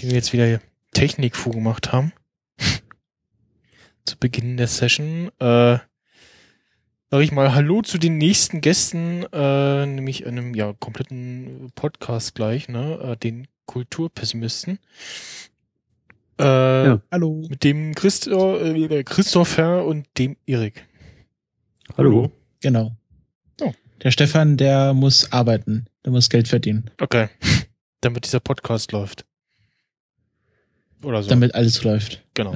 Nachdem wir jetzt wieder Technik gemacht haben, zu Beginn der Session, äh, sage ich mal Hallo zu den nächsten Gästen, äh, nämlich einem ja kompletten Podcast gleich, ne, äh, den Kulturpessimisten. Äh, ja. Hallo. Mit dem Christo, äh, Christopher und dem Erik. Hallo. Genau. Oh. Der Stefan, der muss arbeiten, der muss Geld verdienen. Okay. Damit dieser Podcast läuft. Oder so. Damit alles läuft. Genau.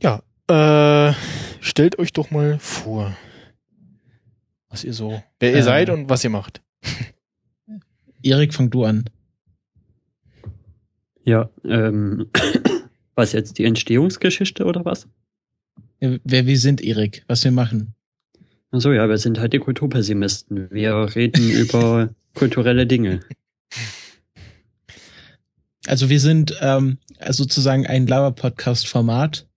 Ja, ja äh, stellt euch doch mal vor, was ihr so, wer ihr äh, seid und was ihr macht. Erik, fang du an. Ja, ähm, was jetzt die Entstehungsgeschichte oder was? Ja, wer wir sind, Erik, was wir machen. Ach ja, wir sind halt die Kulturpessimisten. Wir reden über kulturelle Dinge. Also wir sind ähm, sozusagen ein Lava-Podcast-Format,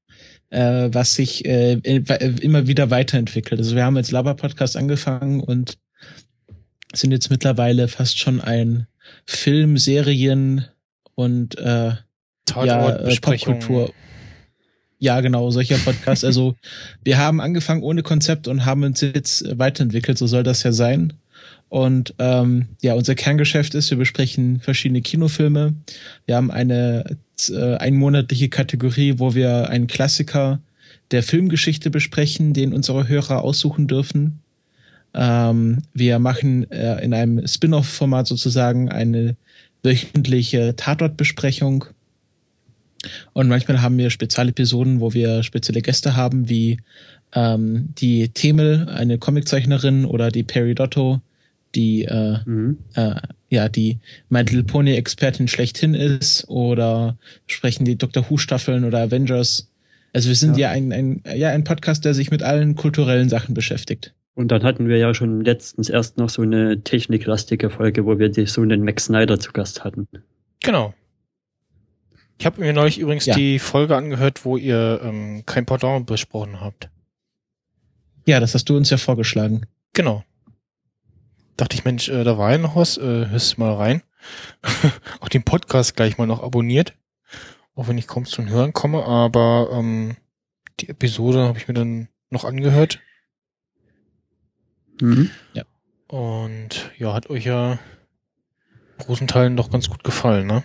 äh, was sich äh, immer wieder weiterentwickelt. Also wir haben jetzt Lava-Podcast angefangen und sind jetzt mittlerweile fast schon ein Film, Serien und äh, ja, äh, Popkultur. Ja, genau, solcher Podcast. also wir haben angefangen ohne Konzept und haben uns jetzt weiterentwickelt, so soll das ja sein. Und ähm, ja, unser Kerngeschäft ist, wir besprechen verschiedene Kinofilme. Wir haben eine äh, einmonatliche Kategorie, wo wir einen Klassiker der Filmgeschichte besprechen, den unsere Hörer aussuchen dürfen. Ähm, wir machen äh, in einem Spin-off-Format sozusagen eine wöchentliche Tatortbesprechung. Und manchmal haben wir Spezialepisoden, wo wir spezielle Gäste haben, wie ähm, die Themel, eine Comiczeichnerin, oder die Peridotto, die äh, mhm. äh, ja die My Little Pony Expertin schlechthin ist oder sprechen die Doctor Who Staffeln oder Avengers. Also wir sind ja, ja ein, ein ja ein Podcast, der sich mit allen kulturellen Sachen beschäftigt. Und dann hatten wir ja schon letztens erst noch so eine techniklastige Folge, wo wir die, so einen Max Snyder zu Gast hatten. Genau. Ich habe mir neulich übrigens ja. die Folge angehört, wo ihr ähm, kein Pardon besprochen habt. Ja, das hast du uns ja vorgeschlagen. Genau dachte ich, Mensch, äh, da war ja noch was, äh, hörst du mal rein. auch den Podcast gleich mal noch abonniert. Auch wenn ich kaum zum Hören komme, aber ähm, die Episode habe ich mir dann noch angehört. Mhm. Ja. Und ja, hat euch ja großen Teilen doch ganz gut gefallen, ne?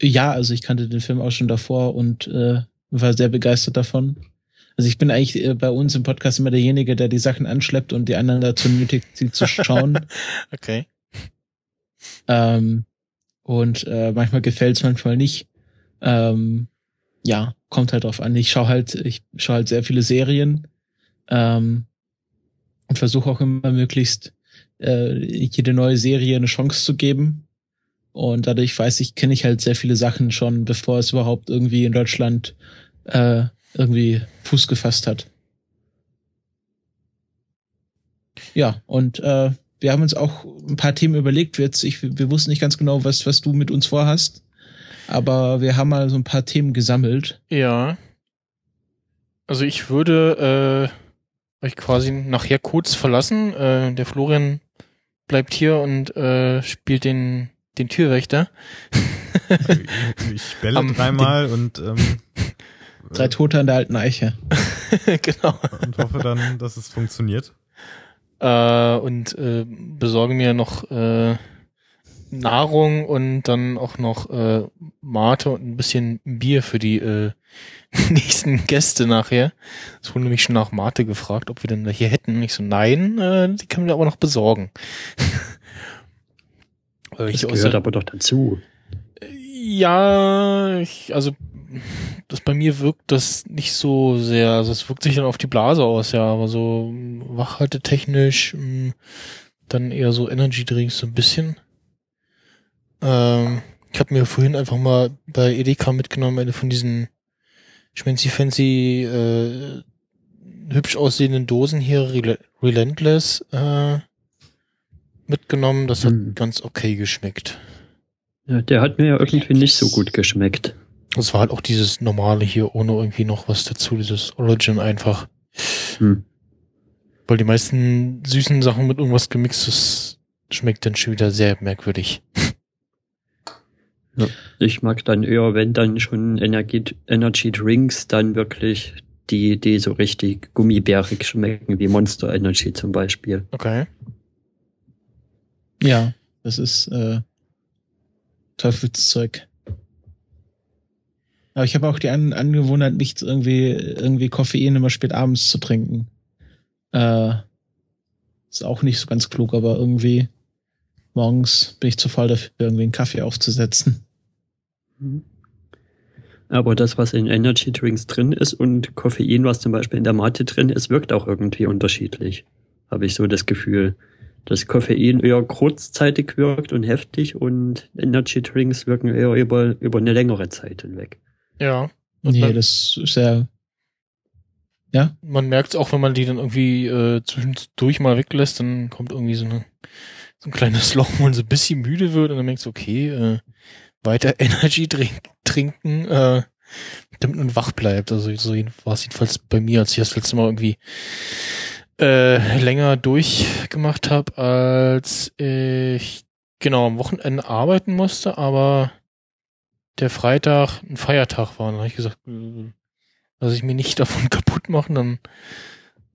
Ja, also ich kannte den Film auch schon davor und äh, war sehr begeistert davon. Also ich bin eigentlich äh, bei uns im Podcast immer derjenige, der die Sachen anschleppt und die anderen dazu nötigt, sie zu schauen. okay. Ähm, und äh, manchmal gefällt's, manchmal nicht. Ähm, ja, kommt halt drauf an. Ich schaue halt, ich schaue halt sehr viele Serien ähm, und versuche auch immer möglichst äh, jede neue Serie eine Chance zu geben. Und dadurch weiß ich, kenne ich halt sehr viele Sachen schon, bevor es überhaupt irgendwie in Deutschland äh, irgendwie Fuß gefasst hat. Ja, und äh, wir haben uns auch ein paar Themen überlegt. Jetzt, ich, wir wussten nicht ganz genau, was, was du mit uns vorhast. Aber wir haben mal so ein paar Themen gesammelt. Ja. Also ich würde äh, euch quasi nachher kurz verlassen. Äh, der Florian bleibt hier und äh, spielt den, den Türwächter. ich belle dreimal und ähm, Drei Tote an der alten Eiche. genau. Und hoffe dann, dass es funktioniert. Äh, und äh, besorge mir noch äh, Nahrung und dann auch noch äh, Mate und ein bisschen Bier für die äh, nächsten Gäste nachher. Es wurde nämlich schon nach Mate gefragt, ob wir denn hier hätten. Und ich so, nein, äh, die können wir aber noch besorgen. das gehört aber doch dazu. Ja, ich, also das bei mir wirkt das nicht so sehr, also es wirkt sich dann auf die Blase aus, ja, aber so wachhaltetechnisch, mm, dann eher so Energy Drinks so ein bisschen. Ähm, ich habe mir vorhin einfach mal bei Edeka mitgenommen, eine von diesen schmancy fancy äh, hübsch aussehenden Dosen hier, Rel Relentless, äh, mitgenommen. Das hat mhm. ganz okay geschmeckt. Ja, der hat mir ja irgendwie nicht so gut geschmeckt. Das war halt auch dieses normale hier, ohne irgendwie noch was dazu, dieses Origin einfach. Hm. Weil die meisten süßen Sachen mit irgendwas gemixt, das schmeckt dann schon wieder sehr merkwürdig. Ja. Ich mag dann eher, wenn dann schon Energie, Energy Drinks, dann wirklich die, die so richtig gummibärig schmecken, wie Monster Energy zum Beispiel. Okay. Ja, das ist äh, Teufelszeug. Aber ich habe auch die An Angewohnheit, nicht irgendwie, irgendwie Koffein immer spät abends zu trinken. Äh, ist auch nicht so ganz klug, aber irgendwie morgens bin ich zu faul dafür, irgendwie einen Kaffee aufzusetzen. Mhm. Aber das, was in Energy Drinks drin ist und Koffein, was zum Beispiel in der Mate drin ist, wirkt auch irgendwie unterschiedlich. Habe ich so das Gefühl, dass Koffein eher kurzzeitig wirkt und heftig und Energy Drinks wirken eher über, über eine längere Zeit hinweg. Ja. Und nee, man, das ist ja. Ja? man merkt auch, wenn man die dann irgendwie äh, zwischendurch mal weglässt, dann kommt irgendwie so, eine, so ein kleines Loch, wo man so ein bisschen müde wird und dann merkt okay, äh, weiter Energy trink, trinken, äh, damit man wach bleibt. Also so war es jedenfalls bei mir, als ich das letzte Mal irgendwie äh, länger durchgemacht habe, als ich genau am Wochenende arbeiten musste, aber der Freitag ein Feiertag war. Und dann habe ich gesagt, äh, lass ich mir nicht davon kaputt machen, dann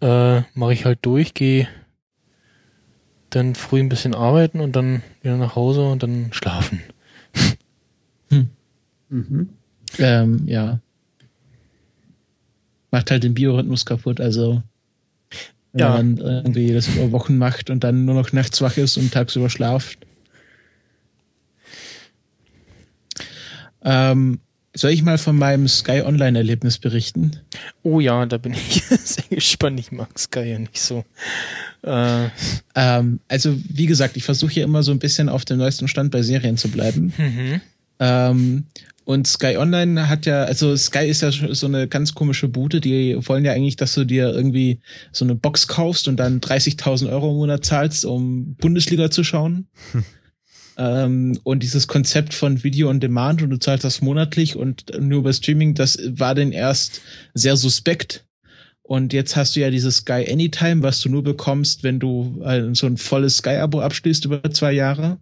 äh, mache ich halt durch, gehe dann früh ein bisschen arbeiten und dann wieder nach Hause und dann schlafen. Mhm. Ähm, ja. Macht halt den Biorhythmus kaputt, also wenn Ja. man irgendwie das über Wochen macht und dann nur noch nachts wach ist und tagsüber schlaft. Ähm, soll ich mal von meinem Sky Online Erlebnis berichten? Oh ja, da bin ich sehr gespannt. Ich mag Sky ja nicht so. Äh, Ähm, also wie gesagt, ich versuche hier immer so ein bisschen auf dem neuesten Stand bei Serien zu bleiben. mhm. Ähm, und Sky Online hat ja, also Sky ist ja so eine ganz komische Bude, die wollen ja eigentlich, dass du dir irgendwie so eine Box kaufst und dann 30.000 Euro im Monat zahlst, um Bundesliga zu schauen. ähm, und dieses Konzept von Video on Demand und du zahlst das monatlich und nur über Streaming, das war denn erst sehr suspekt. Und jetzt hast du ja dieses Sky Anytime, was du nur bekommst, wenn du äh, so ein volles Sky-Abo abschließt über zwei Jahre.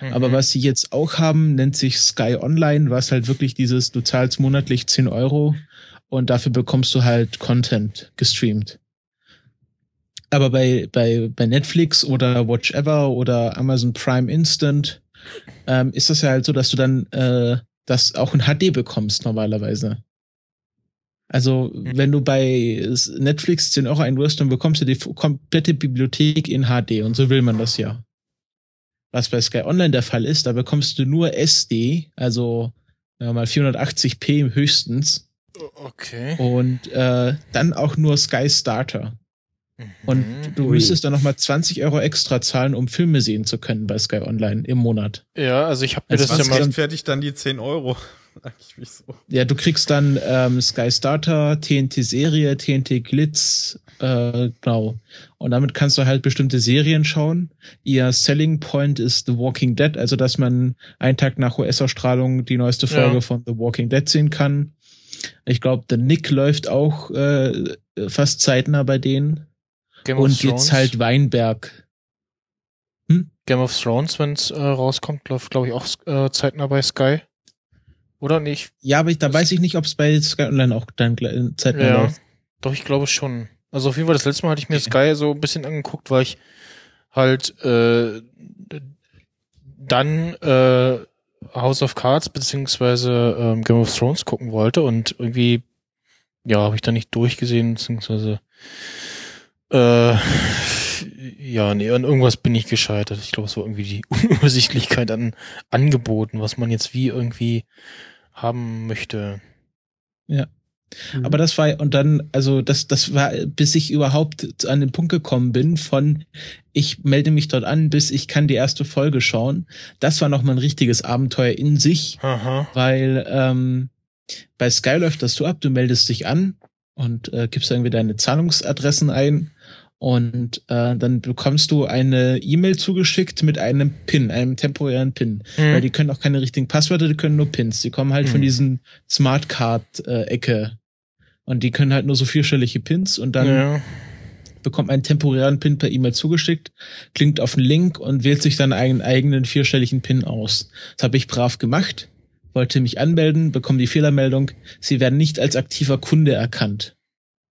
Mhm. Aber was sie jetzt auch haben, nennt sich Sky Online, was halt wirklich dieses, du zahlst monatlich 10 Euro und dafür bekommst du halt Content gestreamt. Aber bei, bei, bei Netflix oder Watch Ever oder Amazon Prime Instant ähm, ist das ja halt so, dass du dann äh, das auch in HD bekommst normalerweise. Also wenn du bei Netflix 10 Euro einwirfst, dann bekommst du die komplette Bibliothek in HD und so will man das ja. Was bei Sky Online der Fall ist, da bekommst du nur SD, also ja, mal 480p höchstens Okay. und äh, dann auch nur Sky Starter. Und Mhm. du Ui. müsstest dann nochmal 20 Euro extra zahlen, um Filme sehen zu können bei Sky Online im Monat. Ja, also ich habe mir Also das ja mal. rechtfertigt dann die 10 Euro? So. Ja, du kriegst dann ähm, Sky Starter, TNT Serie, TNT Glitz, äh, genau. Und damit kannst du halt bestimmte Serien schauen. Ihr Selling Point ist The Walking Dead, also dass man einen Tag nach US-Ausstrahlung die neueste Folge Ja. von The Walking Dead sehen kann. Ich glaube, The Nick läuft auch äh, fast zeitnah bei denen. Game Und jetzt halt Weinberg. Game of Thrones, wenn es äh, rauskommt, läuft, glaube ich, auch äh, zeitnah bei Sky. Oder nicht? Ja, aber ich, da weiß ich nicht, ob es bei Sky Online auch dann gleich- zeitnah Ja. läuft. Doch, ich glaube schon. Also auf jeden Fall, das letzte Mal hatte ich mir Okay. Sky so ein bisschen angeguckt, weil ich halt äh, dann äh, House of Cards beziehungsweise ähm, Game of Thrones gucken wollte und irgendwie, ja, habe ich da nicht durchgesehen, beziehungsweise äh, ja, nee, an irgendwas bin ich gescheitert. Ich glaube, es war irgendwie die Unübersichtlichkeit an Angeboten, was man jetzt wie irgendwie haben möchte. Mhm. Aber das war, und dann, also das, das war, bis ich überhaupt an den Punkt gekommen bin von, ich melde mich dort an, bis ich kann die erste Folge schauen. Das war nochmal ein richtiges Abenteuer in sich, Aha. weil ähm, bei Sky läuft das so ab, du meldest dich an und äh, gibst irgendwie deine Zahlungsadressen ein Und äh, dann bekommst du eine E-Mail zugeschickt mit einem PIN, einem temporären PIN. Mhm. Weil die können auch keine richtigen Passwörter, die können nur PINs. Die kommen halt mhm. von diesen Smart Card-Ecke. Äh, und die können halt nur so vierstellige PINs und dann ja. bekommt man einen temporären PIN per E-Mail zugeschickt, klingt auf einen Link und wählt sich dann einen eigenen vierstelligen PIN aus. Das habe ich brav gemacht, wollte mich anmelden, bekomme die Fehlermeldung, sie werden nicht als aktiver Kunde erkannt.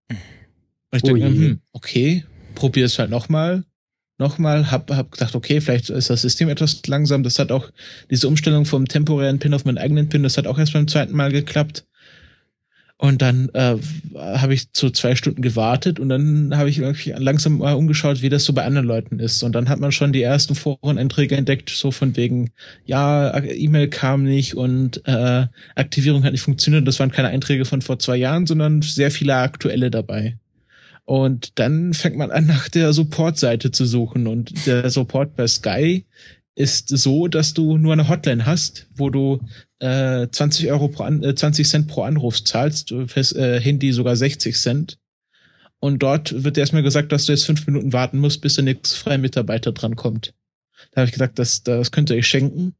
Und ich denke, hm, okay, probier es halt nochmal. Nochmal, hab, hab gedacht, okay, vielleicht ist das System etwas langsam. Das hat auch diese Umstellung vom temporären Pin auf meinen eigenen Pin, das hat auch erst beim zweiten Mal geklappt. Und dann äh, habe ich so zwei Stunden gewartet und dann habe ich irgendwie langsam mal umgeschaut, wie das so bei anderen Leuten ist. Und dann hat man schon die ersten Foreneinträge entdeckt, so von wegen, ja, E-Mail kam nicht und äh, Aktivierung hat nicht funktioniert. Das waren keine Einträge von vor zwei Jahren, sondern sehr viele aktuelle dabei. Und dann fängt man an, nach der Support-Seite zu suchen. Und der Support bei Sky ist so, dass du nur eine Hotline hast, wo du äh, 20 Euro pro An äh, 20 Cent pro Anruf zahlst, fürs äh, Handy sogar 60 Cent. Und dort wird erstmal gesagt, dass du jetzt fünf Minuten warten musst, bis der nächste freie Mitarbeiter drankommt. Da habe ich gesagt, das, das könnt ihr euch schenken.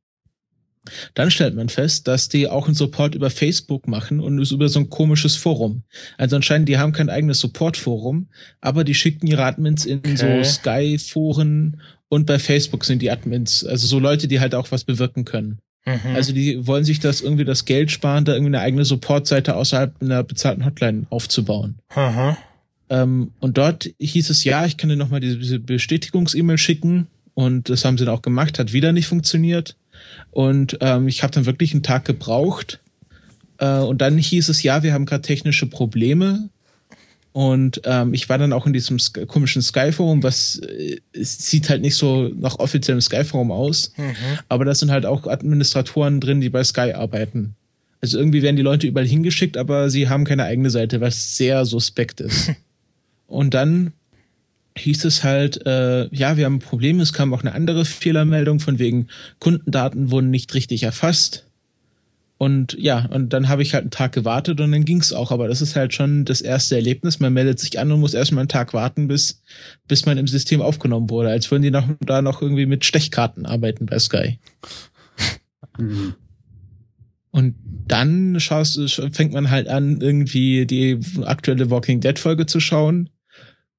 Dann stellt man fest, dass die auch einen Support über Facebook machen und es über so ein komisches Forum. Also anscheinend, die haben kein eigenes Support-Forum, aber die schicken ihre Admins in okay. so Sky-Foren und bei Facebook sind die Admins, also so Leute, die halt auch was bewirken können. Mhm. Also die wollen sich das irgendwie das Geld sparen, da irgendwie eine eigene Support-Seite außerhalb einer bezahlten Hotline aufzubauen. Mhm. Ähm, und dort hieß es, ja, ich kann dir nochmal diese Bestätigungs-E-Mail schicken und das haben sie dann auch gemacht, hat wieder nicht funktioniert. Und ähm, ich habe dann wirklich einen Tag gebraucht. Äh, und dann hieß es, ja, wir haben gerade technische Probleme. Und ähm, ich war dann auch in diesem Sky komischen Skyforum, was äh, sieht halt nicht so nach offiziellem Skyforum aus. Mhm. Aber da sind halt auch Administratoren drin, die bei Sky arbeiten. Also irgendwie werden die Leute überall hingeschickt, aber sie haben keine eigene Seite, was sehr suspekt ist. und dann hieß es halt, äh, ja, wir haben ein Problem. Es kam auch eine andere Fehlermeldung von wegen Kundendaten wurden nicht richtig erfasst. Und ja, und dann habe ich halt einen Tag gewartet und dann ging's auch. Aber das ist halt schon das erste Erlebnis. Man meldet sich an und muss erstmal einen Tag warten, bis, bis man im System aufgenommen wurde. Als würden die noch, da noch irgendwie mit Stechkarten arbeiten bei Sky. Mhm. Und dann schaust, fängt man halt an, irgendwie die aktuelle Walking Dead Folge zu schauen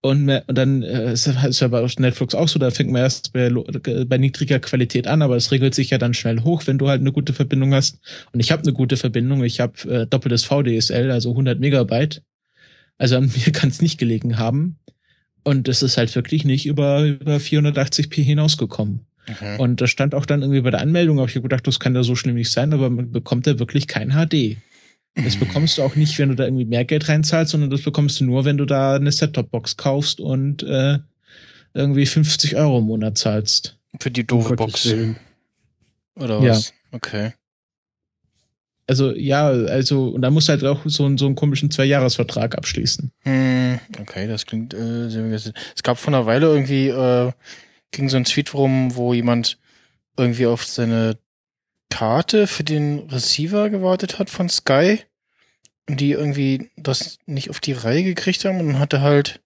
und, und dann äh, ist es ja bei Netflix auch so, da fängt man erst bei, bei niedriger Qualität an, aber es regelt sich ja dann schnell hoch, wenn du halt eine gute Verbindung hast. Und ich habe eine gute Verbindung, ich habe äh, doppeltes VDSL, also 100 Megabyte. Also an mir kann es nicht gelegen haben. Und es ist halt wirklich nicht über, über 480p hinausgekommen. Okay. Und das stand auch dann irgendwie bei der Anmeldung, aber ich habe gedacht, das kann da so schlimm nicht sein, aber man bekommt da wirklich kein HD. Das bekommst du auch nicht, wenn du da irgendwie mehr Geld reinzahlst, sondern das bekommst du nur, wenn du da eine Set-Top-Box kaufst und äh, irgendwie 50 Euro im Monat zahlst. Für die doofe Box. Oder was? Ja. Okay. Also ja, also und da musst du halt auch so, so einen komischen Zwei-Jahres-Vertrag abschließen. Hm, okay, das klingt äh, sehr Es gab vor einer Weile irgendwie äh, ging so ein Tweet rum, wo jemand irgendwie auf seine Karte für den Receiver gewartet hat von Sky und die irgendwie das nicht auf die Reihe gekriegt haben und hatte halt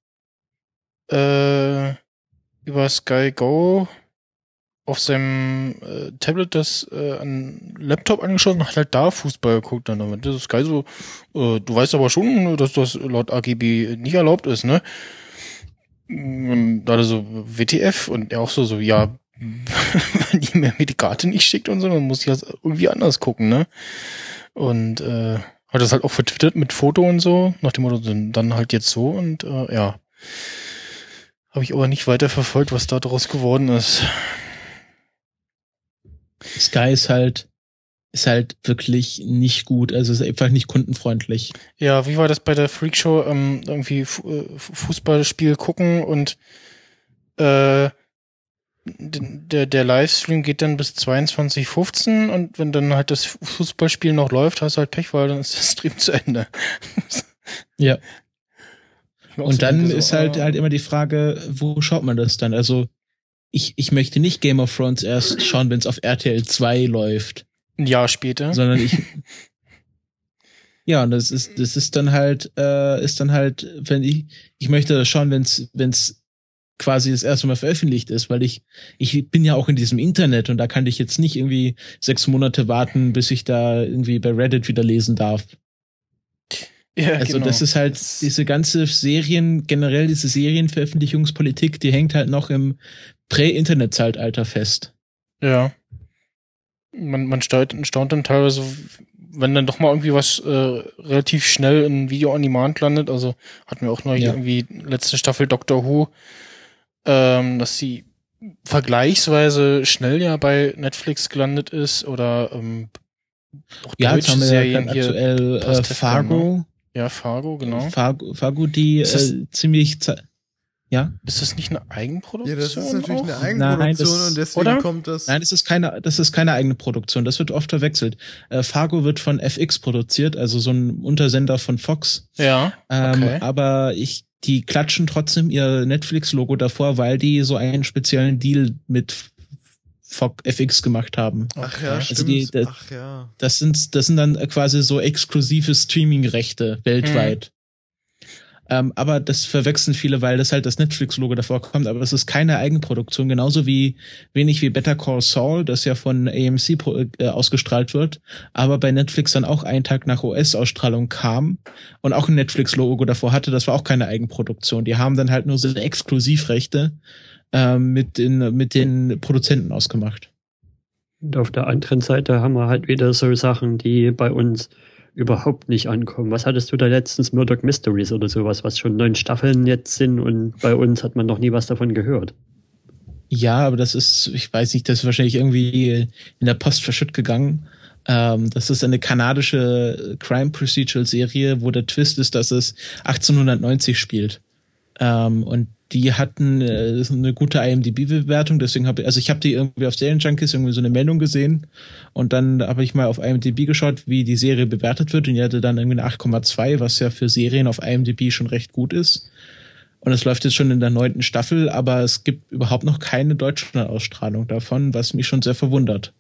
äh, über Sky Go auf seinem äh, Tablet das äh, an Laptop angeschaut und hat halt da Fußball geguckt. Dann damit das Sky so, äh, du weißt aber schon, dass das laut AGB nicht erlaubt ist, ne? Und da so WTF und er auch so, so, ja, wenn die mir die Karte nicht schickt und so, dann muss ich das irgendwie anders gucken, ne? Und äh, hat das halt auch vertwittert mit Foto und so, nach dem Motto, dann halt jetzt so und äh, ja. Habe ich aber nicht weiter verfolgt, was da draus geworden ist. Sky ist halt, ist halt wirklich nicht gut, also ist einfach nicht kundenfreundlich. Ja, wie war das bei der Freakshow? Ähm, irgendwie äh, Fußballspiel gucken und äh, der, der Livestream geht dann bis 22.15 und wenn dann halt das Fußballspiel noch läuft, hast du halt Pech, weil dann ist der Stream zu Ende. ja. Und dann so, ist halt, ah. halt immer die Frage, wo schaut man das dann? Also, ich, ich möchte nicht Game of Thrones erst schauen, wenn es auf RTL 2 läuft. Ein Jahr später. Sondern ich. ja, und das ist, das ist dann halt, äh, ist dann halt, wenn ich, ich möchte schauen, wenn es, wenn es quasi das erste Mal veröffentlicht ist, weil ich, ich bin ja auch in diesem Internet und da kann ich jetzt nicht irgendwie sechs Monate warten, bis ich da irgendwie bei Reddit wieder lesen darf. Ja, also genau. das ist halt diese ganze Serien, generell diese Serienveröffentlichungspolitik, die hängt halt noch im Prä-Internet-Zeitalter fest. Ja. Man, man staunt, staunt dann teilweise, wenn dann doch mal irgendwie was äh, relativ schnell in Video on Demand landet. Also hatten wir auch noch ja. irgendwie letzte Staffel Doctor Who, ähm, dass sie vergleichsweise schnell ja bei Netflix gelandet ist oder ähm, auch ja, deutsche Serien ja aktuell äh, Fargo. Ne? Ja, Fargo, genau. Fargo, Fargo die äh, ziemlich ja. Ist das nicht eine Eigenproduktion? Ja, das ist natürlich auch? eine Eigenproduktion Nein, das, und deswegen oder? kommt das. Nein, das ist keine, das ist keine eigene Produktion. Das wird oft verwechselt. Äh, Fargo wird von FX produziert, also so ein Untersender von Fox. Ja. Ähm, okay. Aber ich, die klatschen trotzdem ihr Netflix-Logo davor, weil die so einen speziellen Deal mit FX gemacht haben. Ach ja, also stimmt. Die, das, Ach ja. Das sind, das sind dann quasi so exklusive Streaming-Rechte weltweit. Hm. Ähm, aber das verwechseln viele, weil das halt das Netflix-Logo davor kommt, aber es ist keine Eigenproduktion, genauso wie wenig wie Better Call Saul, das ja von AMC äh, ausgestrahlt wird, aber bei Netflix dann auch einen Tag nach US-Ausstrahlung kam und auch ein Netflix-Logo davor hatte, das war auch keine Eigenproduktion. Die haben dann halt nur so Exklusivrechte äh, mit, den, mit den Produzenten ausgemacht. Und auf der anderen Seite haben wir halt wieder so Sachen, die bei uns überhaupt nicht ankommen. Was hattest du da letztens? Murdoch Mysteries oder sowas, was schon neun Staffeln jetzt sind und bei uns hat man noch nie was davon gehört. Ja, aber das ist, ich weiß nicht, das ist wahrscheinlich irgendwie in der Post verschütt gegangen. Ähm, das ist eine kanadische Crime Procedural Serie, wo der Twist ist, dass es 1890 spielt. Ähm, und die hatten äh, eine gute IMDb-Bewertung, deswegen habe ich, also ich habe die irgendwie auf Serienjunkies irgendwie so eine Meldung gesehen und dann habe ich mal auf IMDb geschaut, wie die Serie bewertet wird und die hatte dann irgendwie eine 8,2, was ja für Serien auf IMDb schon recht gut ist. Und es läuft jetzt schon in der neunten Staffel, aber es gibt überhaupt noch keine Deutschland-Ausstrahlung davon, was mich schon sehr verwundert.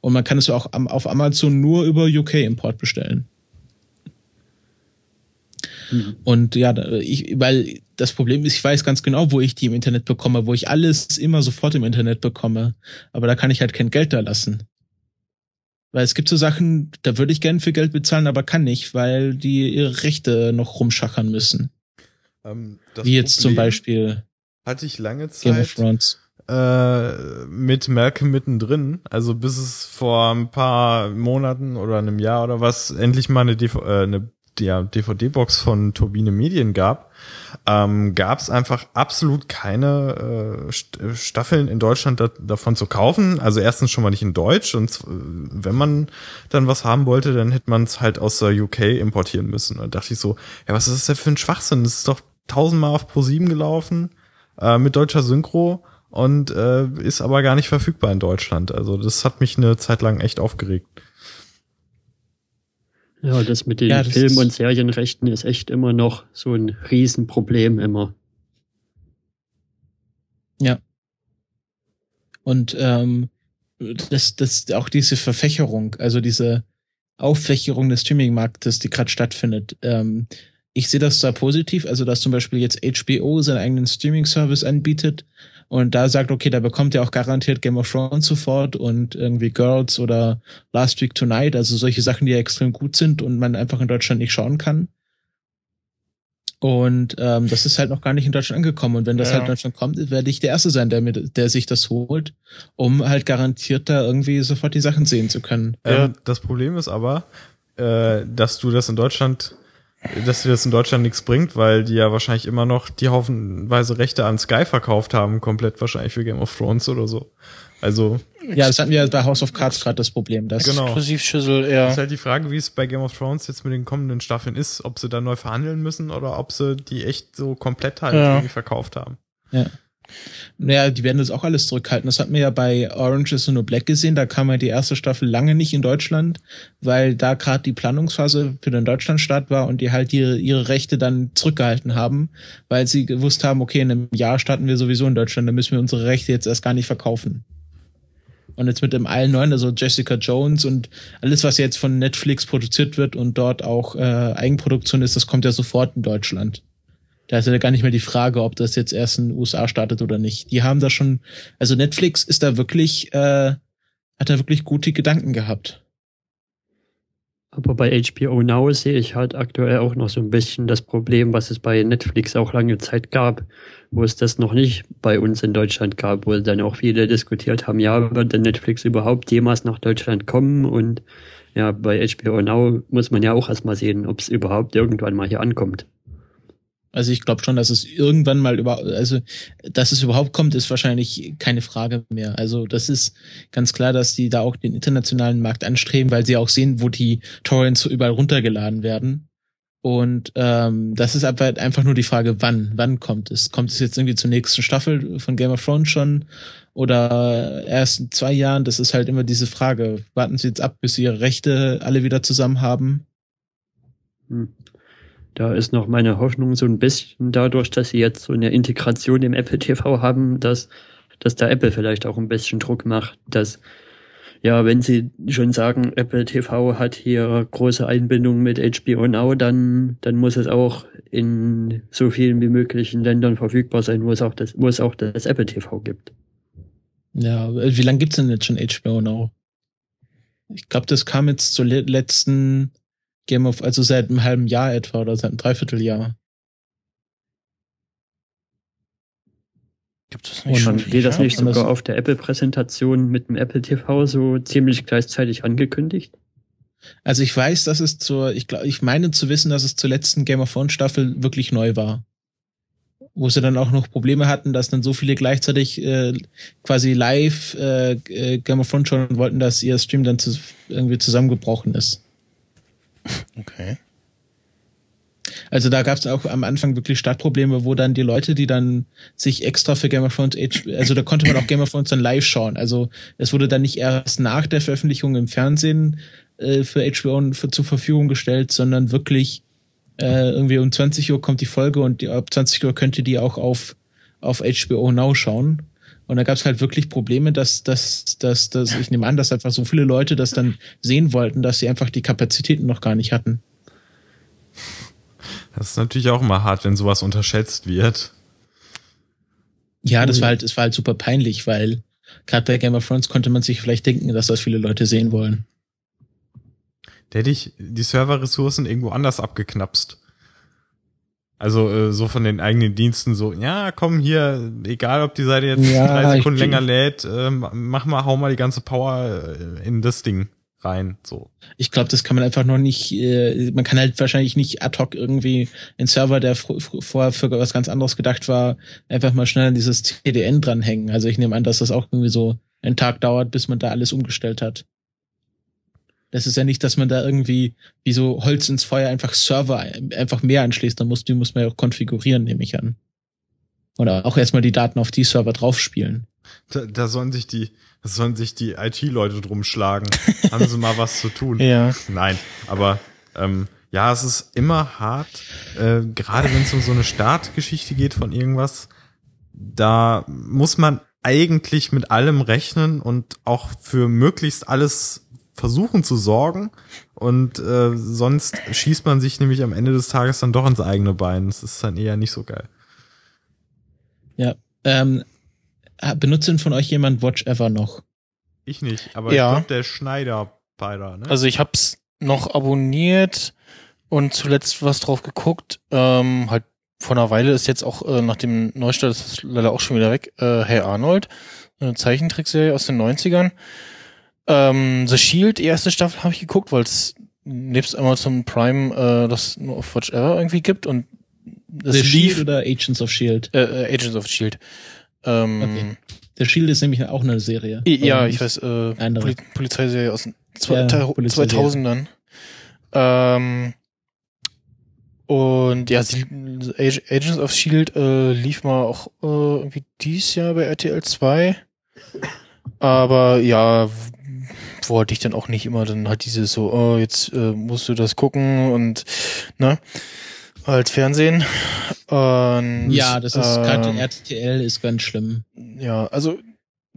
Und man kann es auch auf Amazon nur über UK-Import bestellen. Mhm. Und ja, ich, weil das Problem ist, ich weiß ganz genau, wo ich die im Internet bekomme, wo ich alles immer sofort im Internet bekomme. Aber da kann ich halt kein Geld da lassen. Weil es gibt so Sachen, da würde ich gern für Geld bezahlen, aber kann nicht, weil die ihre Rechte noch rumschachern müssen. Ähm, Wie jetzt Problem zum Beispiel. Hatte ich lange Zeit. Äh, mit Malcolm mittendrin, also bis es vor ein paar Monaten oder einem Jahr oder was endlich mal eine, DV äh, eine ja, DVD-Box von Turbine Medien gab, ähm, gab es einfach absolut keine äh, Staffeln in Deutschland da, davon zu kaufen. Also erstens schon mal nicht in Deutsch und wenn man dann was haben wollte, dann hätte man es halt aus der UK importieren müssen. Und da dachte ich so, ja, was ist das denn für ein Schwachsinn? Das ist doch tausendmal auf Pro7 gelaufen äh, mit deutscher Synchro und äh, ist aber gar nicht verfügbar in Deutschland. Also das hat mich eine Zeit lang echt aufgeregt. Ja, das mit den ja, Film- und Serienrechten ist echt immer noch so ein Riesenproblem immer. Ja. Und ähm, das, das auch diese Verfächerung, also diese Auffächerung des Streaming-Marktes, die gerade stattfindet. Ähm, ich sehe das zwar positiv, also dass zum Beispiel jetzt HBO seinen eigenen Streaming-Service anbietet und da sagt, okay, da bekommt ihr auch garantiert Game of Thrones sofort und irgendwie Girls oder Last Week Tonight, also solche Sachen, die ja extrem gut sind und man einfach in Deutschland nicht schauen kann. Und ähm, das ist halt noch gar nicht in Deutschland angekommen. Und wenn das ja. halt in Deutschland kommt, werde ich der Erste sein, der, mit, der sich das holt, um halt garantiert da irgendwie sofort die Sachen sehen zu können. Ähm, das Problem ist aber, äh, dass du das in Deutschland dass dir das in Deutschland nichts bringt, weil die ja wahrscheinlich immer noch die haufenweise Rechte an Sky verkauft haben, komplett wahrscheinlich für Game of Thrones oder so. Also. Ja, das hatten wir bei House of Cards gerade das Problem. Das genau. Exklusivschüssel, ja. Das ist halt die Frage, wie es bei Game of Thrones jetzt mit den kommenden Staffeln ist, ob sie da neu verhandeln müssen oder ob sie die echt so komplett halt ja. irgendwie verkauft haben. Ja. Naja, die werden das auch alles zurückhalten. Das hat man ja bei Orange is the New Black gesehen. Da kam ja die erste Staffel lange nicht in Deutschland, weil da gerade die Planungsphase für den Deutschlandstart war und die halt ihre, ihre Rechte dann zurückgehalten haben, weil sie gewusst haben, okay, in einem Jahr starten wir sowieso in Deutschland, da müssen wir unsere Rechte jetzt erst gar nicht verkaufen. Und jetzt mit dem allen neuen, also Jessica Jones und alles, was jetzt von Netflix produziert wird und dort auch äh, Eigenproduktion ist, das kommt ja sofort in Deutschland. Da ist ja gar nicht mehr die Frage, ob das jetzt erst in den USA startet oder nicht. Die haben da schon, also Netflix ist da wirklich, äh, hat da wirklich gute Gedanken gehabt. Aber bei HBO Now sehe ich halt aktuell auch noch so ein bisschen das Problem, was es bei Netflix auch lange Zeit gab, wo es das noch nicht bei uns in Deutschland gab, wo dann auch viele diskutiert haben, ja, wird denn Netflix überhaupt jemals nach Deutschland kommen? Und ja, bei HBO Now muss man ja auch erstmal sehen, ob es überhaupt irgendwann mal hier ankommt. Also ich glaube schon, dass es irgendwann mal über, also dass es überhaupt kommt, ist wahrscheinlich keine Frage mehr. Also das ist ganz klar, dass die da auch den internationalen Markt anstreben, weil sie auch sehen, wo die Torrents überall runtergeladen werden. Und ähm, das ist aber einfach nur die Frage, wann, wann kommt es? Kommt es jetzt irgendwie zur nächsten Staffel von Game of Thrones schon oder erst in zwei Jahren? Das ist halt immer diese Frage. Warten Sie jetzt ab, bis Sie Ihre Rechte alle wieder zusammen haben? Hm. Da ist noch meine Hoffnung so ein bisschen dadurch, dass sie jetzt so eine Integration im Apple TV haben, dass, dass da Apple vielleicht auch ein bisschen Druck macht, dass ja, wenn sie schon sagen, Apple TV hat hier große Einbindung mit HBO Now, dann, dann muss es auch in so vielen wie möglichen Ländern verfügbar sein, wo es auch das, wo es auch das Apple TV gibt. Ja, wie lange gibt's denn jetzt schon HBO Now? Ich glaube, das kam jetzt zur letzten Game of, also seit einem halben Jahr etwa oder seit einem Dreivierteljahr. Gibt es nicht Und schon geht das nicht sogar auf der Apple-Präsentation mit dem Apple TV so ziemlich gleichzeitig angekündigt? Also ich weiß, dass es zur, ich glaube, ich meine zu wissen, dass es zur letzten Game of Thrones Staffel wirklich neu war. Wo sie dann auch noch Probleme hatten, dass dann so viele gleichzeitig äh, quasi live äh, äh Game of Thrones schauen wollten, dass ihr Stream dann zu, irgendwie zusammengebrochen ist. Okay. Also da gab es auch am Anfang wirklich Startprobleme, wo dann die Leute, die dann sich extra für Game of Thrones, also da konnte man auch Game of Thrones dann live schauen. Also es wurde dann nicht erst nach der Veröffentlichung im Fernsehen äh, für HBO für, zur Verfügung gestellt, sondern wirklich äh, irgendwie um 20 Uhr kommt die Folge und die, ab 20 Uhr könnt ihr die auch auf, auf HBO Now schauen. Und da gab es halt wirklich Probleme, dass, dass, dass, dass ich nehme an, dass einfach so viele Leute das dann sehen wollten, dass sie einfach die Kapazitäten noch gar nicht hatten. Das ist natürlich auch immer hart, wenn sowas unterschätzt wird. Ja, das war halt, das war halt super peinlich, weil gerade bei Game of Thrones konnte man sich vielleicht denken, dass das viele Leute sehen wollen. Da hätte ich die Serverressourcen irgendwo anders abgeknapst. Also äh, so von den eigenen Diensten so, ja, komm hier, egal ob die Seite jetzt ja, drei Sekunden länger lädt, äh, mach mal, hau mal die ganze Power äh, in das Ding rein. So. Ich glaube, das kann man einfach noch nicht, äh, man kann halt wahrscheinlich nicht ad hoc irgendwie einen Server, der vorher für was ganz anderes gedacht war, einfach mal schnell an dieses CDN dranhängen. Also ich nehme an, dass das auch irgendwie so einen Tag dauert, bis man da alles umgestellt hat. Das ist ja nicht, dass man da irgendwie wie so Holz ins Feuer einfach Server einfach mehr anschließt. Dann muss, die muss man ja auch konfigurieren, nehme ich an. Oder auch erstmal die Daten auf die Server draufspielen. Da, da sollen sich die, da sollen sich die IT-Leute drum schlagen. Haben sie mal was zu tun? Ja. Nein, aber ähm, ja, es ist immer hart, äh, gerade wenn es um so eine Startgeschichte geht von irgendwas. Da muss man eigentlich mit allem rechnen und auch für möglichst alles versuchen zu sorgen und äh, sonst schießt man sich nämlich am Ende des Tages dann doch ins eigene Bein. Das ist dann eher nicht so geil. Ja, ähm, benutzt denn von euch jemand Watch Ever noch? Ich nicht, aber ja. ich glaube der Schneider beider. Ne? Also ich hab's noch abonniert und zuletzt was drauf geguckt. Ähm, halt vor einer Weile ist jetzt auch äh, nach dem Neustart, das ist leider auch schon wieder weg, äh, Hey Arnold, eine Zeichentrickserie aus den 90ern. Ähm, The Shield, erste Staffel, habe ich geguckt, weil es nebst Amazon Prime äh, das nur auf Watch Ever irgendwie gibt und das The lief, Shield oder Agents of Shield? Äh, äh, Agents of Shield. Ähm, okay. The Shield ist nämlich auch eine Serie. Ja, ich weiß, äh, Poli Polizeiserie aus den ja, 2000ern. Ähm, und ja, Agents of Shield äh, lief mal auch äh, irgendwie dieses Jahr bei RTL 2. Aber ja, wollte ich dann auch nicht immer dann halt dieses so, oh, jetzt äh, musst du das gucken und ne, als Fernsehen. Und, ja, das ist ähm, gerade RTL ist ganz schlimm. Ja, also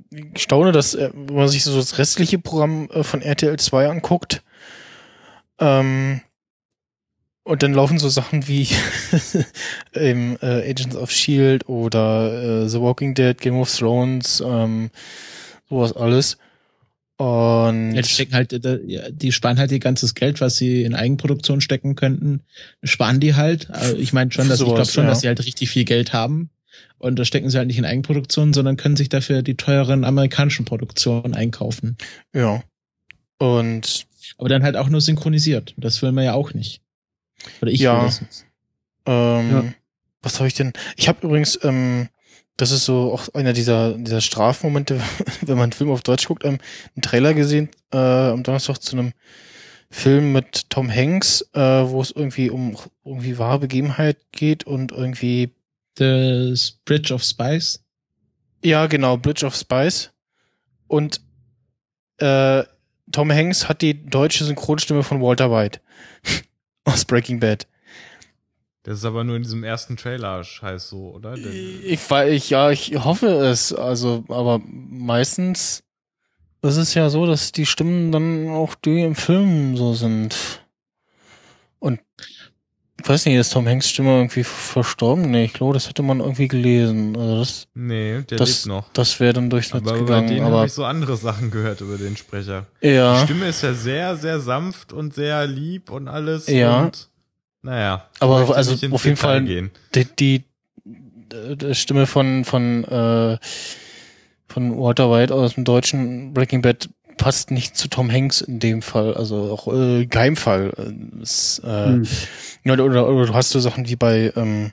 ich staune, dass äh, wenn man sich so das restliche Programm äh, von RTL 2 anguckt, ähm, und dann laufen so Sachen wie im äh, Agents of Shield oder äh, The Walking Dead, Game of Thrones, ähm, sowas alles. Und ja, die stecken halt, äh, die sparen halt ihr ganzes Geld, was sie in Eigenproduktion stecken könnten, sparen die halt. Also ich meine schon, dass sowas, ich glaube schon, ja. dass sie halt richtig viel Geld haben. Und das stecken sie halt nicht in Eigenproduktion, sondern können sich dafür die teuren amerikanischen Produktionen einkaufen. Ja. Und aber dann halt auch nur synchronisiert. Das will man ja auch nicht. Oder ich ja. Ähm, ja. Was habe ich denn? Ich habe übrigens ähm, das ist so auch einer dieser, dieser Strafmomente, wenn man einen Film auf Deutsch guckt, ähm, einen Trailer gesehen äh, am Donnerstag zu einem Film mit Tom Hanks, äh, wo es irgendwie um irgendwie wahre Begebenheit geht und irgendwie The Bridge of Spice. Ja, genau, Bridge of Spice. Und äh, Tom Hanks hat die deutsche Synchronstimme von Walter White aus Breaking Bad. Das ist aber nur in diesem ersten Trailer scheiß so, oder? Ich, ich, ja, ich hoffe es. Also, aber meistens ist es ja so, dass die Stimmen dann auch die im Film so sind. Und ich weiß nicht, ist Tom Hanks Stimme irgendwie verstorben? Nee, ich glaube, das hätte man irgendwie gelesen. Also das, nee, der das, lebt noch. Das wäre dann durchs Netz aber gegangen. Bei denen aber habe ich so andere Sachen gehört über den Sprecher. Ja. Die Stimme ist ja sehr, sehr sanft und sehr lieb und alles. Ja. Und naja. Aber also auf jeden Fall gehen. die, die, die Stimme von von äh, von Walter White aus dem deutschen Breaking Bad passt nicht zu Tom Hanks in dem Fall, also auch äh, Geheimfall. Ist, äh, hm. oder, oder, oder du hast so Sachen wie bei, ähm,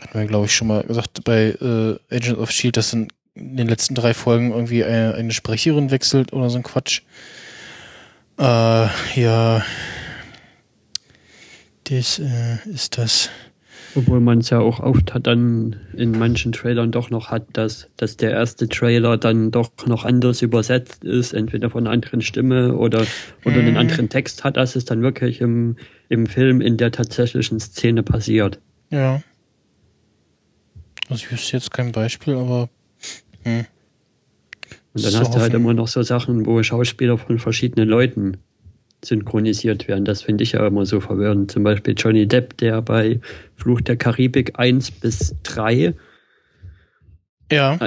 hatten wir glaube ich schon mal gesagt, bei äh, Agent of Shield, dass in, in den letzten drei Folgen irgendwie eine, eine Sprecherin wechselt oder so ein Quatsch. Äh, ja, das äh, ist das. Obwohl man es ja auch oft hat dann in manchen Trailern doch noch hat, dass, dass der erste Trailer dann doch noch anders übersetzt ist, entweder von einer anderen Stimme oder, oder einen mhm. anderen Text hat, als es dann wirklich im, im Film in der tatsächlichen Szene passiert. Ja. Also ich wüsste jetzt kein Beispiel, aber hm. Und dann so hast du halt immer noch so Sachen, wo Schauspieler von verschiedenen Leuten synchronisiert werden. Das finde ich ja immer so verwirrend. Zum Beispiel Johnny Depp, der bei Fluch der Karibik 1 bis 3 ja.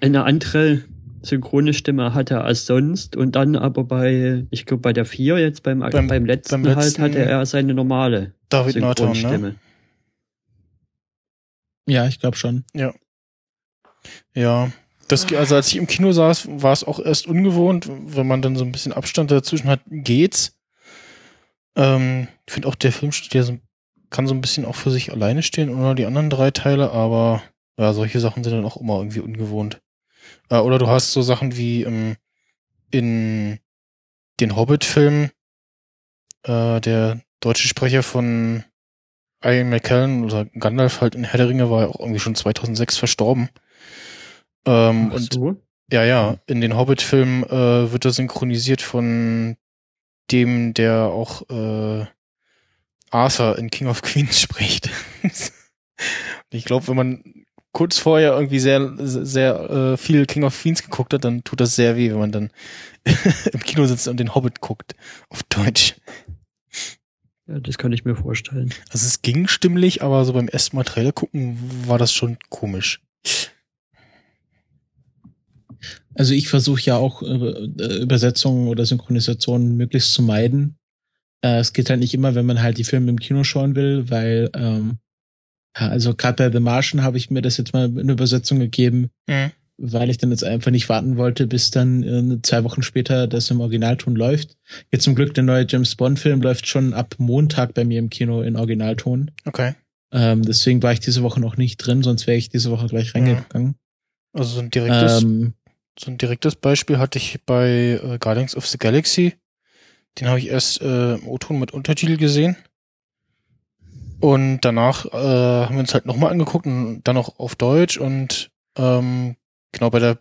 eine andere synchrone Stimme hatte als sonst und dann aber bei, ich glaube bei der 4 jetzt beim, beim, beim, letzten, beim letzten halt hatte er seine normale David Synchronstimme. Ne? Ja, ich glaube schon. Ja. Ja, das, also als ich im Kino saß, war es auch erst ungewohnt, wenn man dann so ein bisschen Abstand dazwischen hat, geht's. Ähm, ich finde auch der Film so, kann so ein bisschen auch für sich alleine stehen oder die anderen drei Teile, aber ja, solche Sachen sind dann auch immer irgendwie ungewohnt. Äh, oder du hast so Sachen wie ähm, in den Hobbit-Filmen, äh, der deutsche Sprecher von Ian McKellen oder Gandalf halt in Herr der Ringe war ja auch irgendwie schon 2006 verstorben. Ähm, so? Und ja, ja, in den Hobbit-Filmen äh, wird er synchronisiert von dem, der auch äh, Arthur in King of Queens spricht. ich glaube, wenn man kurz vorher irgendwie sehr, sehr äh, viel King of Queens geguckt hat, dann tut das sehr weh, wenn man dann im Kino sitzt und den Hobbit guckt. Auf Deutsch. Ja, das kann ich mir vorstellen. Also es ging stimmlich, aber so beim ersten Mal Trailer gucken war das schon komisch. Also ich versuche ja auch äh, Übersetzungen oder Synchronisationen möglichst zu meiden. Äh, es geht halt nicht immer, wenn man halt die Filme im Kino schauen will, weil ähm, ja, also gerade bei The Martian habe ich mir das jetzt mal in Übersetzung gegeben, mhm. weil ich dann jetzt einfach nicht warten wollte, bis dann äh, zwei Wochen später das im Originalton läuft. Jetzt zum Glück der neue James Bond Film läuft schon ab Montag bei mir im Kino in Originalton. Okay. Ähm, deswegen war ich diese Woche noch nicht drin, sonst wäre ich diese Woche gleich reingegangen. Also so ein direktes ähm, so ein direktes Beispiel hatte ich bei äh, Guardians of the Galaxy. Den habe ich erst äh, im O-Ton mit Untertitel gesehen. Und danach äh, haben wir uns halt nochmal angeguckt und dann auch auf Deutsch. Und ähm, genau bei der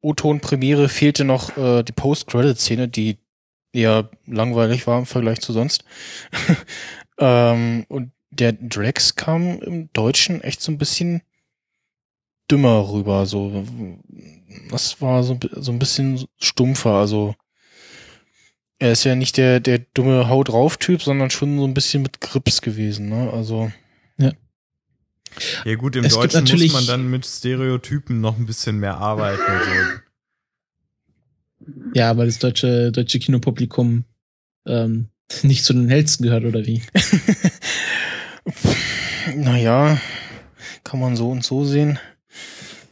O-Ton-Premiere fehlte noch äh, die Post-Credit-Szene, die eher langweilig war im Vergleich zu sonst. ähm, und der Drax kam im Deutschen echt so ein bisschen dümmer rüber. So das war so, so ein bisschen stumpfer. Also Er ist ja nicht der, der dumme Haut drauf Typ, sondern schon so ein bisschen mit Grips gewesen, ne? Also. Ja. Ja gut, im es Deutschen muss man dann mit Stereotypen noch ein bisschen mehr arbeiten. So. Ja, weil das deutsche, deutsche Kinopublikum ähm, nicht zu den hellsten gehört, oder wie? naja, kann man so und so sehen.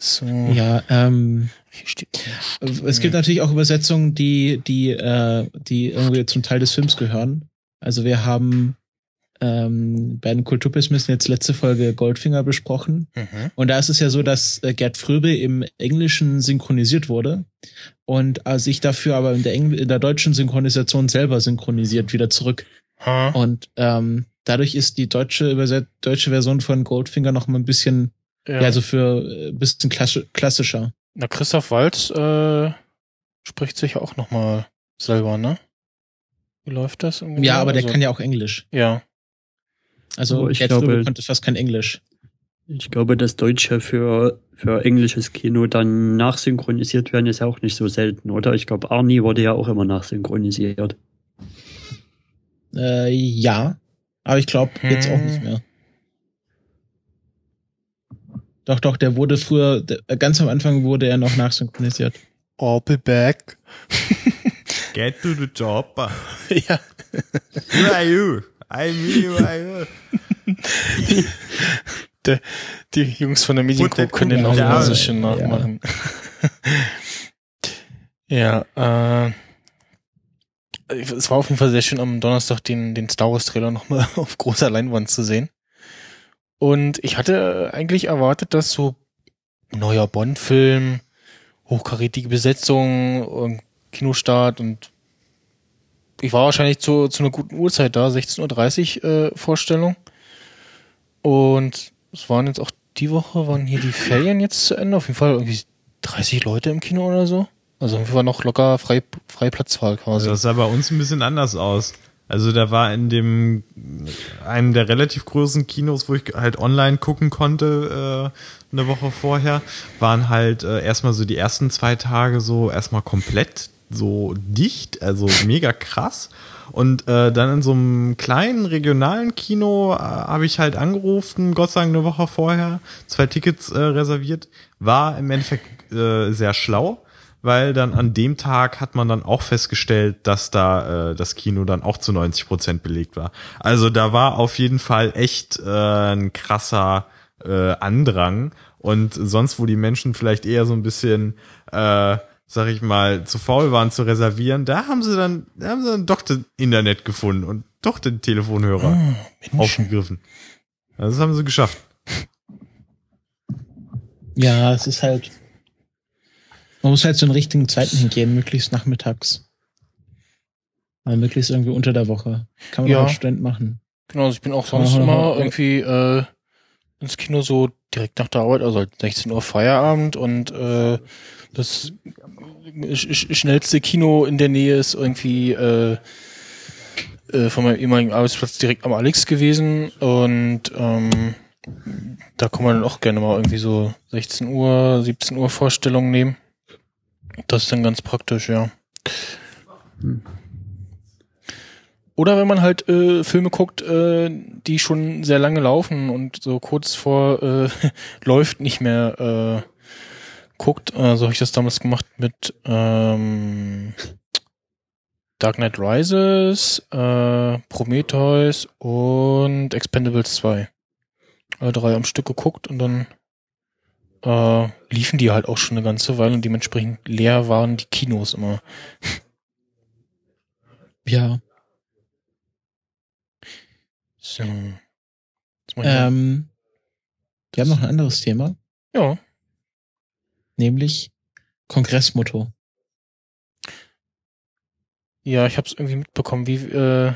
So. Ja, ähm, es gibt natürlich auch Übersetzungen, die, die, äh, die irgendwie zum Teil des Films gehören. Also wir haben ähm, bei den Kulturpessimismen jetzt letzte Folge Goldfinger besprochen. Mhm. Und da ist es ja so, dass äh, Gerd Fröbe im Englischen synchronisiert wurde und äh, sich dafür aber in der, Engl in der deutschen Synchronisation selber synchronisiert wieder zurück. Mhm. Und ähm, dadurch ist die deutsche, Überset deutsche Version von Goldfinger noch mal ein bisschen, ja, ja also für äh, ein bisschen klassischer. Na, Christoph Walz äh, spricht sich auch noch mal selber, ne? Wie läuft das? Irgendwie? Ja, aber der also, kann ja auch Englisch. Ja. Also oh, ich Gerd glaube, konnte fast kein Englisch. Ich glaube, dass Deutsche für, für englisches Kino dann nachsynchronisiert werden, ist ja auch nicht so selten, oder? Ich glaube, Arnie wurde ja auch immer nachsynchronisiert. Äh, ja, aber ich glaube jetzt auch nicht hm. mehr. Doch, doch, der wurde früher, der, ganz am Anfang wurde er noch nachsynchronisiert. I'll be back. Get to the job. ja. Who are you? I'm me, who are you? der, die Jungs von der Mediengroup können den auch so schön nachmachen. Ja, ja äh, es war auf jeden Fall sehr schön am Donnerstag den, den Star Wars Trailer nochmal auf großer Leinwand zu sehen. Und ich hatte eigentlich erwartet, dass so neuer Bond-Film, hochkarätige Besetzung, Kinostart und ich war wahrscheinlich zu, zu einer guten Uhrzeit da, 16.30 Uhr äh, Vorstellung. Und es waren jetzt auch die Woche, waren hier die Ferien jetzt zu Ende. Auf jeden Fall irgendwie 30 Leute im Kino oder so. Also irgendwie war noch locker frei, frei Platzwahl quasi. Das sah bei uns ein bisschen anders aus. Also da war in dem einem der relativ großen Kinos, wo ich halt online gucken konnte, äh, eine Woche vorher, waren halt äh, erstmal so die ersten zwei Tage so erstmal komplett so dicht, also mega krass. Und äh, dann in so einem kleinen regionalen Kino äh, habe ich halt angerufen, Gott sei Dank eine Woche vorher, zwei Tickets äh, reserviert. War im Endeffekt äh, sehr schlau, weil dann an dem Tag hat man dann auch festgestellt, dass da äh, das Kino dann auch zu 90 Prozent belegt war. Also da war auf jeden Fall echt äh, ein krasser äh, Andrang. Und sonst, wo die Menschen vielleicht eher so ein bisschen, äh, sag ich mal, zu faul waren zu reservieren, da haben sie dann, da haben sie dann doch das Internet gefunden und doch den Telefonhörer oh, aufgegriffen. Also das haben sie geschafft. Ja, es ist halt, man muss halt zu den richtigen Zeiten hingehen, möglichst nachmittags. Mal möglichst irgendwie unter der Woche. Kann man ja. als Student machen. Genau, also ich bin auch sonst immer irgendwie äh, ins Kino so direkt nach der Arbeit, also 16 Uhr Feierabend und äh, das sch schnellste Kino in der Nähe ist irgendwie äh, äh, von meinem ehemaligen Arbeitsplatz direkt am Alex gewesen und ähm, da kann man dann auch gerne mal irgendwie so 16 Uhr, 17 Uhr Vorstellungen nehmen. Das ist dann ganz praktisch, ja. Hm. Oder wenn man halt äh, Filme guckt, äh, die schon sehr lange laufen und so kurz vor äh, läuft nicht mehr äh, guckt. Äh, so habe ich das damals gemacht mit ähm, Dark Knight Rises, äh, Prometheus und Expendables 2. Alle drei am Stück geguckt und dann äh, liefen die halt auch schon eine ganze Weile und dementsprechend leer waren die Kinos immer. Ja. So. Ähm, wir haben noch ein anderes Thema. Ja. Nämlich Kongressmotto. Ja, ich habe es irgendwie mitbekommen. Wie, äh,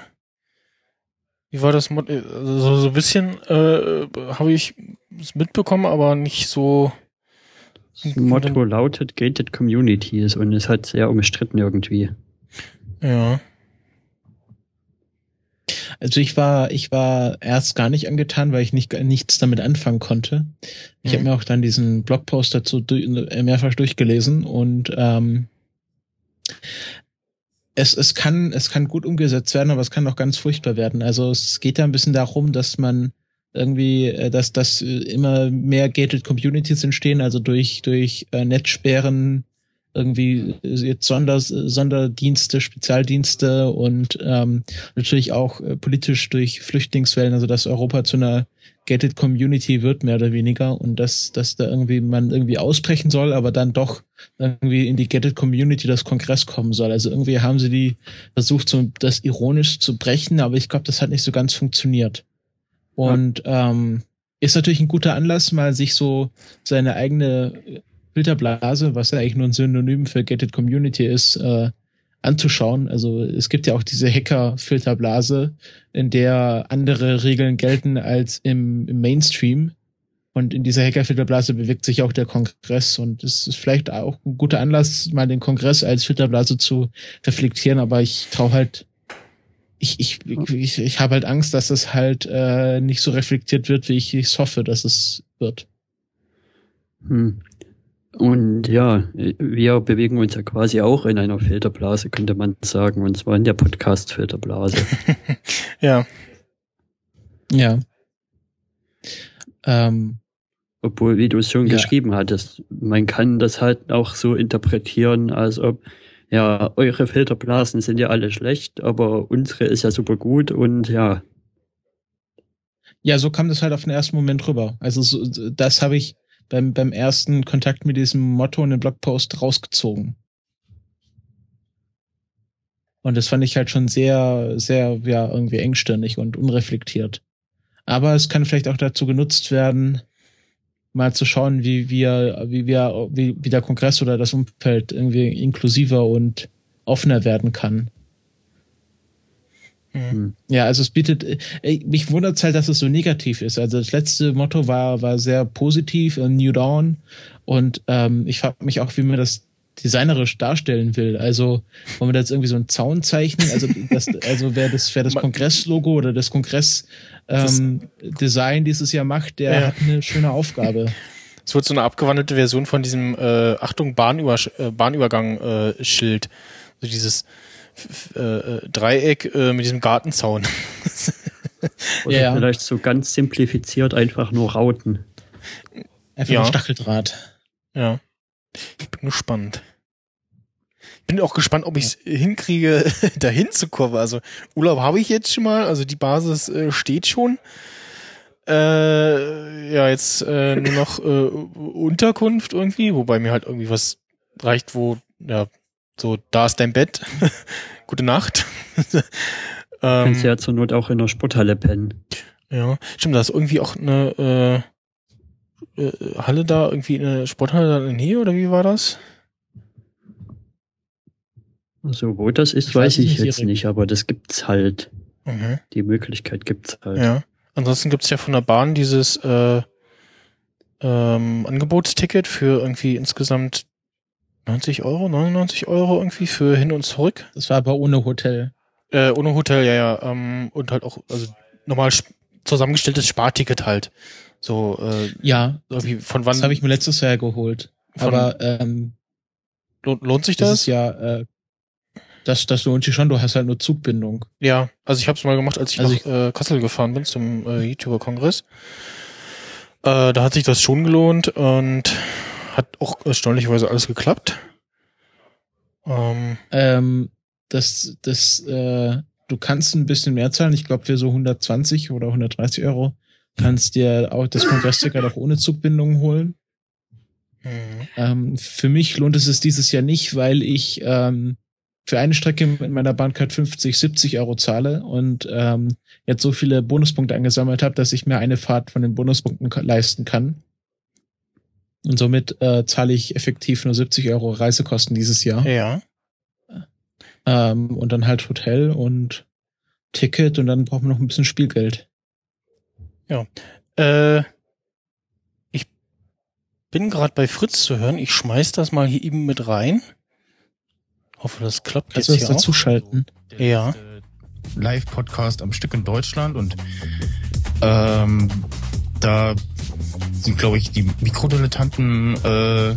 wie war das? Also so ein bisschen äh, habe ich es mitbekommen, aber nicht so. Das Motto lautet Gated Communities und es hat sehr umstritten irgendwie. Ja. Also ich war, ich war erst gar nicht angetan, weil ich nicht, nichts damit anfangen konnte. Ich mhm. habe mir auch dann diesen Blogpost dazu mehrfach durchgelesen und ähm, es, es kann, es kann gut umgesetzt werden, aber es kann auch ganz furchtbar werden. Also es geht da ein bisschen darum, dass man irgendwie, äh, dass, dass immer mehr gated Communities entstehen, also durch, durch äh, Netzsperren, irgendwie jetzt Sonder, Sonderdienste, Spezialdienste und ähm, natürlich auch äh, politisch durch Flüchtlingswellen, also dass Europa zu einer gated Community wird, mehr oder weniger, und dass, dass da irgendwie man irgendwie ausbrechen soll, aber dann doch irgendwie in die gated Community das Kongress kommen soll. Also irgendwie haben sie die versucht, so das ironisch zu brechen, aber ich glaube, das hat nicht so ganz funktioniert. Und ja. ähm, ist natürlich ein guter Anlass, mal sich so seine eigene Filterblase, was ja eigentlich nur ein Synonym für Gated Community ist, äh, anzuschauen. Also es gibt ja auch diese Hacker-Filterblase, in der andere Regeln gelten als im, im Mainstream. Und in dieser Hacker-Filterblase bewegt sich auch der Kongress. Und es ist vielleicht auch ein guter Anlass, mal den Kongress als Filterblase zu reflektieren. Aber ich traue halt, ich, ich, ich, ich habe halt Angst, dass es halt äh, nicht so reflektiert wird, wie ich es hoffe, dass es wird. Hm. Und ja, wir bewegen uns ja quasi auch in einer Filterblase, könnte man sagen, und zwar in der Podcast-Filterblase. ja. Ja. Ähm, Obwohl, wie du es schon ja. geschrieben hattest, man kann das halt auch so interpretieren, als ob, ja, eure Filterblasen sind ja alle schlecht, aber unsere ist ja super gut und ja. Ja, so kam das halt auf den ersten Moment rüber. Also so, das habe ich, beim, beim ersten Kontakt mit diesem Motto in dem Blogpost rausgezogen. Und das fand ich halt schon sehr, sehr, ja, irgendwie engstirnig und unreflektiert. Aber es kann vielleicht auch dazu genutzt werden, mal zu schauen, wie wir, wie wir, wie, wie der Kongress oder das Umfeld irgendwie inklusiver und offener werden kann. Mhm. Ja, also es bietet, ey, mich wundert es halt, dass es so negativ ist. Also das letzte Motto war, war sehr positiv, äh, New Dawn. Und ähm, ich frage mich auch, wie man das designerisch darstellen will. Also wollen wir da jetzt irgendwie so einen Zaun zeichnen? Also das, also wer das, wer das Kongresslogo oder das Kongressdesign ähm, dieses Jahr macht, der ja. hat eine schöne Aufgabe. Es wird so eine abgewandelte Version von diesem äh, Achtung Bahnüber äh, Bahnübergang äh, Schild. So dieses äh, äh, Dreieck äh, mit diesem Gartenzaun. Oder ja. vielleicht so ganz simplifiziert einfach nur Rauten. Einfach ja. Stacheldraht. Ja. Ich bin gespannt. Ich bin auch gespannt, ob ich es hinkriege, dahin zu kommen. Also Urlaub habe ich jetzt schon mal, also die Basis äh, steht schon. Äh, ja, jetzt äh, nur noch äh, Unterkunft irgendwie, wobei mir halt irgendwie was reicht, wo ja so, da ist dein Bett. Gute Nacht. ähm, Kannst ja zur Not auch in der Sporthalle pennen. Ja, stimmt, da ist irgendwie auch eine äh, äh, Halle da, irgendwie eine Sporthalle da in der Nähe, oder wie war das? Also, wo das ist, ich weiß, weiß ich jetzt nicht, aber das gibt's halt. Mhm. Die Möglichkeit gibt's halt. Ja. Ansonsten gibt's ja von der Bahn dieses äh, ähm, Angebotsticket für irgendwie insgesamt 90 Euro, 99 Euro irgendwie für hin und zurück. Das war aber ohne Hotel. Äh, ohne Hotel, ja, ja. Ähm, und halt auch, also normal zusammengestelltes Sparticket halt. So, äh, ja. Irgendwie von wann. Das habe ich mir letztes Jahr geholt. aber ähm, lohnt, lohnt sich das? Das ist ja, äh, das, das lohnt sich schon, du hast halt nur Zugbindung. Ja, also ich habe es mal gemacht, als ich also nach ich, äh, Kassel gefahren bin zum äh, YouTuber-Kongress. Äh, da hat sich das schon gelohnt und hat auch erstaunlicherweise alles geklappt. Ähm, ähm, das, das, äh, du kannst ein bisschen mehr zahlen. Ich glaube, für so 120 oder 130 Euro kannst dir auch das Kongressticket auch ohne Zugbindung holen. Mhm. Ähm, für mich lohnt es es dieses Jahr nicht, weil ich ähm, für eine Strecke mit meiner Bahncard 50, 70 Euro zahle und ähm, jetzt so viele Bonuspunkte angesammelt habe, dass ich mir eine Fahrt von den Bonuspunkten leisten kann. Und somit äh, zahle ich effektiv nur 70 Euro Reisekosten dieses Jahr. Ja. Ähm, und dann halt Hotel und Ticket und dann braucht man noch ein bisschen Spielgeld. Ja. Äh, ich bin gerade bei Fritz zu hören. Ich schmeiß das mal hier eben mit rein. Hoffe, das klappt Kannst jetzt du das dazuschalten? Ja. Live-Podcast am Stück in Deutschland und ähm, da sind, glaube ich, die Mikrodilettanten äh,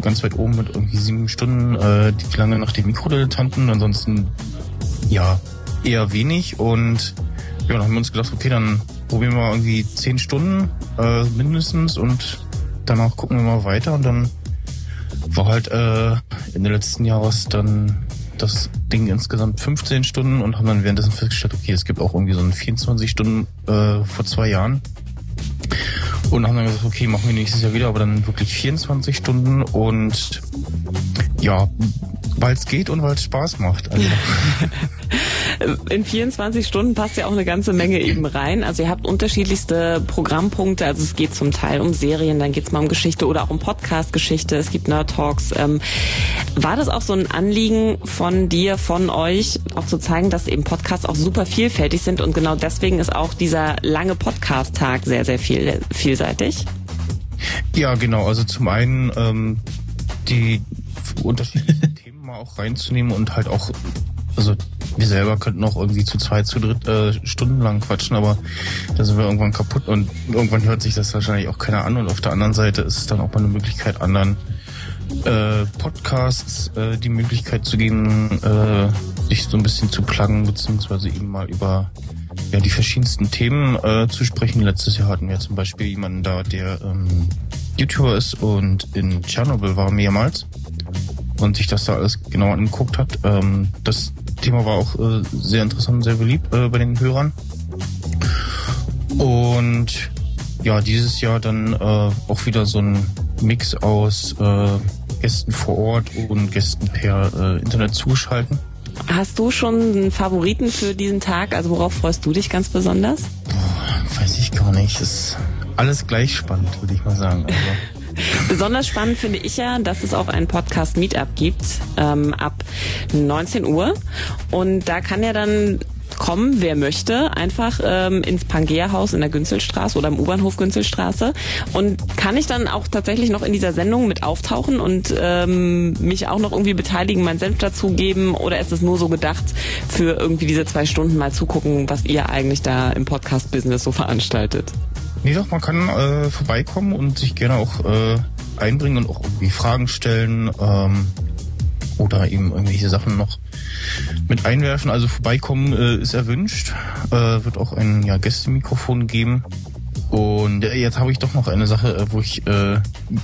ganz weit oben mit irgendwie sieben Stunden, äh, die Klange nach dem Mikrodilettanten. Ansonsten, ja, eher wenig. Und ja, dann haben wir uns gedacht, okay, dann probieren wir irgendwie zehn Stunden äh, mindestens und danach gucken wir mal weiter. Und dann war halt äh, Ende letzten Jahres dann das Ding insgesamt 15 Stunden und haben dann währenddessen festgestellt, okay, es gibt auch irgendwie so ein 24 Stunden äh, vor zwei Jahren. Und haben dann gesagt, okay, machen wir nächstes Jahr wieder, aber dann wirklich 24 Stunden und ja, weil es geht und weil es Spaß macht. Also. In 24 Stunden passt ja auch eine ganze Menge eben rein. Also ihr habt unterschiedlichste Programmpunkte. Also es geht zum Teil um Serien, dann geht es mal um Geschichte oder auch um Podcast-Geschichte. Es gibt Nerd Talks. Ähm, war das auch so ein Anliegen von dir, von euch, auch zu zeigen, dass eben Podcasts auch super vielfältig sind und genau deswegen ist auch dieser lange Podcast-Tag sehr, sehr viel, vielseitig? Ja, genau. Also zum einen ähm, die unterschiedlichen Themen mal auch reinzunehmen und halt auch, also wir selber könnten auch irgendwie zu zwei, zu dritt äh, stundenlang quatschen, aber da sind wir irgendwann kaputt und irgendwann hört sich das wahrscheinlich auch keiner an und auf der anderen Seite ist es dann auch mal eine Möglichkeit, anderen äh, Podcasts äh, die Möglichkeit zu geben, äh, sich so ein bisschen zu pluggen, beziehungsweise eben mal über ja, die verschiedensten Themen äh, zu sprechen. Letztes Jahr hatten wir zum Beispiel jemanden da, der ähm, YouTuber ist und in Tschernobyl war mehrmals und sich das da alles genau angeguckt hat. Ähm, das Thema war auch äh, sehr interessant und sehr beliebt äh, bei den Hörern. Und ja, dieses Jahr dann äh, auch wieder so ein Mix aus äh, Gästen vor Ort und Gästen per äh, Internet zuschalten. Hast du schon einen Favoriten für diesen Tag? Also worauf freust du dich ganz besonders? Boah, weiß ich gar nicht. Das ist alles gleich spannend, würde ich mal sagen. Also. Besonders spannend finde ich ja, dass es auch ein Podcast Meetup gibt ähm, ab 19 Uhr. Und da kann ja dann kommen, wer möchte, einfach ähm, ins Pangea-Haus in der Günzelstraße oder im U-Bahnhof Günzelstraße. Und kann ich dann auch tatsächlich noch in dieser Sendung mit auftauchen und ähm, mich auch noch irgendwie beteiligen, meinen Senf dazugeben? Oder ist es nur so gedacht für irgendwie diese zwei Stunden mal zugucken, was ihr eigentlich da im Podcast-Business so veranstaltet? Nee, doch, man kann äh, vorbeikommen und sich gerne auch äh, einbringen und auch irgendwie Fragen stellen ähm, oder eben irgendwelche Sachen noch mit einwerfen. Also vorbeikommen äh, ist erwünscht. Äh, wird auch ein ja, Gästemikrofon geben. Und äh, jetzt habe ich doch noch eine Sache, äh, wo ich äh,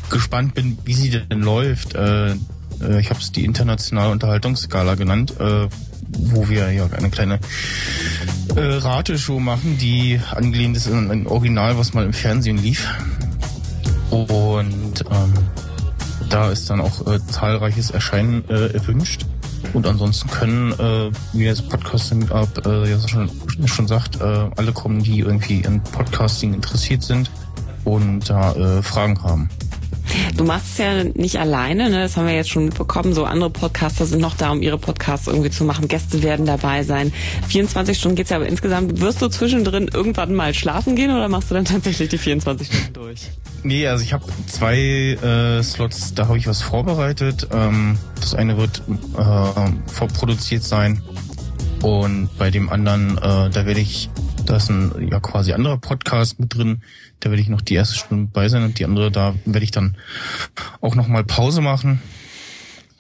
gespannt bin, wie sie denn läuft. Äh, äh, ich habe es die internationale Unterhaltungsskala genannt, äh, wo wir ja eine kleine äh, Rateshow machen, die angelehnt ist an ein Original, was mal im Fernsehen lief. Und ähm, da ist dann auch äh, zahlreiches Erscheinen äh, erwünscht. Und ansonsten können, äh, wie das Podcasting Meetup äh, ja schon, schon sagt, äh, alle kommen, die irgendwie in Podcasting interessiert sind und da äh, Fragen haben. Du machst es ja nicht alleine, ne? das haben wir jetzt schon mitbekommen. So andere Podcaster sind noch da, um ihre Podcasts irgendwie zu machen. Gäste werden dabei sein. 24 Stunden geht's ja, aber insgesamt wirst du zwischendrin irgendwann mal schlafen gehen oder machst du dann tatsächlich die 24 Stunden durch? Nee, also ich habe zwei äh, Slots, da habe ich was vorbereitet. Ähm, das eine wird äh, vorproduziert sein und bei dem anderen, äh, da werde ich, da ist ein ja quasi anderer Podcast mit drin, da werde ich noch die erste Stunde bei sein und die andere, da werde ich dann auch nochmal Pause machen.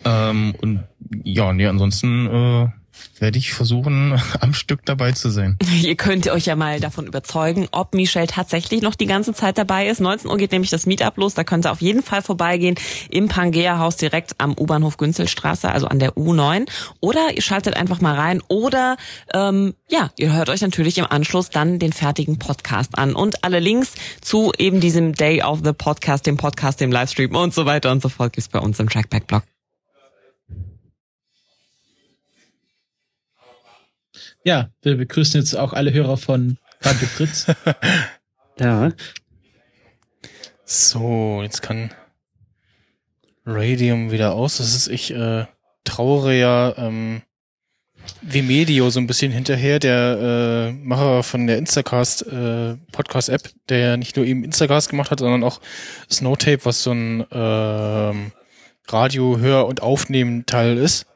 Ähm, und ja, nee, ansonsten äh, werde ich versuchen, am Stück dabei zu sein. Ihr könnt euch ja mal davon überzeugen, ob Michelle tatsächlich noch die ganze Zeit dabei ist. 19 Uhr geht nämlich das Meetup los, da könnt ihr auf jeden Fall vorbeigehen im Pangea-Haus direkt am U-Bahnhof Günzelstraße, also an der U9. Oder ihr schaltet einfach mal rein oder ähm, ja, ihr hört euch natürlich im Anschluss dann den fertigen Podcast an. Und alle Links zu eben diesem Day of the Podcast, dem Podcast, dem Livestream und so weiter und so fort gibt's bei uns im Trackback-Blog. Ja, wir begrüßen jetzt auch alle Hörer von Radio Fritz. ja. So, jetzt kann Radium wieder aus. Das ist, ich äh, trauere ja ähm, Vimedio so ein bisschen hinterher, der äh, Macher von der Instacast äh, Podcast-App, der nicht nur eben Instacast gemacht hat, sondern auch Snowtape, was so ein äh, Radio-Hör- und Aufnehmen-Teil ist.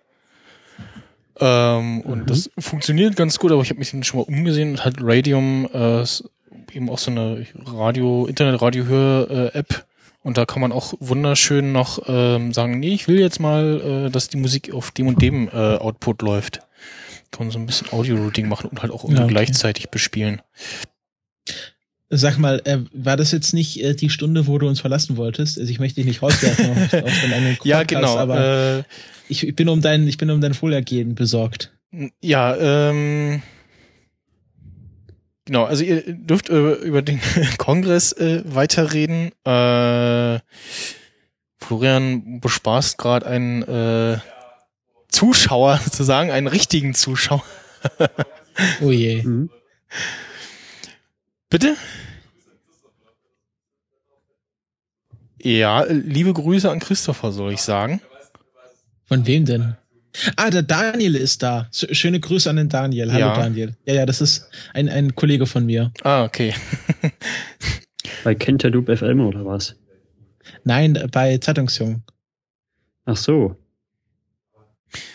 Ähm, mhm. Und das funktioniert ganz gut, aber ich habe mich schon mal umgesehen und hat Radium äh, eben auch so eine Radio, Internet-Radio-Hör-App Und da kann man auch wunderschön noch ähm, sagen, nee, ich will jetzt mal, äh, dass die Musik auf dem und dem äh, Output läuft. Kann man so ein bisschen Audio-Routing machen und halt auch ja, okay. gleichzeitig bespielen. Sag mal, äh, war das jetzt nicht äh, die Stunde, wo du uns verlassen wolltest? Also ich möchte dich nicht rauswerfen auf, auf eigenen Ja, genau. Aber äh, ich, ich bin um dein, ich bin um dein Wohlergehen besorgt. Ja, ähm, genau. Also ihr dürft über, über den Kongress äh, weiterreden. Äh, Florian bespaßt gerade einen äh, Zuschauer, sozusagen einen richtigen Zuschauer. oh je. Mhm. Bitte? Ja, liebe Grüße an Christopher, soll ich sagen. Von wem denn? Ah, der Daniel ist da. Schöne Grüße an den Daniel. Hallo ja. Daniel. Ja, ja, das ist ein, ein Kollege von mir. Ah, okay. bei Cantaloupe FM oder was? Nein, bei Zeitungsjung. Ach so.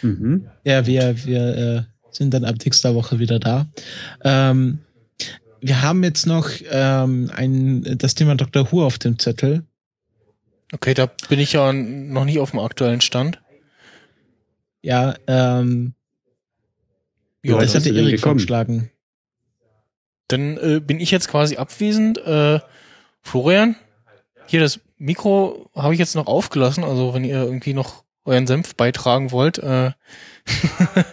Mhm. Ja, wir, wir äh, sind dann ab nächster Woche wieder da. Ähm, wir haben jetzt noch ähm, ein, das Thema Dr. Who auf dem Zettel. Okay, da bin ich ja noch nicht auf dem aktuellen Stand. Ja, ähm, ja, das hatte Erik vorgeschlagen. Dann äh, bin ich jetzt quasi abwesend. Äh, Florian, hier das Mikro habe ich jetzt noch aufgelassen, also wenn ihr irgendwie noch euren Senf beitragen wollt. Äh,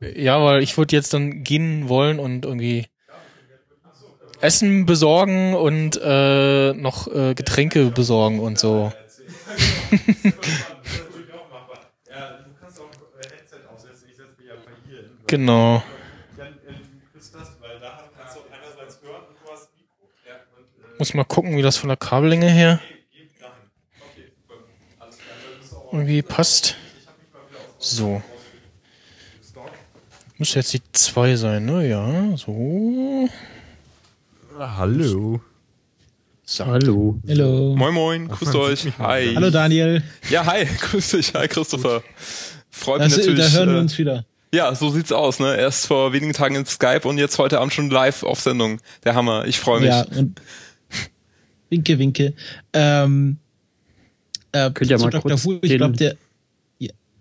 Ja, weil ich würde jetzt dann gehen wollen und irgendwie Essen besorgen und äh, noch äh, Getränke besorgen und so. genau. Muss mal gucken, wie das von der Kabellänge her irgendwie passt. So. Müsste jetzt die 2 sein, ne? Ja, so. Hallo. So. Hallo. Hallo. Moin Moin, grüßt euch. Hi. Hallo Daniel. Ja, hi, grüß dich. Hi Christopher. Freut mich natürlich. Da hören wir äh, uns wieder. Ja, so sieht's aus, ne? Erst vor wenigen Tagen in Skype und jetzt heute Abend schon live auf Sendung. Der Hammer. Ich freue mich. Ja, und winke, winke. Ähm, äh, Könnt ihr mal Dr. kurz Wu, ich glaube, der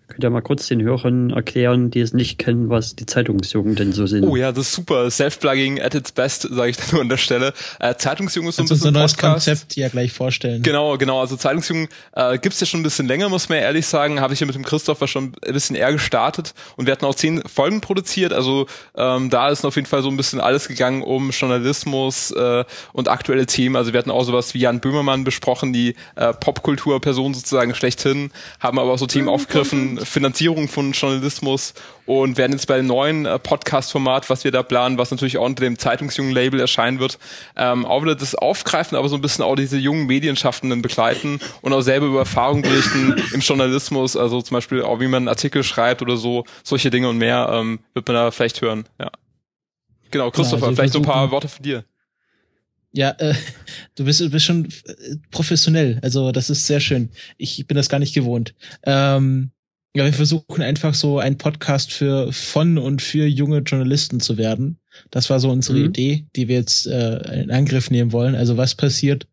Könnt ihr mal kurz den Hörern erklären, die es nicht kennen, was die Zeitungsjungen denn so sind? Oh ja, das ist super. Self-Plugging at its best, sage ich da nur an der Stelle. Äh, Zeitungsjungen ist so ein bisschen ein neues Podcast. Konzept ja gleich vorstellen. Genau, genau. Also Zeitungsjungen äh, gibt's ja schon ein bisschen länger, muss man ehrlich sagen. Habe ich ja mit dem Christopher schon ein bisschen eher gestartet. Und wir hatten auch zehn Folgen produziert. Also ähm, da ist auf jeden Fall so ein bisschen alles gegangen um Journalismus äh, und aktuelle Themen. Also wir hatten auch sowas wie Jan Böhmermann besprochen, die äh, Popkulturperson sozusagen schlechthin, haben aber auch so Themen aufgegriffen Finanzierung von Journalismus und werden jetzt bei dem neuen äh, Podcast-Format, was wir da planen, was natürlich auch unter dem Zeitungsjungen-Label erscheinen wird, ähm, auch wieder das aufgreifen, aber so ein bisschen auch diese jungen Medienschaffenden begleiten und auch selber über Erfahrungen berichten im Journalismus, also zum Beispiel auch wie man einen Artikel schreibt oder so, solche Dinge und mehr ähm, wird man da vielleicht hören. Ja. Genau, Christopher, ja, also vielleicht so ein paar Worte von dir. Ja, äh, du bist, du bist schon äh, professionell. Also das ist sehr schön. Ich bin das gar nicht gewohnt. Ähm, ja, wir versuchen einfach so ein Podcast für von und für junge Journalisten zu werden. Das war so unsere mhm. Idee, die wir jetzt äh, in Angriff nehmen wollen. Also was passiert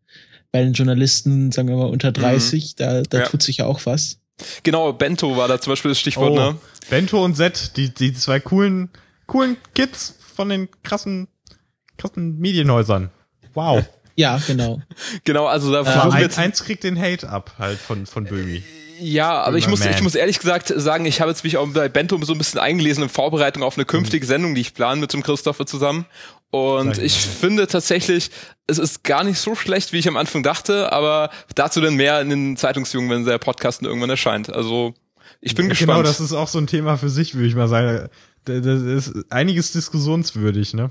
bei den Journalisten, sagen wir mal unter 30, mhm. da, da ja. tut sich ja auch was. Genau, Bento war da zum Beispiel das Stichwort, oh, ne? Bento und Zed, die, die zwei coolen, coolen Kids von den krassen, krassen Medienhäusern. Wow. Ja, genau. genau, also da äh, eins, eins kriegt den Hate ab halt von, von Bömi. Ja, aber ich muss, ich muss ehrlich gesagt sagen, ich habe jetzt mich auch bei Bento so ein bisschen eingelesen in Vorbereitung auf eine künftige mhm. Sendung, die ich plane mit dem Christopher zusammen. Und ich finde tatsächlich, es ist gar nicht so schlecht, wie ich am Anfang dachte, aber dazu dann mehr in den Zeitungsjungen, wenn der Podcast irgendwann erscheint. Also ich bin ja, genau, gespannt. Genau, das ist auch so ein Thema für sich, würde ich mal sagen. Das ist einiges diskussionswürdig, ne?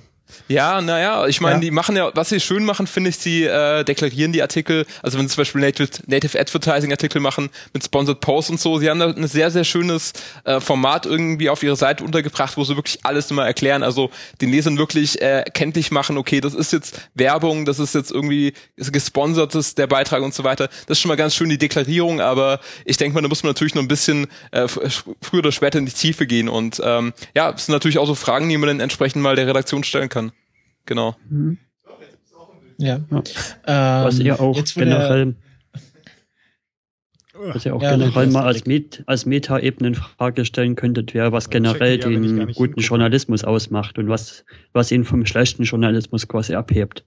Ja, naja, ich meine, ja. die machen ja, was sie schön machen, finde ich, sie äh, deklarieren die Artikel, also wenn sie zum Beispiel Native, Native Advertising Artikel machen mit Sponsored Posts und so, sie haben da ein sehr, sehr schönes äh, Format irgendwie auf ihre Seite untergebracht, wo sie wirklich alles immer erklären, also den Lesern wirklich äh, kenntlich machen, okay, das ist jetzt Werbung, das ist jetzt irgendwie gesponsertes, der Beitrag und so weiter. Das ist schon mal ganz schön die Deklarierung, aber ich denke mal, da muss man natürlich noch ein bisschen äh, früher oder später in die Tiefe gehen und ähm, ja, es sind natürlich auch so Fragen, die man dann entsprechend mal der Redaktion stellen kann. Genau. Mhm. Ja. ja. Ähm, was ihr auch generell, was ihr auch ja, generell mal als, Met, als Meta-Ebene in Frage stellen könntet, wäre, was generell den guten Journalismus ausmacht und was, was ihn vom schlechten Journalismus quasi abhebt.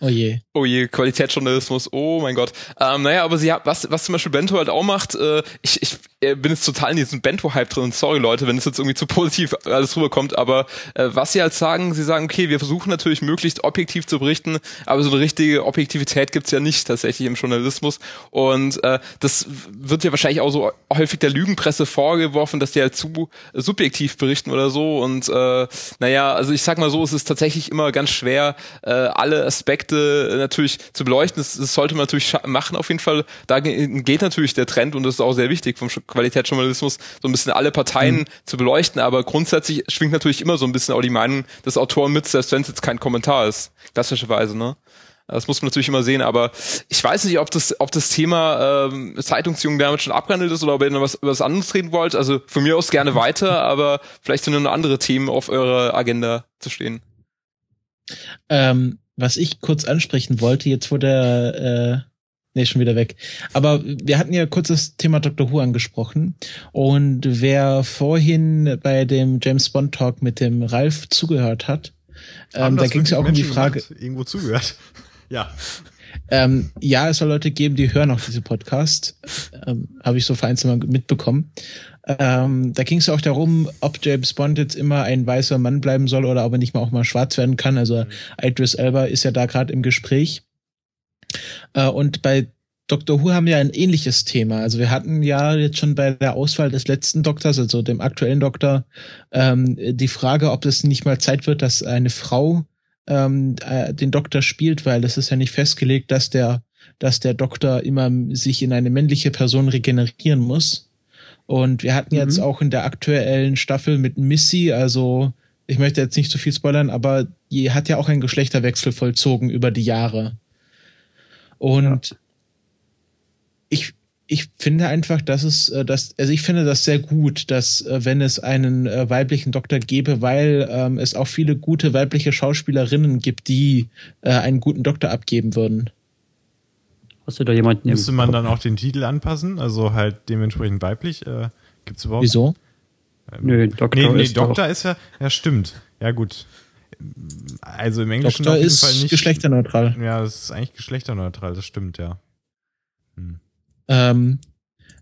Oh je. Oh je, Qualitätsjournalismus, oh mein Gott. Ähm, naja, aber sie hat, was, was zum Beispiel Bento halt auch macht, äh, ich, ich bin jetzt total in diesem Bento-Hype drin. Sorry Leute, wenn es jetzt irgendwie zu positiv alles rüberkommt, aber äh, was sie halt sagen, sie sagen, okay, wir versuchen natürlich möglichst objektiv zu berichten, aber so eine richtige Objektivität gibt's ja nicht tatsächlich im Journalismus. Und äh, das wird ja wahrscheinlich auch so häufig der Lügenpresse vorgeworfen, dass die halt zu subjektiv berichten oder so. Und äh, naja, also ich sag mal so, es ist tatsächlich immer ganz schwer, äh, alle Aspekte natürlich zu beleuchten. Das, das sollte man natürlich machen auf jeden Fall. Da geht natürlich der Trend und das ist auch sehr wichtig vom Qualitätsjournalismus, so ein bisschen alle Parteien mhm. zu beleuchten, aber grundsätzlich schwingt natürlich immer so ein bisschen auch die Meinung des Autoren mit, selbst wenn es jetzt kein Kommentar ist. Klassischerweise, ne? Das muss man natürlich immer sehen, aber ich weiß nicht, ob das, ob das Thema ähm, Zeitungsjungen damit schon abgehandelt ist oder ob ihr noch was über was anderes reden wollt. Also von mir aus gerne weiter, aber vielleicht sind noch andere Themen auf eurer Agenda zu stehen. Ähm, was ich kurz ansprechen wollte, jetzt wo der äh, Nee, schon wieder weg. Aber wir hatten ja kurz das Thema Dr. Who angesprochen. Und wer vorhin bei dem James Bond Talk mit dem Ralf zugehört hat, ähm, da ging es ja auch Menschen um die Frage. Irgendwo zugehört. ja. Ähm, ja, es soll Leute geben, die hören auch diese Podcast. Ähm, Habe ich so vereinzelt mal mitbekommen. Ähm, da ging es auch darum, ob James Bond jetzt immer ein weißer Mann bleiben soll oder ob er nicht mal auch mal schwarz werden kann. Also. Idris Elba ist ja da gerade im Gespräch. Äh, und bei Dr. Who haben wir ein ähnliches Thema. Also wir hatten ja jetzt schon bei der Auswahl des letzten Doktors, also dem aktuellen Doktor, ähm, die Frage, ob es nicht mal Zeit wird, dass eine Frau ähm, äh, den Doktor spielt, weil es ist ja nicht festgelegt, dass der, dass der Doktor immer sich in eine männliche Person regenerieren muss. Und wir hatten mhm. jetzt auch in der aktuellen Staffel mit Missy, also ich möchte jetzt nicht zu viel spoilern, aber die hat ja auch einen Geschlechterwechsel vollzogen über die Jahre. Und ja. ich, ich finde einfach, dass es, äh, dass, also ich finde das sehr gut, dass äh, wenn es einen äh, weiblichen Doktor gäbe, weil ähm, es auch viele gute weibliche Schauspielerinnen gibt, die äh, einen guten Doktor abgeben würden. Hast du da jemanden? Müsste man dann auch den Titel anpassen, also halt dementsprechend weiblich? Äh, gibt's überhaupt? Wieso? Ähm, Nö, Doktor nee, nee, ist Doktor ist ja, ja stimmt. Ja gut, also im Englischen Doktor auf jeden Fall nicht. geschlechterneutral. Ja, das ist eigentlich geschlechterneutral, das stimmt, ja. Hm. Ähm,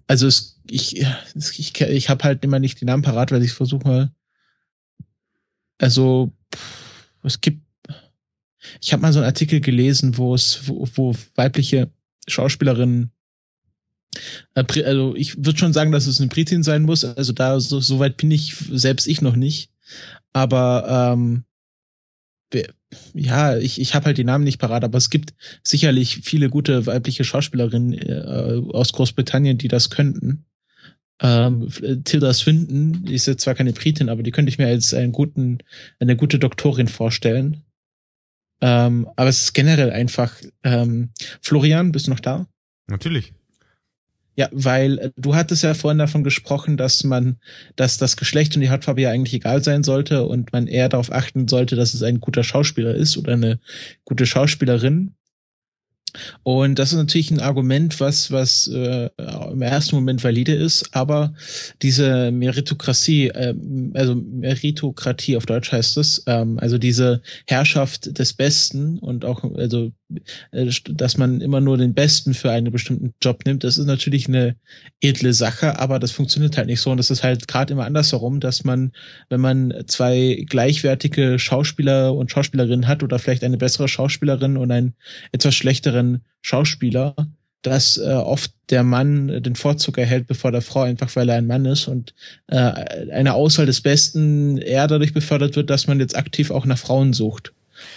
also es, ich, ich, ich habe halt immer nicht die Namen parat, weil ich versuche mal. Also es gibt, ich habe mal so einen Artikel gelesen, wo es, wo, wo weibliche Schauspielerinnen äh, also ich würde schon sagen, dass es eine Britin sein muss. Also da so, so weit bin ich selbst ich noch nicht. Aber ähm, ja, ich, ich habe halt die Namen nicht parat, aber es gibt sicherlich viele gute weibliche Schauspielerinnen äh, aus Großbritannien, die das könnten. Ähm, Tilda Swinton ist jetzt zwar keine Britin, aber die könnte ich mir als einen guten, eine gute Doktorin vorstellen. Ähm, aber es ist generell einfach. Ähm, Florian, bist du noch da? Natürlich. Ja, weil äh, du hattest ja vorhin davon gesprochen, dass man, dass das Geschlecht und die Hautfarbe ja eigentlich egal sein sollte und man eher darauf achten sollte, dass es ein guter Schauspieler ist oder eine gute Schauspielerin. Und das ist natürlich ein Argument, was, was äh, im ersten Moment valide ist, aber diese Meritokratie, äh, also Meritokratie auf Deutsch heißt es, ähm, also diese Herrschaft des Besten und auch, also dass man immer nur den Besten für einen bestimmten Job nimmt, das ist natürlich eine edle Sache, aber das funktioniert halt nicht so. Und das ist halt gerade immer andersherum, dass man, wenn man zwei gleichwertige Schauspieler und Schauspielerinnen hat oder vielleicht eine bessere Schauspielerin und einen etwas schlechteren Schauspieler, dass äh, oft der Mann den Vorzug erhält bevor der Frau, einfach weil er ein Mann ist. Und äh, eine Auswahl des Besten eher dadurch befördert wird, dass man jetzt aktiv auch nach Frauen sucht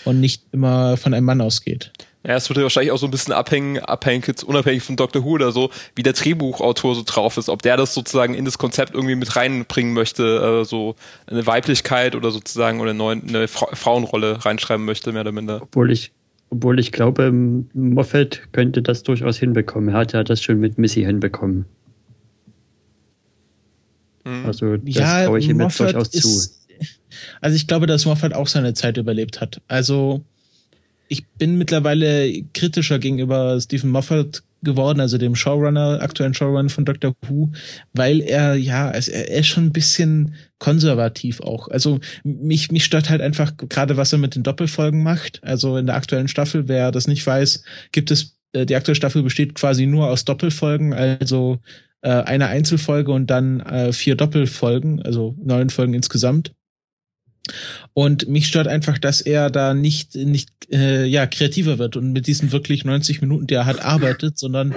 und nicht immer von einem Mann ausgeht. Ja, es würde wahrscheinlich auch so ein bisschen abhängen, abhängig, jetzt unabhängig von Dr. Who oder so, wie der Drehbuchautor so drauf ist, ob der das sozusagen in das Konzept irgendwie mit reinbringen möchte, äh, so eine Weiblichkeit oder sozusagen oder eine, neue, eine Fra Frauenrolle reinschreiben möchte, mehr oder minder. Obwohl ich, obwohl ich glaube, Moffat könnte das durchaus hinbekommen. Er hat ja das schon mit Missy hinbekommen. Mhm. Also das ja, traue ich ihm jetzt durchaus zu. Also ich glaube, dass Moffat auch seine Zeit überlebt hat. Also ich bin mittlerweile kritischer gegenüber Stephen Moffat geworden, also dem Showrunner, aktuellen Showrunner von Doctor Who, weil er, ja, also er, er ist schon ein bisschen konservativ auch. Also mich, mich stört halt einfach gerade, was er mit den Doppelfolgen macht. Also in der aktuellen Staffel, wer das nicht weiß, gibt es, äh, die aktuelle Staffel besteht quasi nur aus Doppelfolgen, also äh, eine Einzelfolge und dann äh, vier Doppelfolgen, also neun Folgen insgesamt. Und mich stört einfach, dass er da nicht, nicht äh, ja, kreativer wird und mit diesen wirklich 90 Minuten, die er hat, arbeitet, sondern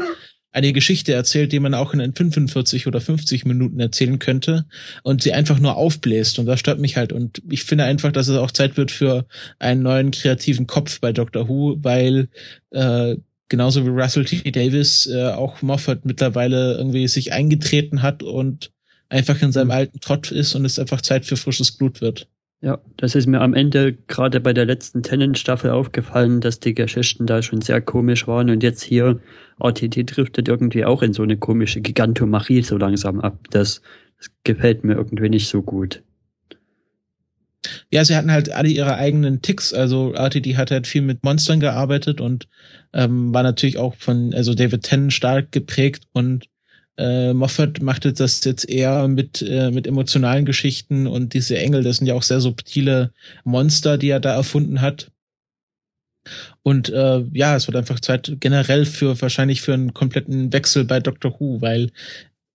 eine Geschichte erzählt, die man auch in 45 oder 50 Minuten erzählen könnte und sie einfach nur aufbläst. Und das stört mich halt. Und ich finde einfach, dass es auch Zeit wird für einen neuen kreativen Kopf bei Doctor Who, weil äh, genauso wie Russell T. Davis äh, auch Moffat mittlerweile irgendwie sich eingetreten hat und einfach in seinem alten Trott ist und es einfach Zeit für frisches Blut wird. Ja, das ist mir am Ende gerade bei der letzten Tennant-Staffel aufgefallen, dass die Geschichten da schon sehr komisch waren und jetzt hier RTT driftet irgendwie auch in so eine komische Gigantomachie so langsam ab. Das, das gefällt mir irgendwie nicht so gut. Ja, sie hatten halt alle ihre eigenen Ticks. Also RTD hat halt viel mit Monstern gearbeitet und ähm, war natürlich auch von also David Tennant stark geprägt und äh, Moffat machte das jetzt eher mit, äh, mit emotionalen Geschichten und diese Engel, das sind ja auch sehr subtile Monster, die er da erfunden hat. Und äh, ja, es wird einfach Zeit generell für wahrscheinlich für einen kompletten Wechsel bei Doctor Who, weil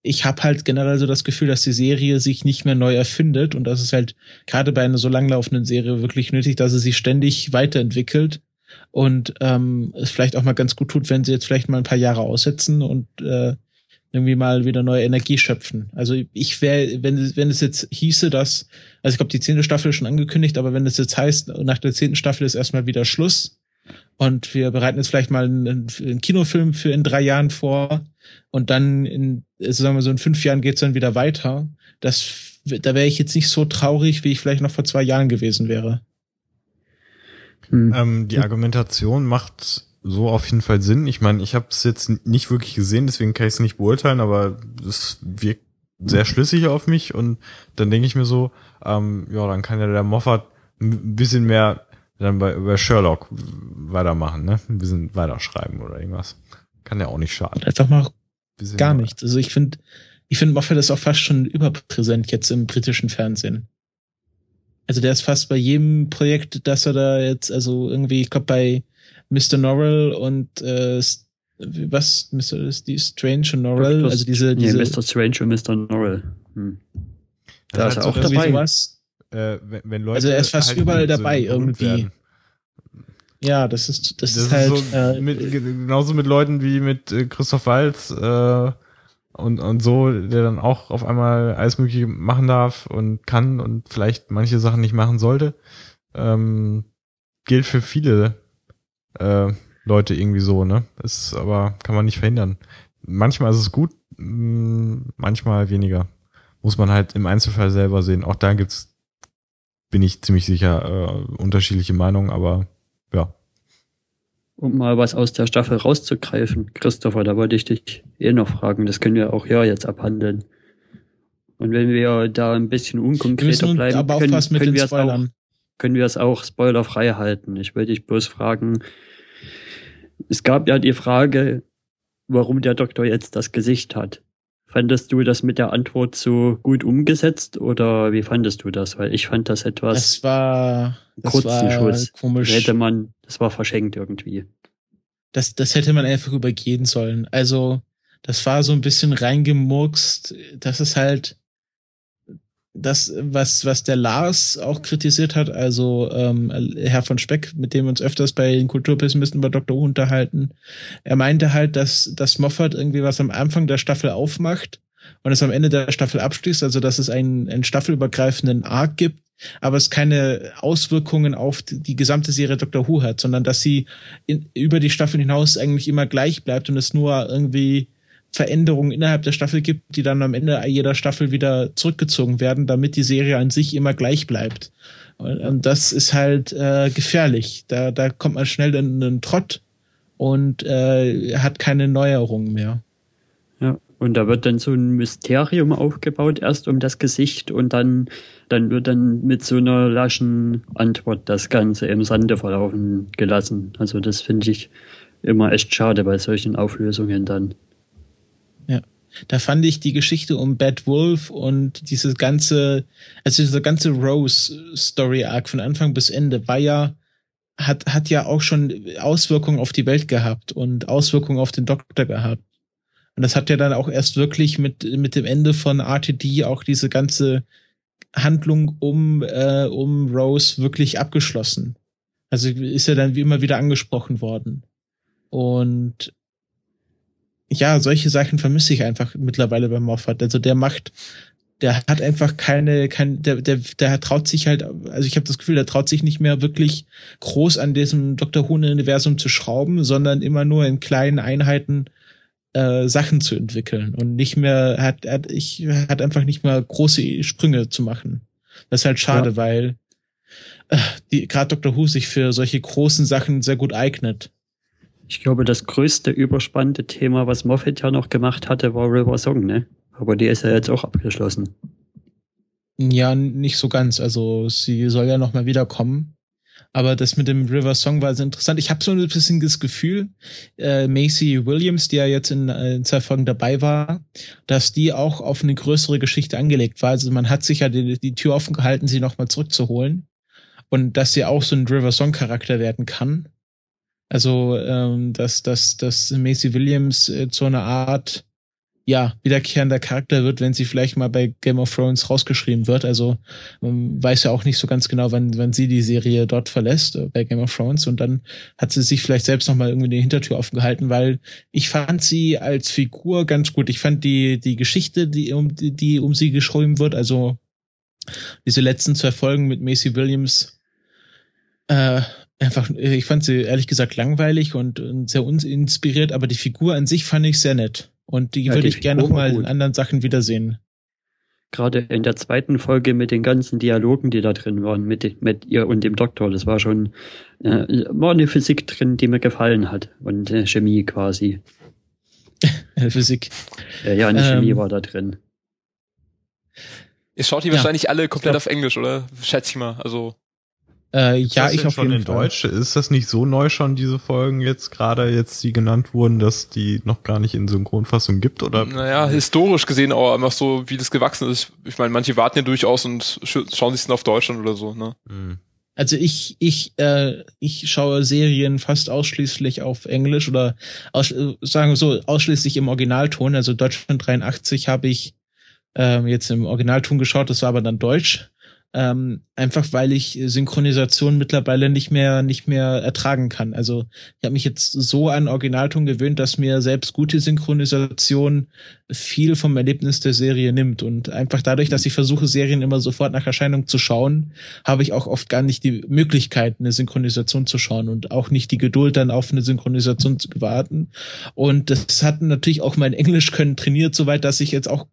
ich habe halt generell so das Gefühl, dass die Serie sich nicht mehr neu erfindet und das ist halt gerade bei einer so langlaufenden Serie wirklich nötig, dass sie sich ständig weiterentwickelt und ähm, es vielleicht auch mal ganz gut tut, wenn sie jetzt vielleicht mal ein paar Jahre aussetzen und äh, irgendwie mal wieder neue Energie schöpfen. Also ich wäre, wenn, wenn es jetzt hieße, dass, also ich glaube, die zehnte Staffel ist schon angekündigt, aber wenn es jetzt heißt, nach der zehnten Staffel ist erstmal wieder Schluss und wir bereiten jetzt vielleicht mal einen, einen Kinofilm für in drei Jahren vor und dann in, also sagen wir so in fünf Jahren geht's dann wieder weiter, das, da wäre ich jetzt nicht so traurig, wie ich vielleicht noch vor zwei Jahren gewesen wäre. Hm. Ähm, die Argumentation macht so auf jeden Fall Sinn. Ich meine, ich habe es jetzt nicht wirklich gesehen, deswegen kann ich es nicht beurteilen, aber es wirkt sehr schlüssig auf mich und dann denke ich mir so, ähm, ja, dann kann ja der Moffat ein bisschen mehr dann bei, bei Sherlock weitermachen, ne? Ein bisschen weiterschreiben oder irgendwas. Kann ja auch nicht schaden. Einfach mal gar nichts. Also ich finde, ich finde Moffat ist auch fast schon überpräsent jetzt im britischen Fernsehen. Also der ist fast bei jedem Projekt, dass er da jetzt, also irgendwie, ich glaube bei Mr. Norrell und äh, was, Mr. ist die Strange und Norrell, also diese, diese. Nee, Mr. Strange und Mr. Norrell. Hm. Da ist er auch dabei. Sowas. Äh, wenn, wenn Leute also er ist fast halt überall dabei irgendwie. Werden. Ja, das ist das, das ist halt so äh, mit, genauso mit Leuten wie mit äh, Christoph Walz äh, und und so, der dann auch auf einmal alles mögliche machen darf und kann und vielleicht manche Sachen nicht machen sollte. Ähm, gilt für viele äh, Leute irgendwie so, ne? Das ist aber kann man nicht verhindern. Manchmal ist es gut, mm, manchmal weniger. Muss man halt im Einzelfall selber sehen. Auch da gibt's, bin ich ziemlich sicher, äh, unterschiedliche Meinungen, aber ja. Um mal was aus der Staffel rauszugreifen, Christopher, da wollte ich dich eh noch fragen. Das können wir auch ja jetzt abhandeln. Und wenn wir da ein bisschen unkonkreter bleiben, können, können wir es auch, können wir es auch spoilerfrei halten. Ich wollte dich bloß fragen, es gab ja die Frage, warum der Doktor jetzt das Gesicht hat. Fandest du das mit der Antwort so gut umgesetzt oder wie fandest du das? Weil ich fand das etwas das war, das kurzen war Schuss. Komisch. Hätte man, das war verschenkt irgendwie. Das, das hätte man einfach übergehen sollen. Also, das war so ein bisschen reingemurkst. Das ist halt, das, was, was der Lars auch kritisiert hat, also ähm, Herr von Speck, mit dem wir uns öfters bei den Kulturpessimisten über Dr. Who unterhalten, er meinte halt, dass, dass Moffat irgendwie was am Anfang der Staffel aufmacht und es am Ende der Staffel abschließt, also dass es einen, einen staffelübergreifenden Arc gibt, aber es keine Auswirkungen auf die gesamte Serie Dr. Who hat, sondern dass sie in, über die Staffel hinaus eigentlich immer gleich bleibt und es nur irgendwie Veränderungen innerhalb der Staffel gibt, die dann am Ende jeder Staffel wieder zurückgezogen werden, damit die Serie an sich immer gleich bleibt. Und das ist halt äh, gefährlich. Da, da kommt man schnell in einen Trott und äh, hat keine Neuerungen mehr. Ja, Und da wird dann so ein Mysterium aufgebaut, erst um das Gesicht und dann, dann wird dann mit so einer laschen Antwort das Ganze im Sande verlaufen gelassen. Also das finde ich immer echt schade bei solchen Auflösungen dann. Ja. Da fand ich die Geschichte um Bad Wolf und diese ganze, also diese ganze Rose-Story-Arc von Anfang bis Ende war ja, hat, hat ja auch schon Auswirkungen auf die Welt gehabt und Auswirkungen auf den Doktor gehabt. Und das hat ja dann auch erst wirklich mit, mit dem Ende von RTD auch diese ganze Handlung um, äh, um Rose wirklich abgeschlossen. Also ist ja dann wie immer wieder angesprochen worden. Und ja, solche Sachen vermisse ich einfach mittlerweile bei Moffat. Also der macht, der hat einfach keine, kein, der, der, der traut sich halt, also ich habe das Gefühl, der traut sich nicht mehr wirklich groß an diesem Dr. Who-Universum zu schrauben, sondern immer nur in kleinen Einheiten äh, Sachen zu entwickeln und nicht mehr hat, hat ich hat einfach nicht mehr große Sprünge zu machen. Das ist halt schade, ja. weil äh, die gerade Dr. Who sich für solche großen Sachen sehr gut eignet. Ich glaube, das größte überspannende Thema, was Moffat ja noch gemacht hatte, war River Song, ne? Aber die ist ja jetzt auch abgeschlossen. Ja, nicht so ganz. Also sie soll ja noch mal wiederkommen. Aber das mit dem River Song war sehr interessant. Ich habe so ein bisschen das Gefühl, äh, Macy Williams, die ja jetzt in, äh, in zwei Folgen dabei war, dass die auch auf eine größere Geschichte angelegt war. Also man hat sich ja die, die Tür offen gehalten, sie nochmal zurückzuholen. Und dass sie auch so ein River Song Charakter werden kann. Also, ähm, dass, dass, dass Macy Williams äh, so eine Art ja, wiederkehrender Charakter wird, wenn sie vielleicht mal bei Game of Thrones rausgeschrieben wird. Also man weiß ja auch nicht so ganz genau, wann, wann sie die Serie dort verlässt, äh, bei Game of Thrones. Und dann hat sie sich vielleicht selbst nochmal irgendwie die Hintertür offen gehalten, weil ich fand sie als Figur ganz gut. Ich fand die, die Geschichte, die um, die, die um sie geschrieben wird, also diese letzten zwei Folgen mit Macy Williams, äh, einfach, ich fand sie ehrlich gesagt langweilig und, und sehr uninspiriert, aber die Figur an sich fand ich sehr nett. Und die ja, würde ich gerne nochmal in anderen Sachen wiedersehen. Gerade in der zweiten Folge mit den ganzen Dialogen, die da drin waren, mit, mit ihr und dem Doktor, das war schon, äh, war eine Physik drin, die mir gefallen hat. Und äh, Chemie quasi. Physik. Ja, ja, eine ähm, Chemie war da drin. Ihr schaut die ja, wahrscheinlich alle komplett glaub, auf Englisch, oder? Schätze ich mal. Also. Äh, ja, ich auf schon jeden in Fall. Deutsch. Ist das nicht so neu schon, diese Folgen jetzt gerade jetzt, die genannt wurden, dass die noch gar nicht in Synchronfassung gibt, oder? Naja, historisch gesehen auch einfach so, wie das gewachsen ist. Ich meine, manche warten ja durchaus und schauen sich dann auf Deutschland oder so, ne? Hm. Also ich, ich, äh, ich schaue Serien fast ausschließlich auf Englisch oder aus, sagen wir so, ausschließlich im Originalton. Also Deutschland 83 habe ich äh, jetzt im Originalton geschaut, das war aber dann Deutsch. Ähm, einfach weil ich Synchronisation mittlerweile nicht mehr nicht mehr ertragen kann. Also ich habe mich jetzt so an Originalton gewöhnt, dass mir selbst gute Synchronisation viel vom Erlebnis der Serie nimmt. Und einfach dadurch, dass ich versuche, Serien immer sofort nach Erscheinung zu schauen, habe ich auch oft gar nicht die Möglichkeit, eine Synchronisation zu schauen und auch nicht die Geduld, dann auf eine Synchronisation zu warten. Und das hat natürlich auch mein Englisch können trainiert, soweit, dass ich jetzt auch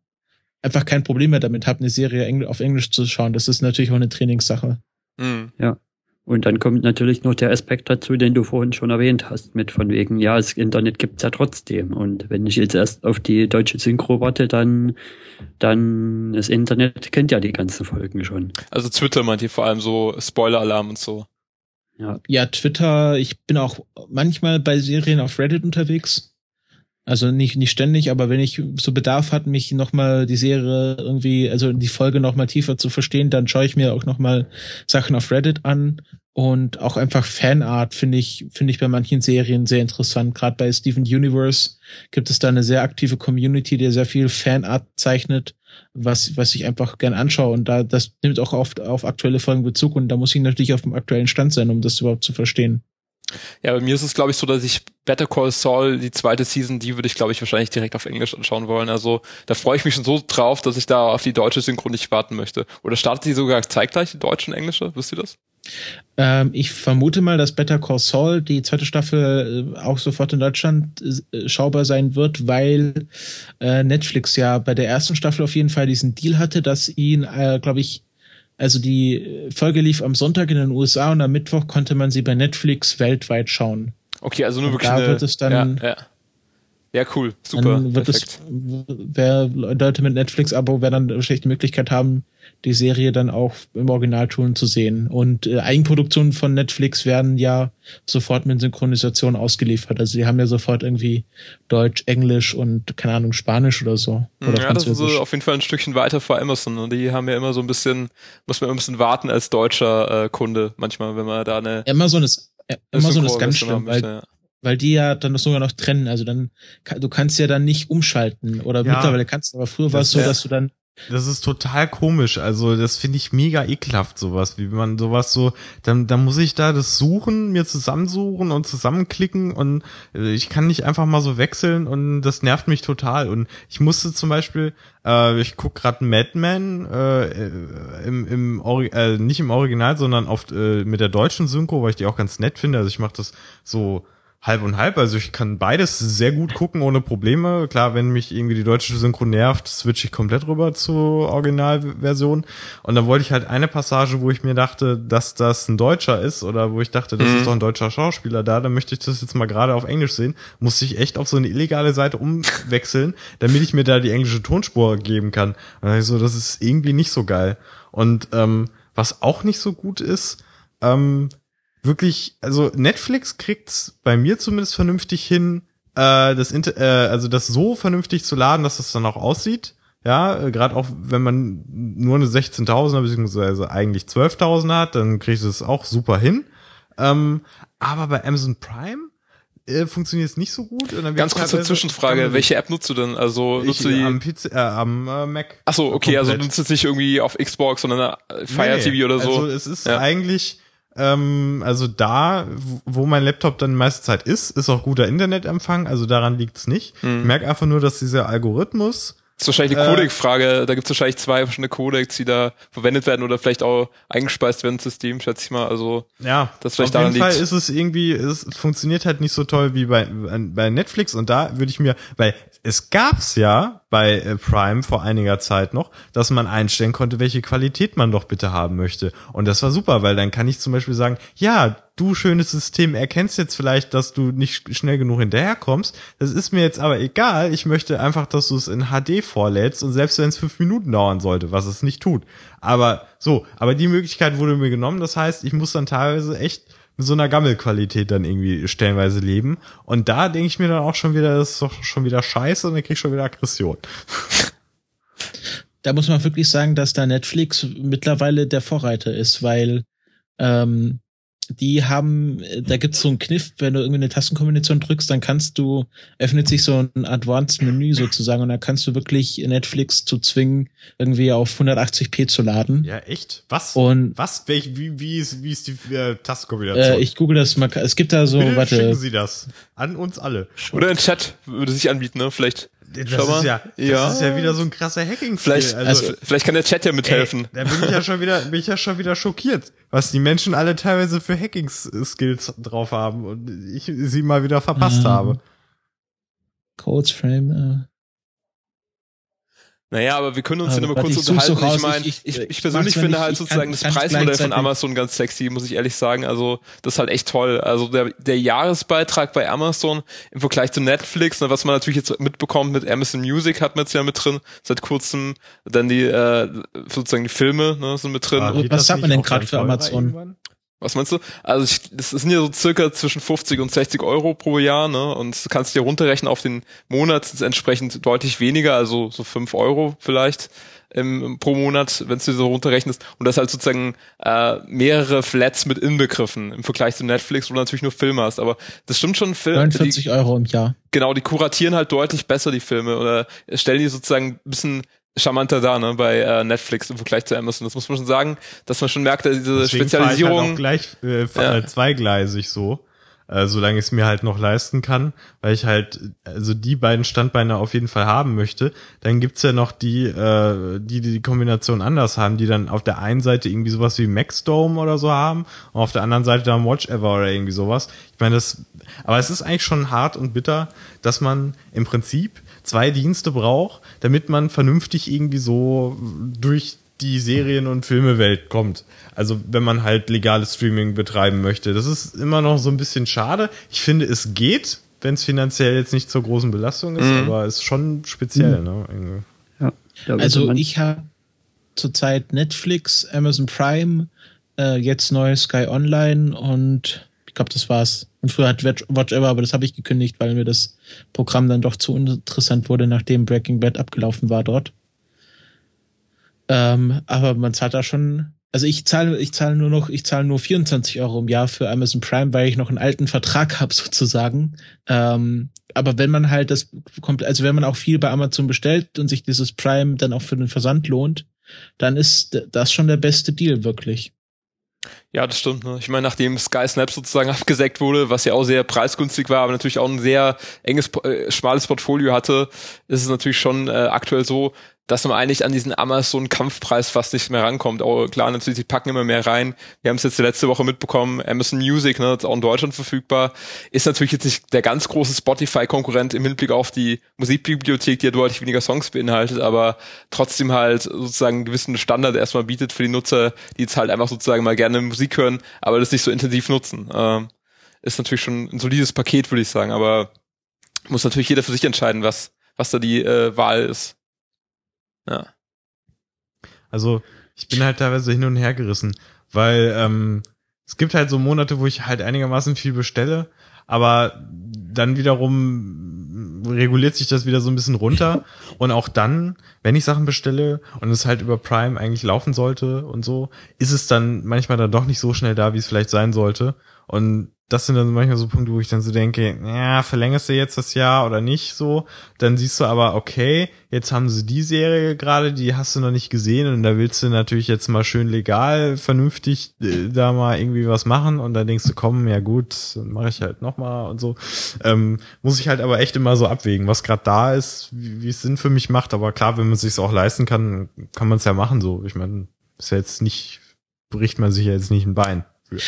einfach kein Problem mehr damit habe, eine Serie auf Englisch zu schauen. Das ist natürlich auch eine Trainingssache. Mhm. Ja. Und dann kommt natürlich noch der Aspekt dazu, den du vorhin schon erwähnt hast, mit von wegen, ja, das Internet gibt's ja trotzdem. Und wenn ich jetzt erst auf die deutsche Synchro warte, dann, dann das Internet kennt ja die ganzen Folgen schon. Also Twitter meint ihr vor allem so Spoiler-Alarm und so. Ja. ja, Twitter, ich bin auch manchmal bei Serien auf Reddit unterwegs. Also nicht, nicht ständig, aber wenn ich so Bedarf hat, mich nochmal die Serie irgendwie, also die Folge nochmal tiefer zu verstehen, dann schaue ich mir auch nochmal Sachen auf Reddit an und auch einfach Fanart finde ich, finde ich bei manchen Serien sehr interessant. Gerade bei Steven Universe gibt es da eine sehr aktive Community, die sehr viel Fanart zeichnet, was, was ich einfach gern anschaue. Und da, das nimmt auch oft auf aktuelle Folgen Bezug und da muss ich natürlich auf dem aktuellen Stand sein, um das überhaupt zu verstehen. Ja, bei mir ist es, glaube ich, so, dass ich Better Call Saul, die zweite Season, die würde ich, glaube ich, wahrscheinlich direkt auf Englisch anschauen wollen. Also da freue ich mich schon so drauf, dass ich da auf die deutsche Synchron nicht warten möchte. Oder startet die sogar zeitgleich, die deutsche und englische? Wisst ihr das? Ähm, ich vermute mal, dass Better Call Saul, die zweite Staffel, äh, auch sofort in Deutschland äh, schaubar sein wird, weil äh, Netflix ja bei der ersten Staffel auf jeden Fall diesen Deal hatte, dass ihn, äh, glaube ich, also die Folge lief am Sonntag in den USA und am Mittwoch konnte man sie bei Netflix weltweit schauen. Okay, also nur und wirklich. Da eine, wird es dann. Ja, ja. Ja, cool, super. Dann wird es, wer Leute mit Netflix-Abo werden dann wahrscheinlich die Möglichkeit haben, die Serie dann auch im Originalton zu sehen. Und äh, Eigenproduktionen von Netflix werden ja sofort mit Synchronisation ausgeliefert. Also die haben ja sofort irgendwie Deutsch, Englisch und keine Ahnung Spanisch oder so. Oder ja, das ist so auf jeden Fall ein Stückchen weiter vor Amazon. Und die haben ja immer so ein bisschen, muss man immer ein bisschen warten als deutscher äh, Kunde manchmal, wenn man da eine. Amazon ist Amazon ist ganz schlimm, weil ja weil die ja dann sogar noch trennen. Also dann, du kannst ja dann nicht umschalten oder ja, mittlerweile kannst du, aber früher war es so, dass du dann das ist total komisch. Also das finde ich mega ekelhaft, sowas, wie man sowas so, dann, dann muss ich da das suchen, mir zusammensuchen und zusammenklicken und äh, ich kann nicht einfach mal so wechseln und das nervt mich total. Und ich musste zum Beispiel, äh, ich guck gerade Madman äh, im, im Ori äh, nicht im Original, sondern oft äh, mit der deutschen Synchro, weil ich die auch ganz nett finde. Also ich mache das so halb und halb. Also ich kann beides sehr gut gucken ohne Probleme. Klar, wenn mich irgendwie die deutsche Synchro nervt, switche ich komplett rüber zur Originalversion. Und dann wollte ich halt eine Passage, wo ich mir dachte, dass das ein Deutscher ist oder wo ich dachte, das mhm. ist doch ein deutscher Schauspieler da, dann möchte ich das jetzt mal gerade auf Englisch sehen. Musste ich echt auf so eine illegale Seite umwechseln, damit ich mir da die englische Tonspur geben kann. Und dann dachte ich so, das ist irgendwie nicht so geil. Und ähm, was auch nicht so gut ist, ähm, wirklich, also Netflix kriegt's bei mir zumindest vernünftig hin, äh, das Inter äh, also das so vernünftig zu laden, dass es das dann auch aussieht. Ja, äh, gerade auch wenn man nur eine 16.000er beziehungsweise eigentlich 12.000 hat, dann kriegt es auch super hin. Ähm, aber bei Amazon Prime äh, funktioniert es nicht so gut. Ganz kurze Zwischenfrage, welche App nutzt du denn? Also nutzt ich, du die am, PC, äh, am äh, Mac? Ach so, okay, also komplett. also du nutzt es nicht irgendwie auf Xbox, sondern Fire nee, TV oder so. Also es ist ja. eigentlich ähm, also da, wo mein Laptop dann meiste Zeit ist, ist auch guter Internetempfang, also daran liegt's nicht. Mhm. Ich merke einfach nur, dass dieser Algorithmus das ist wahrscheinlich eine äh, Codec-Frage. Da gibt es wahrscheinlich zwei verschiedene Codecs, die da verwendet werden oder vielleicht auch eingespeist werden ins System, schätze ich mal. Also ja, das vielleicht auf jeden Fall liegt. ist es irgendwie, es funktioniert halt nicht so toll wie bei, bei Netflix und da würde ich mir, weil es gab's ja bei äh, Prime vor einiger Zeit noch, dass man einstellen konnte, welche Qualität man doch bitte haben möchte. Und das war super, weil dann kann ich zum Beispiel sagen, ja, du schönes System erkennst jetzt vielleicht, dass du nicht schnell genug hinterherkommst. Das ist mir jetzt aber egal. Ich möchte einfach, dass du es in HD vorlädst und selbst wenn es fünf Minuten dauern sollte, was es nicht tut. Aber so, aber die Möglichkeit wurde mir genommen. Das heißt, ich muss dann teilweise echt mit so einer Gammelqualität dann irgendwie stellenweise leben. Und da denke ich mir dann auch schon wieder, das ist doch schon wieder scheiße und dann krieg ich schon wieder Aggression. Da muss man wirklich sagen, dass da Netflix mittlerweile der Vorreiter ist, weil ähm, die haben, da gibt's so einen Kniff, wenn du irgendwie eine Tastenkombination drückst, dann kannst du, öffnet sich so ein Advanced Menü sozusagen und dann kannst du wirklich Netflix zu zwingen, irgendwie auf 180p zu laden. Ja, echt? Was? Und was? Welch, wie, wie ist, wie ist die äh, Tastenkombination? Äh, ich google das mal. Es gibt da so, Bitte warte. Schicken Sie das an uns alle. Oder ein Chat würde sich anbieten, ne? Vielleicht. Das ist ja, das ja. ist ja wieder so ein krasser hacking vielleicht, also, also, vielleicht kann der Chat ja mithelfen. Ey, da bin ich ja schon wieder, bin ich ja schon wieder schockiert, was die Menschen alle teilweise für Hacking-Skills drauf haben und ich sie mal wieder verpasst ähm, habe. Codes Frame, äh. Naja, aber wir können uns ja nur mal kurz unterhalten. Ich meine, ich, ich, ich, persönlich finde halt sozusagen das Preismodell von Amazon ganz sexy, muss ich ehrlich sagen. Also das ist halt echt toll. Also der, der Jahresbeitrag bei Amazon im Vergleich zu Netflix, ne, was man natürlich jetzt mitbekommt mit Amazon Music hat man jetzt ja mit drin, seit kurzem. Dann die äh, sozusagen die Filme ne, sind mit drin. Ah, was hat man denn gerade für Amazon? Was meinst du? Also ich, das sind ja so circa zwischen 50 und 60 Euro pro Jahr, ne? Und du kannst dir runterrechnen auf den Monat ist entsprechend deutlich weniger, also so 5 Euro vielleicht im, pro Monat, wenn du dir so runterrechnest. Und das halt sozusagen äh, mehrere Flats mit inbegriffen im Vergleich zu Netflix, wo du natürlich nur Filme hast. Aber das stimmt schon, Film. 49 die, Euro im Jahr. Genau, die kuratieren halt deutlich besser die Filme oder stellen die sozusagen ein bisschen charmanter da, ne, bei äh, Netflix im Vergleich zu Amazon. Das muss man schon sagen, dass man schon merkt, dass diese Deswegen Spezialisierung. Ich halt auch gleich äh, ja. zweigleisig so, äh, solange ich es mir halt noch leisten kann, weil ich halt also die beiden Standbeine auf jeden Fall haben möchte. Dann gibt's ja noch die, äh, die die Kombination anders haben, die dann auf der einen Seite irgendwie sowas wie Maxdome oder so haben und auf der anderen Seite dann Watch Ever oder irgendwie sowas. Ich meine, das, aber es ist eigentlich schon hart und bitter, dass man im Prinzip zwei Dienste braucht, damit man vernünftig irgendwie so durch die Serien- und Filmewelt kommt. Also wenn man halt legales Streaming betreiben möchte. Das ist immer noch so ein bisschen schade. Ich finde, es geht, wenn es finanziell jetzt nicht zur großen Belastung ist, mhm. aber ist schon speziell, mhm. ne? Ja, also ich habe zurzeit Netflix, Amazon Prime, äh, jetzt neu Sky Online und ich glaube, das war's. Und früher hat Watch Ever, aber das habe ich gekündigt, weil mir das Programm dann doch zu interessant wurde, nachdem Breaking Bad abgelaufen war dort. Ähm, aber man zahlt da schon, also ich zahle, ich zahle nur noch, ich zahle nur 24 Euro im Jahr für Amazon Prime, weil ich noch einen alten Vertrag habe sozusagen. Ähm, aber wenn man halt das kommt, also wenn man auch viel bei Amazon bestellt und sich dieses Prime dann auch für den Versand lohnt, dann ist das schon der beste Deal wirklich. Ja, das stimmt. Ne? Ich meine, nachdem Sky Snap sozusagen abgesägt wurde, was ja auch sehr preisgünstig war, aber natürlich auch ein sehr enges, äh, schmales Portfolio hatte, ist es natürlich schon äh, aktuell so, dass man eigentlich an diesen Amazon-Kampfpreis fast nicht mehr rankommt. Auch klar, natürlich, sie packen immer mehr rein. Wir haben es jetzt letzte Woche mitbekommen, Amazon Music, ne, ist auch in Deutschland verfügbar, ist natürlich jetzt nicht der ganz große Spotify-Konkurrent im Hinblick auf die Musikbibliothek, die ja deutlich weniger Songs beinhaltet, aber trotzdem halt sozusagen einen gewissen Standard erstmal bietet für die Nutzer, die jetzt halt einfach sozusagen mal gerne Musik hören, aber das nicht so intensiv nutzen. Ähm, ist natürlich schon ein solides Paket, würde ich sagen, aber muss natürlich jeder für sich entscheiden, was, was da die äh, Wahl ist. Ja. Also ich bin halt teilweise hin und her gerissen, weil ähm, es gibt halt so Monate, wo ich halt einigermaßen viel bestelle, aber dann wiederum reguliert sich das wieder so ein bisschen runter. Und auch dann, wenn ich Sachen bestelle und es halt über Prime eigentlich laufen sollte und so, ist es dann manchmal dann doch nicht so schnell da, wie es vielleicht sein sollte. Und das sind dann manchmal so Punkte, wo ich dann so denke, ja, verlängerst du jetzt das Jahr oder nicht so? Dann siehst du aber, okay, jetzt haben sie die Serie gerade, die hast du noch nicht gesehen und da willst du natürlich jetzt mal schön legal, vernünftig äh, da mal irgendwie was machen und dann denkst du, komm, ja gut, dann mache ich halt nochmal und so. Ähm, muss ich halt aber echt immer so abwägen, was gerade da ist, wie, es Sinn für mich macht. Aber klar, wenn man es sich auch leisten kann, kann man es ja machen so. Ich meine, ist ja jetzt nicht, bricht man sich ja jetzt nicht ein Bein. Für.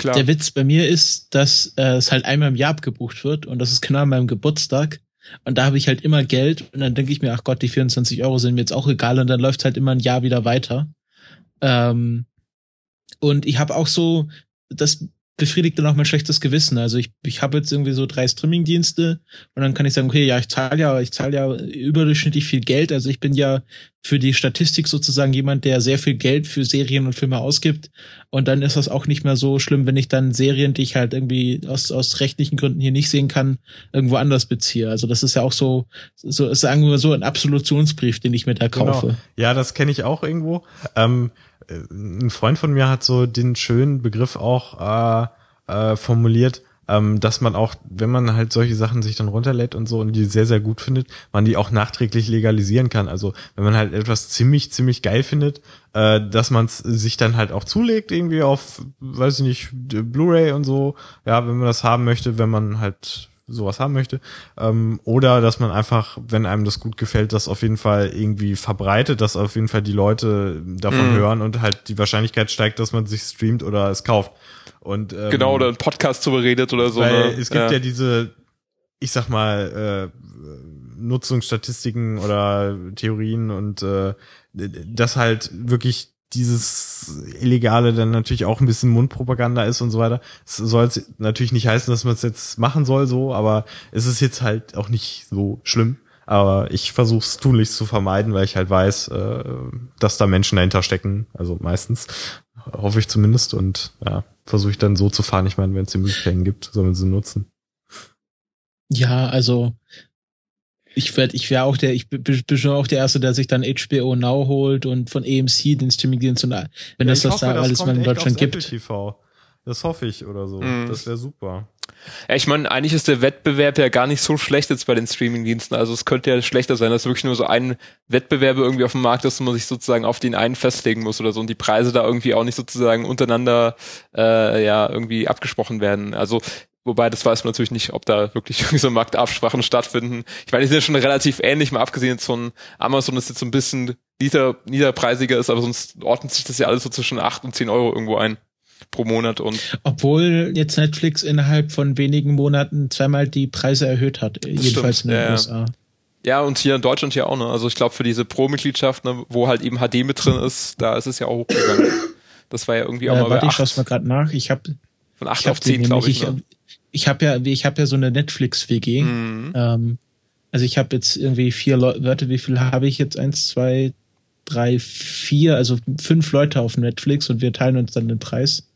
Klar. Der Witz bei mir ist, dass äh, es halt einmal im Jahr abgebucht wird und das ist genau an meinem Geburtstag. Und da habe ich halt immer Geld und dann denke ich mir, ach Gott, die 24 Euro sind mir jetzt auch egal und dann läuft halt immer ein Jahr wieder weiter. Ähm, und ich habe auch so, das befriedigt dann auch mein schlechtes Gewissen. Also ich, ich habe jetzt irgendwie so drei Streaming-Dienste und dann kann ich sagen, okay, ja, ich zahle ja, ich zahle ja überdurchschnittlich viel Geld. Also ich bin ja für die Statistik sozusagen jemand, der sehr viel Geld für Serien und Filme ausgibt. Und dann ist das auch nicht mehr so schlimm, wenn ich dann Serien, die ich halt irgendwie aus, aus rechtlichen Gründen hier nicht sehen kann, irgendwo anders beziehe. Also das ist ja auch so, so sagen wir so ein Absolutionsbrief, den ich mir da genau. kaufe. Genau. Ja, das kenne ich auch irgendwo. Ähm äh, ein Freund von mir hat so den schönen Begriff auch äh, äh, formuliert, ähm, dass man auch, wenn man halt solche Sachen sich dann runterlädt und so und die sehr, sehr gut findet, man die auch nachträglich legalisieren kann. Also wenn man halt etwas ziemlich, ziemlich geil findet, äh, dass man es sich dann halt auch zulegt, irgendwie auf, weiß ich nicht, Blu-ray und so, ja, wenn man das haben möchte, wenn man halt sowas haben möchte. Ähm, oder dass man einfach, wenn einem das gut gefällt, das auf jeden Fall irgendwie verbreitet, dass auf jeden Fall die Leute davon mhm. hören und halt die Wahrscheinlichkeit steigt, dass man sich streamt oder es kauft. Und, ähm, genau, oder einen Podcast zu beredet oder so. Weil ne? es gibt ja. ja diese, ich sag mal, äh, Nutzungsstatistiken oder Theorien und äh, das halt wirklich dieses Illegale dann natürlich auch ein bisschen Mundpropaganda ist und so weiter. Es soll natürlich nicht heißen, dass man es jetzt machen soll, so, aber es ist jetzt halt auch nicht so schlimm. Aber ich versuche es tunlichst zu vermeiden, weil ich halt weiß, äh, dass da Menschen dahinter stecken, also meistens, hoffe ich zumindest. Und ja, versuche ich dann so zu fahren. Ich meine, wenn es die Möglichkeiten gibt, sollen sie nutzen. Ja, also ich werde, ich wäre auch der, ich bin schon auch der Erste, der sich dann HBO Now holt und von AMC den Streamingdienst und wenn ja, das das da alles mal in Deutschland gibt. TV. Das hoffe ich oder so. Mhm. Das wäre super. Ja, ich meine, eigentlich ist der Wettbewerb ja gar nicht so schlecht jetzt bei den Streamingdiensten. Also es könnte ja schlechter sein, dass wirklich nur so ein Wettbewerb irgendwie auf dem Markt ist und man sich sozusagen auf den einen festlegen muss oder so und die Preise da irgendwie auch nicht sozusagen untereinander äh, ja irgendwie abgesprochen werden. Also Wobei, das weiß man natürlich nicht, ob da wirklich irgendwie so Marktabsprachen stattfinden. Ich meine, die sind ja schon relativ ähnlich, mal abgesehen von Amazon ist jetzt so ein bisschen nieder, niederpreisiger ist, aber sonst ordnet sich das ja alles so zwischen acht und zehn Euro irgendwo ein pro Monat und. Obwohl jetzt Netflix innerhalb von wenigen Monaten zweimal die Preise erhöht hat, das jedenfalls stimmt, in den ja, USA. Ja, und hier in Deutschland ja auch, ne? Also ich glaube für diese Pro-Mitgliedschaft, ne, wo halt eben HD mit drin ist, da ist es ja auch hochgegangen. Das war ja irgendwie auch äh, mal warte, bei 8. ich schaue mal gerade nach. Ich habe von 8 auf 10, glaube ich. ich ne? ich habe ja, ich habe ja so eine Netflix-WG. Mhm. Ähm, also ich habe jetzt irgendwie vier Leute, wie viel habe ich jetzt? Eins, zwei, drei, vier, also fünf Leute auf Netflix und wir teilen uns dann den Preis.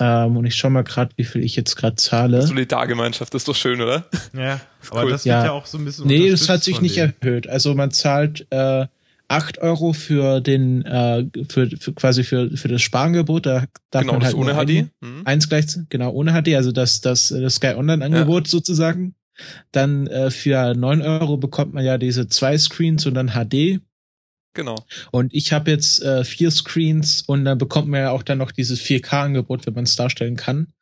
Ähm, und ich schau mal gerade, wie viel ich jetzt gerade zahle. Solidargemeinschaft ist doch schön, oder? Ja, aber cool. das wird ja. ja. auch so ein bisschen. Nee, das hat sich nicht denen. erhöht. Also man zahlt äh, 8 Euro für den, äh, für, für quasi für, für das Sparangebot. Da darf genau, man halt ohne HD. Mhm. Eins gleich, genau, ohne HD, also das, das, das Sky Online-Angebot ja. sozusagen. Dann äh, für 9 Euro bekommt man ja diese zwei Screens und dann HD. Genau. Und ich habe jetzt äh, vier Screens und dann bekommt man ja auch dann noch dieses 4K-Angebot, wenn man es darstellen kann.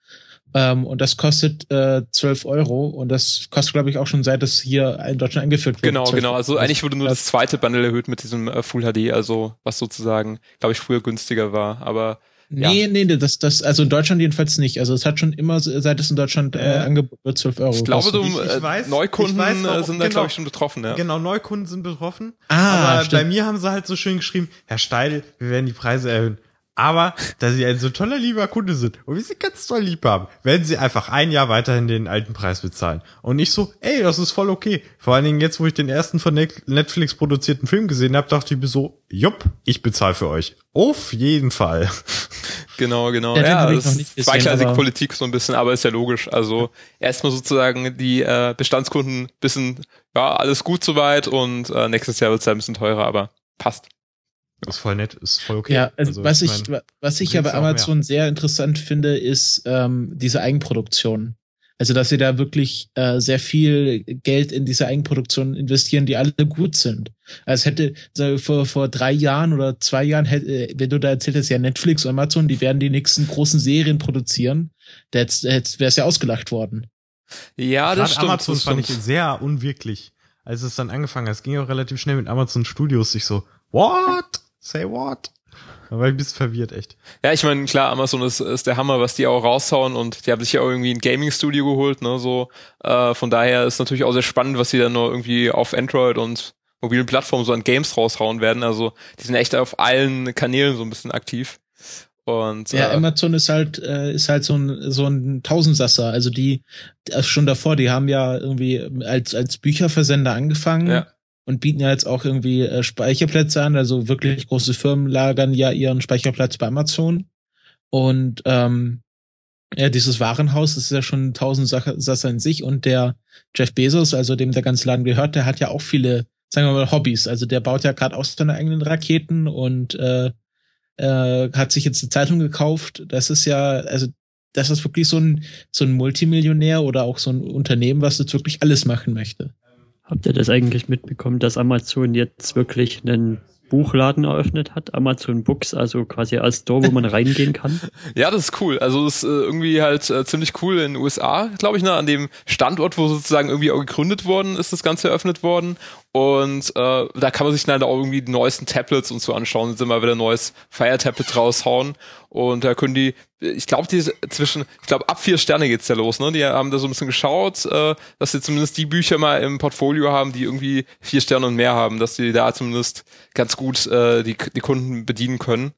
Ähm, und das kostet äh, 12 Euro und das kostet, glaube ich, auch schon seit es hier in Deutschland eingeführt wurde. Genau, genau. Also eigentlich wurde nur das zweite Bundle erhöht mit diesem äh, Full HD, also was sozusagen, glaube ich, früher günstiger war. Aber Nee, ja. nee, das, das, also in Deutschland jedenfalls nicht. Also es hat schon immer, seit es in Deutschland äh, angeboten wird, 12 Euro. Ich glaube, du, ich, ich äh, weiß, Neukunden weiß, warum, sind da, genau, glaube ich, schon betroffen, ja. Genau, Neukunden sind betroffen. Ah, aber stimmt. bei mir haben sie halt so schön geschrieben, Herr Steidel, wir werden die Preise erhöhen. Aber da sie ein so toller lieber Kunde sind und wir sie ganz toll lieb haben, werden sie einfach ein Jahr weiterhin den alten Preis bezahlen. Und nicht so, ey, das ist voll okay. Vor allen Dingen jetzt, wo ich den ersten von Netflix produzierten Film gesehen habe, dachte ich mir so, jupp, ich bezahle für euch. Auf jeden Fall. Genau, genau. Ja, ja das ist zweigleisige Politik so ein bisschen, aber ist ja logisch. Also erstmal sozusagen die äh, Bestandskunden bisschen, ja, alles gut soweit und äh, nächstes Jahr wird es ja ein bisschen teurer, aber passt. Das ist voll nett, ist voll okay. Ja, also, also was ich, ich mein, was ich ja bei Amazon sehr interessant finde, ist ähm, diese Eigenproduktion. Also, dass sie da wirklich äh, sehr viel Geld in diese Eigenproduktion investieren, die alle gut sind. Als hätte so, vor, vor drei Jahren oder zwei Jahren, hätte, äh, wenn du da erzählt hast, ja Netflix und Amazon, die werden die nächsten großen Serien produzieren, da wäre es ja ausgelacht worden. Ja, das Gerade stimmt. Amazon das fand stimmt. ich sehr unwirklich. Als es dann angefangen hat, es ging auch relativ schnell mit Amazon Studios sich so, what? Say what? Da war ich ein bisschen verwirrt, echt. Ja, ich meine, klar, Amazon ist, ist der Hammer, was die auch raushauen und die haben sich ja auch irgendwie ein Gaming-Studio geholt, ne, so. Äh, von daher ist natürlich auch sehr spannend, was sie dann nur irgendwie auf Android und mobilen Plattformen so an Games raushauen werden. Also, die sind echt auf allen Kanälen so ein bisschen aktiv. Und, ja, äh, Amazon ist halt, äh, ist halt so ein, so ein Tausendsasser. Also die, also schon davor, die haben ja irgendwie als, als Bücherversender angefangen. Ja und bieten ja jetzt auch irgendwie äh, Speicherplätze an. Also wirklich große Firmen lagern ja ihren Speicherplatz bei Amazon. Und ähm, ja, dieses Warenhaus ist ja schon tausend Sachen in sich. Und der Jeff Bezos, also dem der ganze Laden gehört, der hat ja auch viele, sagen wir mal, Hobbys. Also der baut ja gerade auch seine eigenen Raketen und äh, äh, hat sich jetzt eine Zeitung gekauft. Das ist ja, also das ist wirklich so ein, so ein Multimillionär oder auch so ein Unternehmen, was jetzt wirklich alles machen möchte. Habt ihr das eigentlich mitbekommen, dass Amazon jetzt wirklich einen Buchladen eröffnet hat, Amazon Books, also quasi als Store, wo man reingehen kann. Ja, das ist cool. Also das ist äh, irgendwie halt äh, ziemlich cool in den USA, glaube ich, ne, an dem Standort, wo sozusagen irgendwie auch gegründet worden ist, das Ganze eröffnet worden. Und äh, da kann man sich dann auch irgendwie die neuesten Tablets und so anschauen. Jetzt immer wieder ein neues Fire Tablet raushauen. Und da können die, ich glaube, die zwischen, ich glaube, ab vier Sterne geht's ja los, ne? Die haben da so ein bisschen geschaut, äh, dass sie zumindest die Bücher mal im Portfolio haben, die irgendwie vier Sterne und mehr haben, dass sie da zumindest ganz gut äh, die, die Kunden bedienen können.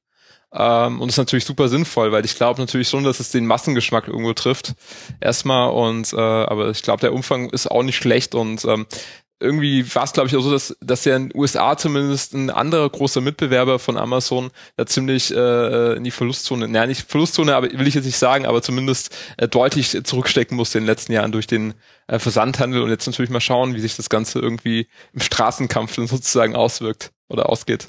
Ähm, und ist natürlich super sinnvoll, weil ich glaube natürlich schon, dass es den Massengeschmack irgendwo trifft. Erstmal und äh, aber ich glaube, der Umfang ist auch nicht schlecht und ähm, irgendwie war es, glaube ich, auch so, dass, dass ja in den USA zumindest ein anderer großer Mitbewerber von Amazon da ziemlich äh, in die Verlustzone, naja, nicht Verlustzone, aber will ich jetzt nicht sagen, aber zumindest äh, deutlich zurückstecken musste in den letzten Jahren durch den äh, Versandhandel und jetzt natürlich mal schauen, wie sich das Ganze irgendwie im Straßenkampf dann sozusagen auswirkt oder ausgeht.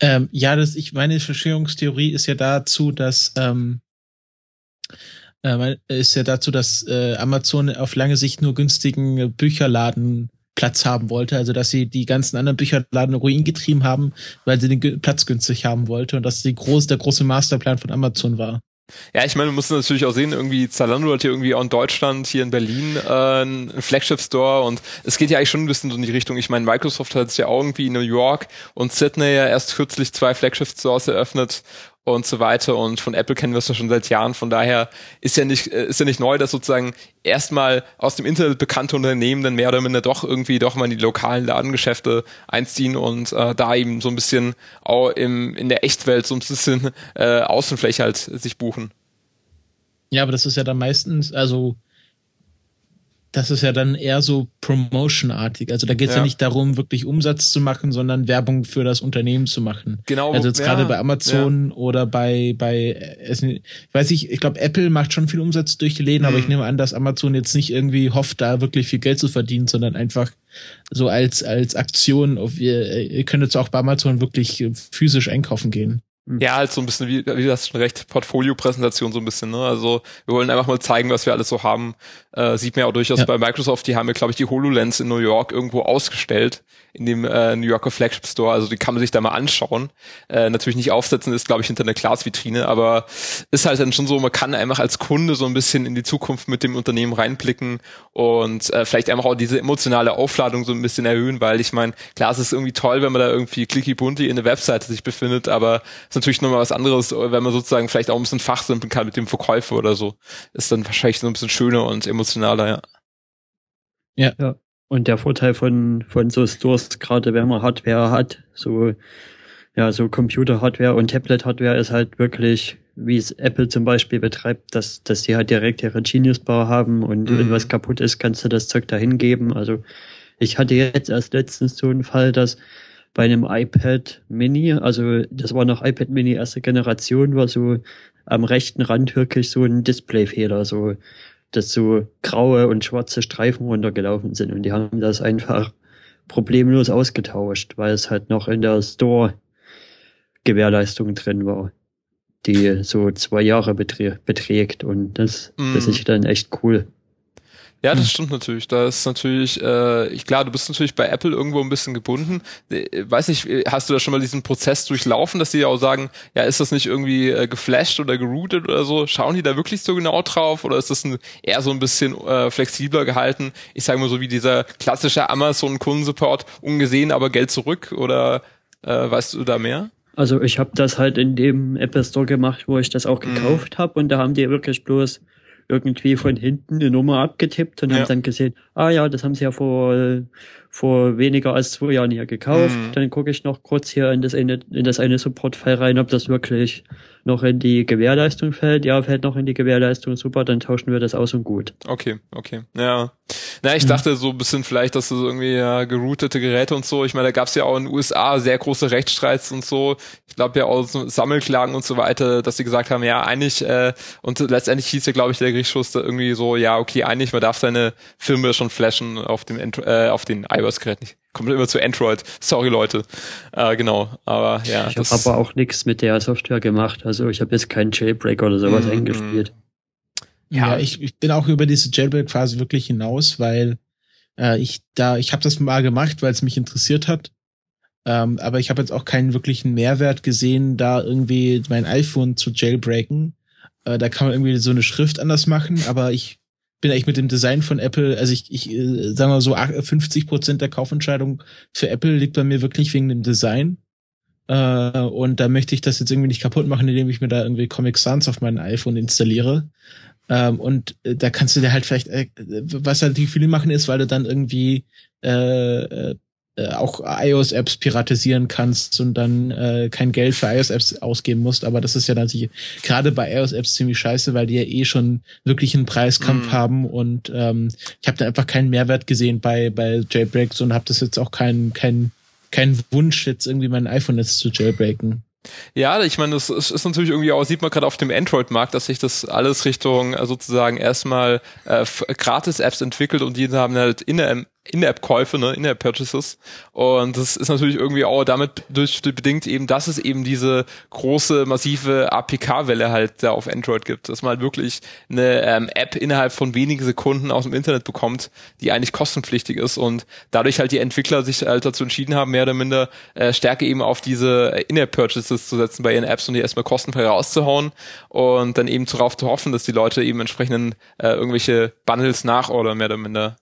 Ähm, ja, das, ich meine Verschwörungstheorie ist ja dazu, dass ähm, äh, ist ja dazu, dass äh, Amazon auf lange Sicht nur günstigen Bücherladen Platz haben wollte, also dass sie die ganzen anderen Bücherladen Ruin getrieben haben, weil sie den Platz günstig haben wollte und dass die groß, der große Masterplan von Amazon war. Ja, ich meine, du musst natürlich auch sehen, irgendwie Zalando hat hier irgendwie auch in Deutschland, hier in Berlin äh, einen Flagship-Store und es geht ja eigentlich schon ein bisschen so in die Richtung. Ich meine, Microsoft hat es ja auch irgendwie in New York und Sydney ja erst kürzlich zwei Flagship-Stores eröffnet und so weiter. Und von Apple kennen wir es ja schon seit Jahren. Von daher ist ja nicht, äh, ist ja nicht neu, dass sozusagen erstmal aus dem Internet bekannte Unternehmen dann mehr oder minder doch irgendwie doch mal in die lokalen Ladengeschäfte einziehen und äh, da eben so ein bisschen auch im, in der Echtwelt so ein bisschen äh, Außenfläche halt sich buchen. Ja, aber das ist ja dann meistens, also das ist ja dann eher so Promotion-artig. Also da geht es ja. ja. nicht darum, wirklich Umsatz zu machen, sondern Werbung für das Unternehmen zu machen. Genau. Also jetzt ja, gerade bei Amazon ja. oder bei, bei es, weiß ich, ich glaube, Apple macht schon viel Umsatz durch die Läden, mhm. aber ich nehme an, dass Amazon jetzt nicht irgendwie hofft, da wirklich viel Geld zu verdienen, sondern einfach so als, als Aktion auf, ihr, ihr könnt jetzt auch bei Amazon wirklich physisch einkaufen gehen. Ja, halt so ein bisschen, wie, wie das schon recht, Portfolio-Präsentation so ein bisschen, ne? Also wir wollen einfach mal zeigen, was wir alles so haben. Äh, sieht man ja auch durchaus ja. bei Microsoft, die haben ja, glaube ich, die HoloLens in New York irgendwo ausgestellt, in dem äh, New Yorker Flagship Store. Also die kann man sich da mal anschauen. Äh, natürlich nicht aufsetzen, ist, glaube ich, hinter einer Glasvitrine, aber ist halt dann schon so, man kann einfach als Kunde so ein bisschen in die Zukunft mit dem Unternehmen reinblicken und äh, vielleicht einfach auch diese emotionale Aufladung so ein bisschen erhöhen, weil ich meine, klar, es ist irgendwie toll, wenn man da irgendwie clicky bunti in der Webseite sich befindet, aber natürlich nochmal was anderes, wenn man sozusagen vielleicht auch ein bisschen fachsimpeln kann mit dem Verkäufer oder so. Ist dann wahrscheinlich so ein bisschen schöner und emotionaler ja. Ja. ja. Und der Vorteil von, von so Stores, gerade wenn man Hardware hat, so, ja, so Computer-Hardware und Tablet-Hardware ist halt wirklich, wie es Apple zum Beispiel betreibt, dass, dass die halt direkt ihre Genius Bar haben und mhm. wenn was kaputt ist, kannst du das Zeug dahin geben. Also, ich hatte jetzt erst letztens so einen Fall, dass bei einem iPad Mini, also das war noch iPad Mini erste Generation, war so am rechten Rand wirklich so ein Displayfehler, so dass so graue und schwarze Streifen runtergelaufen sind und die haben das einfach problemlos ausgetauscht, weil es halt noch in der Store Gewährleistung drin war, die so zwei Jahre beträgt und das, mm. das ist dann echt cool. Ja, das hm. stimmt natürlich. Da ist natürlich, äh, ich klar, du bist natürlich bei Apple irgendwo ein bisschen gebunden. Äh, weiß nicht, hast du da schon mal diesen Prozess durchlaufen, dass die ja auch sagen, ja, ist das nicht irgendwie äh, geflasht oder geroutet oder so? Schauen die da wirklich so genau drauf oder ist das ein, eher so ein bisschen äh, flexibler gehalten? Ich sage mal so wie dieser klassische Amazon-Kundensupport, ungesehen, aber Geld zurück oder äh, weißt du da mehr? Also ich habe das halt in dem Apple Store gemacht, wo ich das auch mhm. gekauft mhm. habe und da haben die wirklich bloß irgendwie von hinten eine Nummer abgetippt und ja. haben dann gesehen, ah ja, das haben sie ja vor, vor weniger als zwei Jahren hier gekauft. Mhm. Dann gucke ich noch kurz hier in das eine, in das eine Support-File rein, ob das wirklich noch in die Gewährleistung fällt. Ja, fällt noch in die Gewährleistung, super, dann tauschen wir das aus und gut. Okay, okay. Ja. Na, ich mhm. dachte so ein bisschen vielleicht, dass das irgendwie ja, geroutete Geräte und so. Ich meine, da gab es ja auch in den USA sehr große Rechtsstreits und so. Ich glaube ja auch so Sammelklagen und so weiter, dass sie gesagt haben, ja, eigentlich, äh, und letztendlich hieß ja, glaube ich, der Gerichtsschuss da irgendwie so, ja, okay, eigentlich, man darf seine Filme schon flashen auf dem äh, auf den iOS-Gerät nicht kommt immer zu Android. Sorry, Leute. Äh, genau, aber ja. Ich habe aber auch nichts mit der Software gemacht. Also ich habe jetzt keinen Jailbreak oder sowas mm, eingespielt. Ja, ja ich, ich bin auch über diese Jailbreak-Phase wirklich hinaus, weil äh, ich da, ich habe das mal gemacht, weil es mich interessiert hat. Ähm, aber ich habe jetzt auch keinen wirklichen Mehrwert gesehen, da irgendwie mein iPhone zu jailbreaken. Äh, da kann man irgendwie so eine Schrift anders machen, aber ich bin eigentlich mit dem Design von Apple, also ich, ich äh, sagen wir so, 50 Prozent der Kaufentscheidung für Apple liegt bei mir wirklich wegen dem Design. Äh, und da möchte ich das jetzt irgendwie nicht kaputt machen, indem ich mir da irgendwie Comic Sans auf mein iPhone installiere. Ähm, und äh, da kannst du dir halt vielleicht, äh, was halt die viele machen ist, weil du dann irgendwie äh, äh auch iOS-Apps piratisieren kannst und dann äh, kein Geld für iOS-Apps ausgeben musst. Aber das ist ja natürlich gerade bei iOS-Apps ziemlich scheiße, weil die ja eh schon wirklich einen Preiskampf mm. haben und ähm, ich habe da einfach keinen Mehrwert gesehen bei bei Jailbreaks und habe das jetzt auch keinen keinen keinen Wunsch jetzt irgendwie mein iPhone jetzt zu jailbreaken. Ja, ich meine, das ist, ist natürlich irgendwie auch, sieht man gerade auf dem Android-Markt, dass sich das alles Richtung äh, sozusagen erstmal äh, Gratis-Apps entwickelt und die haben halt in der in-App-Käufe, ne, In-App-Purchases. Und das ist natürlich irgendwie auch damit durch, bedingt eben, dass es eben diese große, massive APK-Welle halt da auf Android gibt, dass man halt wirklich eine ähm, App innerhalb von wenigen Sekunden aus dem Internet bekommt, die eigentlich kostenpflichtig ist und dadurch halt die Entwickler sich halt dazu entschieden haben, mehr oder minder äh, stärker eben auf diese In-App-Purchases zu setzen bei ihren Apps und die erstmal kostenfrei rauszuhauen und dann eben darauf zu hoffen, dass die Leute eben entsprechenden äh, irgendwelche Bundles nachordern, mehr oder minder.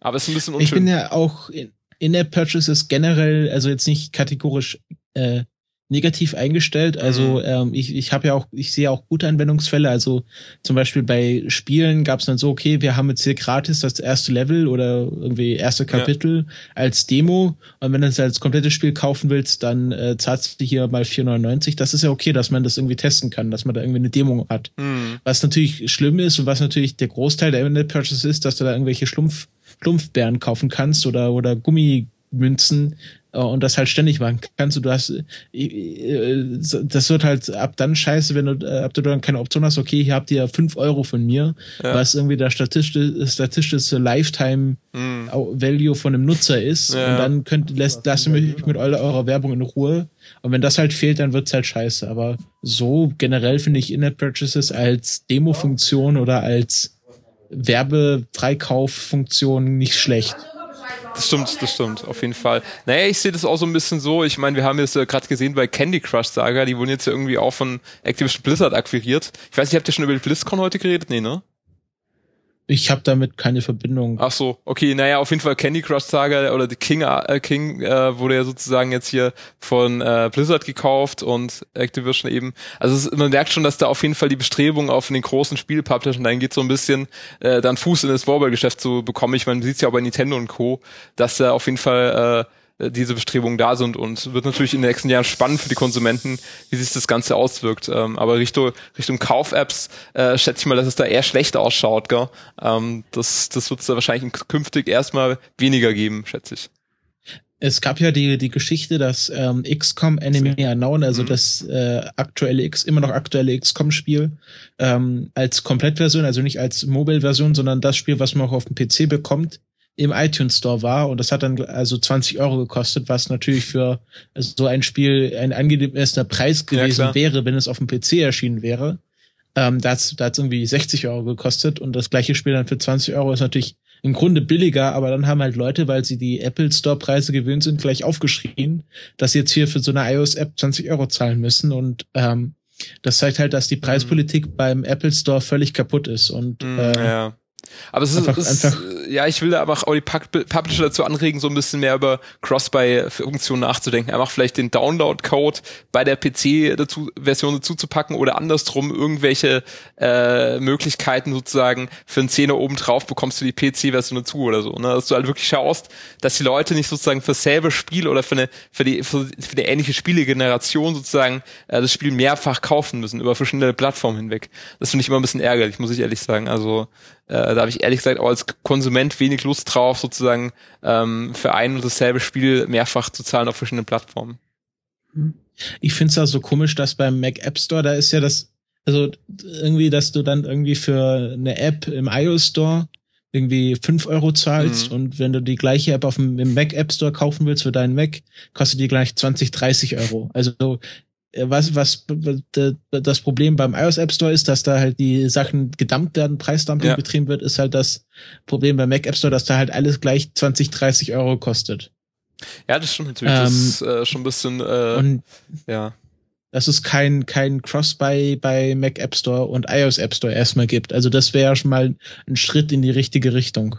Aber es ist ein bisschen unschön. Ich bin ja auch in, In-App-Purchases generell, also jetzt nicht kategorisch äh, negativ eingestellt. Also mhm. ähm, ich, ich habe ja auch, ich sehe auch gute Anwendungsfälle. Also zum Beispiel bei Spielen gab es dann so, okay, wir haben jetzt hier gratis das erste Level oder irgendwie erste Kapitel ja. als Demo. Und wenn du es als komplettes Spiel kaufen willst, dann äh, zahlst du hier mal 4,99. Das ist ja okay, dass man das irgendwie testen kann, dass man da irgendwie eine Demo hat. Mhm. Was natürlich schlimm ist und was natürlich der Großteil der Internet Purchase ist, dass du da irgendwelche Schlumpf Schlumpfbären kaufen kannst oder oder Gummimünzen, äh, und das halt ständig machen kannst. Du hast, äh, äh, das wird halt ab dann scheiße, wenn du, ab du dann keine Option hast, okay, hier habt ihr fünf Euro von mir, ja. was irgendwie der statistische, statistische Lifetime mhm. Value von einem Nutzer ist. Ja. Und dann könnt, lässt, lasst ihr mich mit eurer, eurer Werbung in Ruhe. Und wenn das halt fehlt, dann wird's halt scheiße. Aber so generell finde ich In-App-Purchases als Demo-Funktion oder als Werbefreikauf-Funktion nicht schlecht. Das stimmt, das stimmt, auf jeden Fall. Naja, ich sehe das auch so ein bisschen so. Ich meine, wir haben jetzt äh, gerade gesehen bei Candy Crush Saga, die wurden jetzt ja irgendwie auch von Activision Blizzard akquiriert. Ich weiß nicht, habt ihr schon über die BlizzCon heute geredet? Nee, ne? Ich habe damit keine Verbindung. Ach so, okay, naja, auf jeden Fall Candy Crush Saga oder die King äh, King äh, wurde ja sozusagen jetzt hier von äh, Blizzard gekauft und Activision eben. Also es, man merkt schon, dass da auf jeden Fall die Bestrebung auf den großen Spielpublishern dann geht so ein bisschen äh, dann Fuß in das Mobile-Geschäft zu bekommen. Ich meine, man sieht ja auch bei Nintendo und Co, dass da auf jeden Fall äh, diese Bestrebungen da sind und wird natürlich in den nächsten Jahren spannend für die Konsumenten, wie sich das Ganze auswirkt. Ähm, aber Richtung, Richtung Kauf-Apps äh, schätze ich mal, dass es da eher schlecht ausschaut. Gell? Ähm, das das wird es da wahrscheinlich künftig erstmal weniger geben, schätze ich. Es gab ja die, die Geschichte, dass ähm, XCOM Enemy Unknown, also mhm. das äh, aktuelle X, immer noch aktuelle XCOM-Spiel, ähm, als Komplettversion, also nicht als Mobile-Version, sondern das Spiel, was man auch auf dem PC bekommt, im iTunes Store war und das hat dann also 20 Euro gekostet, was natürlich für so ein Spiel ein angemessener Preis gewesen ja, wäre, wenn es auf dem PC erschienen wäre. Ähm, da hat hat's irgendwie 60 Euro gekostet und das gleiche Spiel dann für 20 Euro ist natürlich im Grunde billiger, aber dann haben halt Leute, weil sie die Apple Store Preise gewöhnt sind, gleich aufgeschrien, dass sie jetzt hier für so eine iOS App 20 Euro zahlen müssen und ähm, das zeigt halt, dass die Preispolitik mhm. beim Apple Store völlig kaputt ist und mhm, äh, ja aber es ist, einfach, ist einfach ja, ich will da einfach auch die Publisher dazu anregen, so ein bisschen mehr über Cross-Buy-Funktionen nachzudenken. Einfach vielleicht den Download-Code bei der PC-Version dazu, zu packen oder andersrum irgendwelche äh, Möglichkeiten sozusagen für einen Zehner oben drauf bekommst du die PC-Version dazu oder so. Ne? Dass du halt wirklich schaust, dass die Leute nicht sozusagen für selbe Spiel oder für eine, für die, für, für eine ähnliche Spielegeneration sozusagen äh, das Spiel mehrfach kaufen müssen über verschiedene Plattformen hinweg. Das finde ich immer ein bisschen ärgerlich, muss ich ehrlich sagen. Also äh, da habe ich ehrlich gesagt auch als Konsument wenig Lust drauf, sozusagen ähm, für ein und dasselbe Spiel mehrfach zu zahlen auf verschiedenen Plattformen. Hm. Ich finde es ja so komisch, dass beim Mac App Store, da ist ja das, also irgendwie, dass du dann irgendwie für eine App im iOS Store irgendwie fünf Euro zahlst mhm. und wenn du die gleiche App auf dem im Mac App Store kaufen willst für deinen Mac, kostet die gleich 20, 30 Euro. Also was, was das Problem beim iOS App Store ist, dass da halt die Sachen gedumpt werden, Preisdumping ja. betrieben wird, ist halt das Problem beim Mac App Store, dass da halt alles gleich 20, 30 Euro kostet. Ja, das stimmt natürlich. Ähm, das ist äh, schon ein bisschen, äh, und ja. Dass es kein, kein Cross-Buy bei Mac App Store und iOS App Store erstmal gibt. Also das wäre schon mal ein Schritt in die richtige Richtung.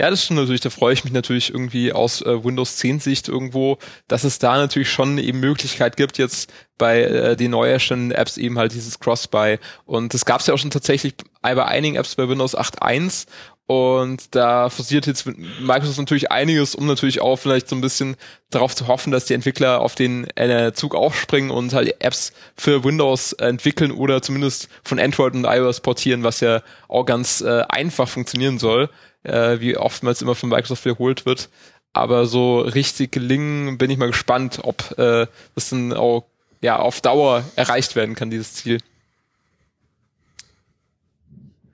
Ja, das stimmt natürlich. Da freue ich mich natürlich irgendwie aus äh, Windows 10 Sicht irgendwo, dass es da natürlich schon eben Möglichkeit gibt, jetzt bei äh, den neuesten Apps eben halt dieses Cross-Buy. Und das gab es ja auch schon tatsächlich bei einigen Apps bei Windows 8.1 und da forciert jetzt Microsoft natürlich einiges, um natürlich auch vielleicht so ein bisschen darauf zu hoffen, dass die Entwickler auf den äh, Zug aufspringen und halt Apps für Windows entwickeln oder zumindest von Android und iOS portieren, was ja auch ganz äh, einfach funktionieren soll äh, wie oftmals immer von Microsoft wiederholt wird. Aber so richtig gelingen, bin ich mal gespannt, ob äh, das dann auch ja auf Dauer erreicht werden kann, dieses Ziel.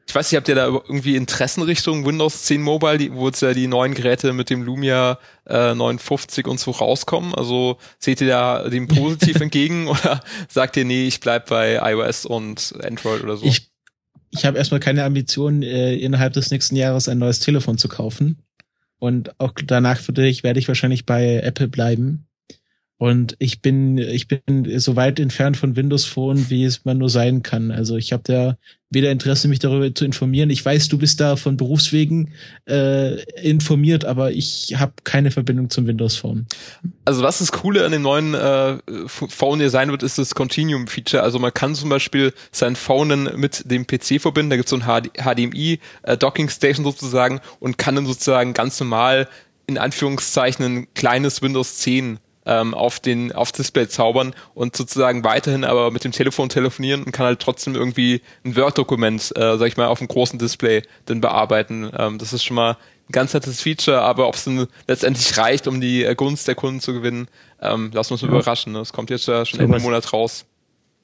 Ich weiß nicht, habt ihr da irgendwie Interessenrichtung Windows 10 Mobile, die, wo jetzt ja die neuen Geräte mit dem Lumia äh, 59 und so rauskommen? Also seht ihr da dem positiv entgegen oder sagt ihr, nee, ich bleib bei iOS und Android oder so? Ich ich habe erstmal keine Ambition, äh, innerhalb des nächsten Jahres ein neues Telefon zu kaufen. Und auch danach würde ich, werde ich wahrscheinlich bei Apple bleiben. Und ich bin, ich bin so weit entfernt von Windows Phone, wie es man nur sein kann. Also ich habe da weder Interesse, mich darüber zu informieren. Ich weiß, du bist da von Berufswegen äh, informiert, aber ich habe keine Verbindung zum Windows Phone. Also was das Coole an dem neuen äh, Phone hier sein wird, ist das Continuum-Feature. Also man kann zum Beispiel sein Phone dann mit dem PC verbinden. Da gibt es so ein HDMI äh, sozusagen und kann dann sozusagen ganz normal in Anführungszeichen ein kleines Windows 10 ähm, auf den auf Display zaubern und sozusagen weiterhin aber mit dem Telefon telefonieren und kann halt trotzdem irgendwie ein Word-Dokument, äh, sag ich mal, auf einem großen Display dann bearbeiten. Ähm, das ist schon mal ein ganz nettes Feature, aber ob es dann letztendlich reicht, um die äh, Gunst der Kunden zu gewinnen, ähm, lassen wir uns ja. überraschen. Ne? Das kommt jetzt ja schon so Ende Monat raus.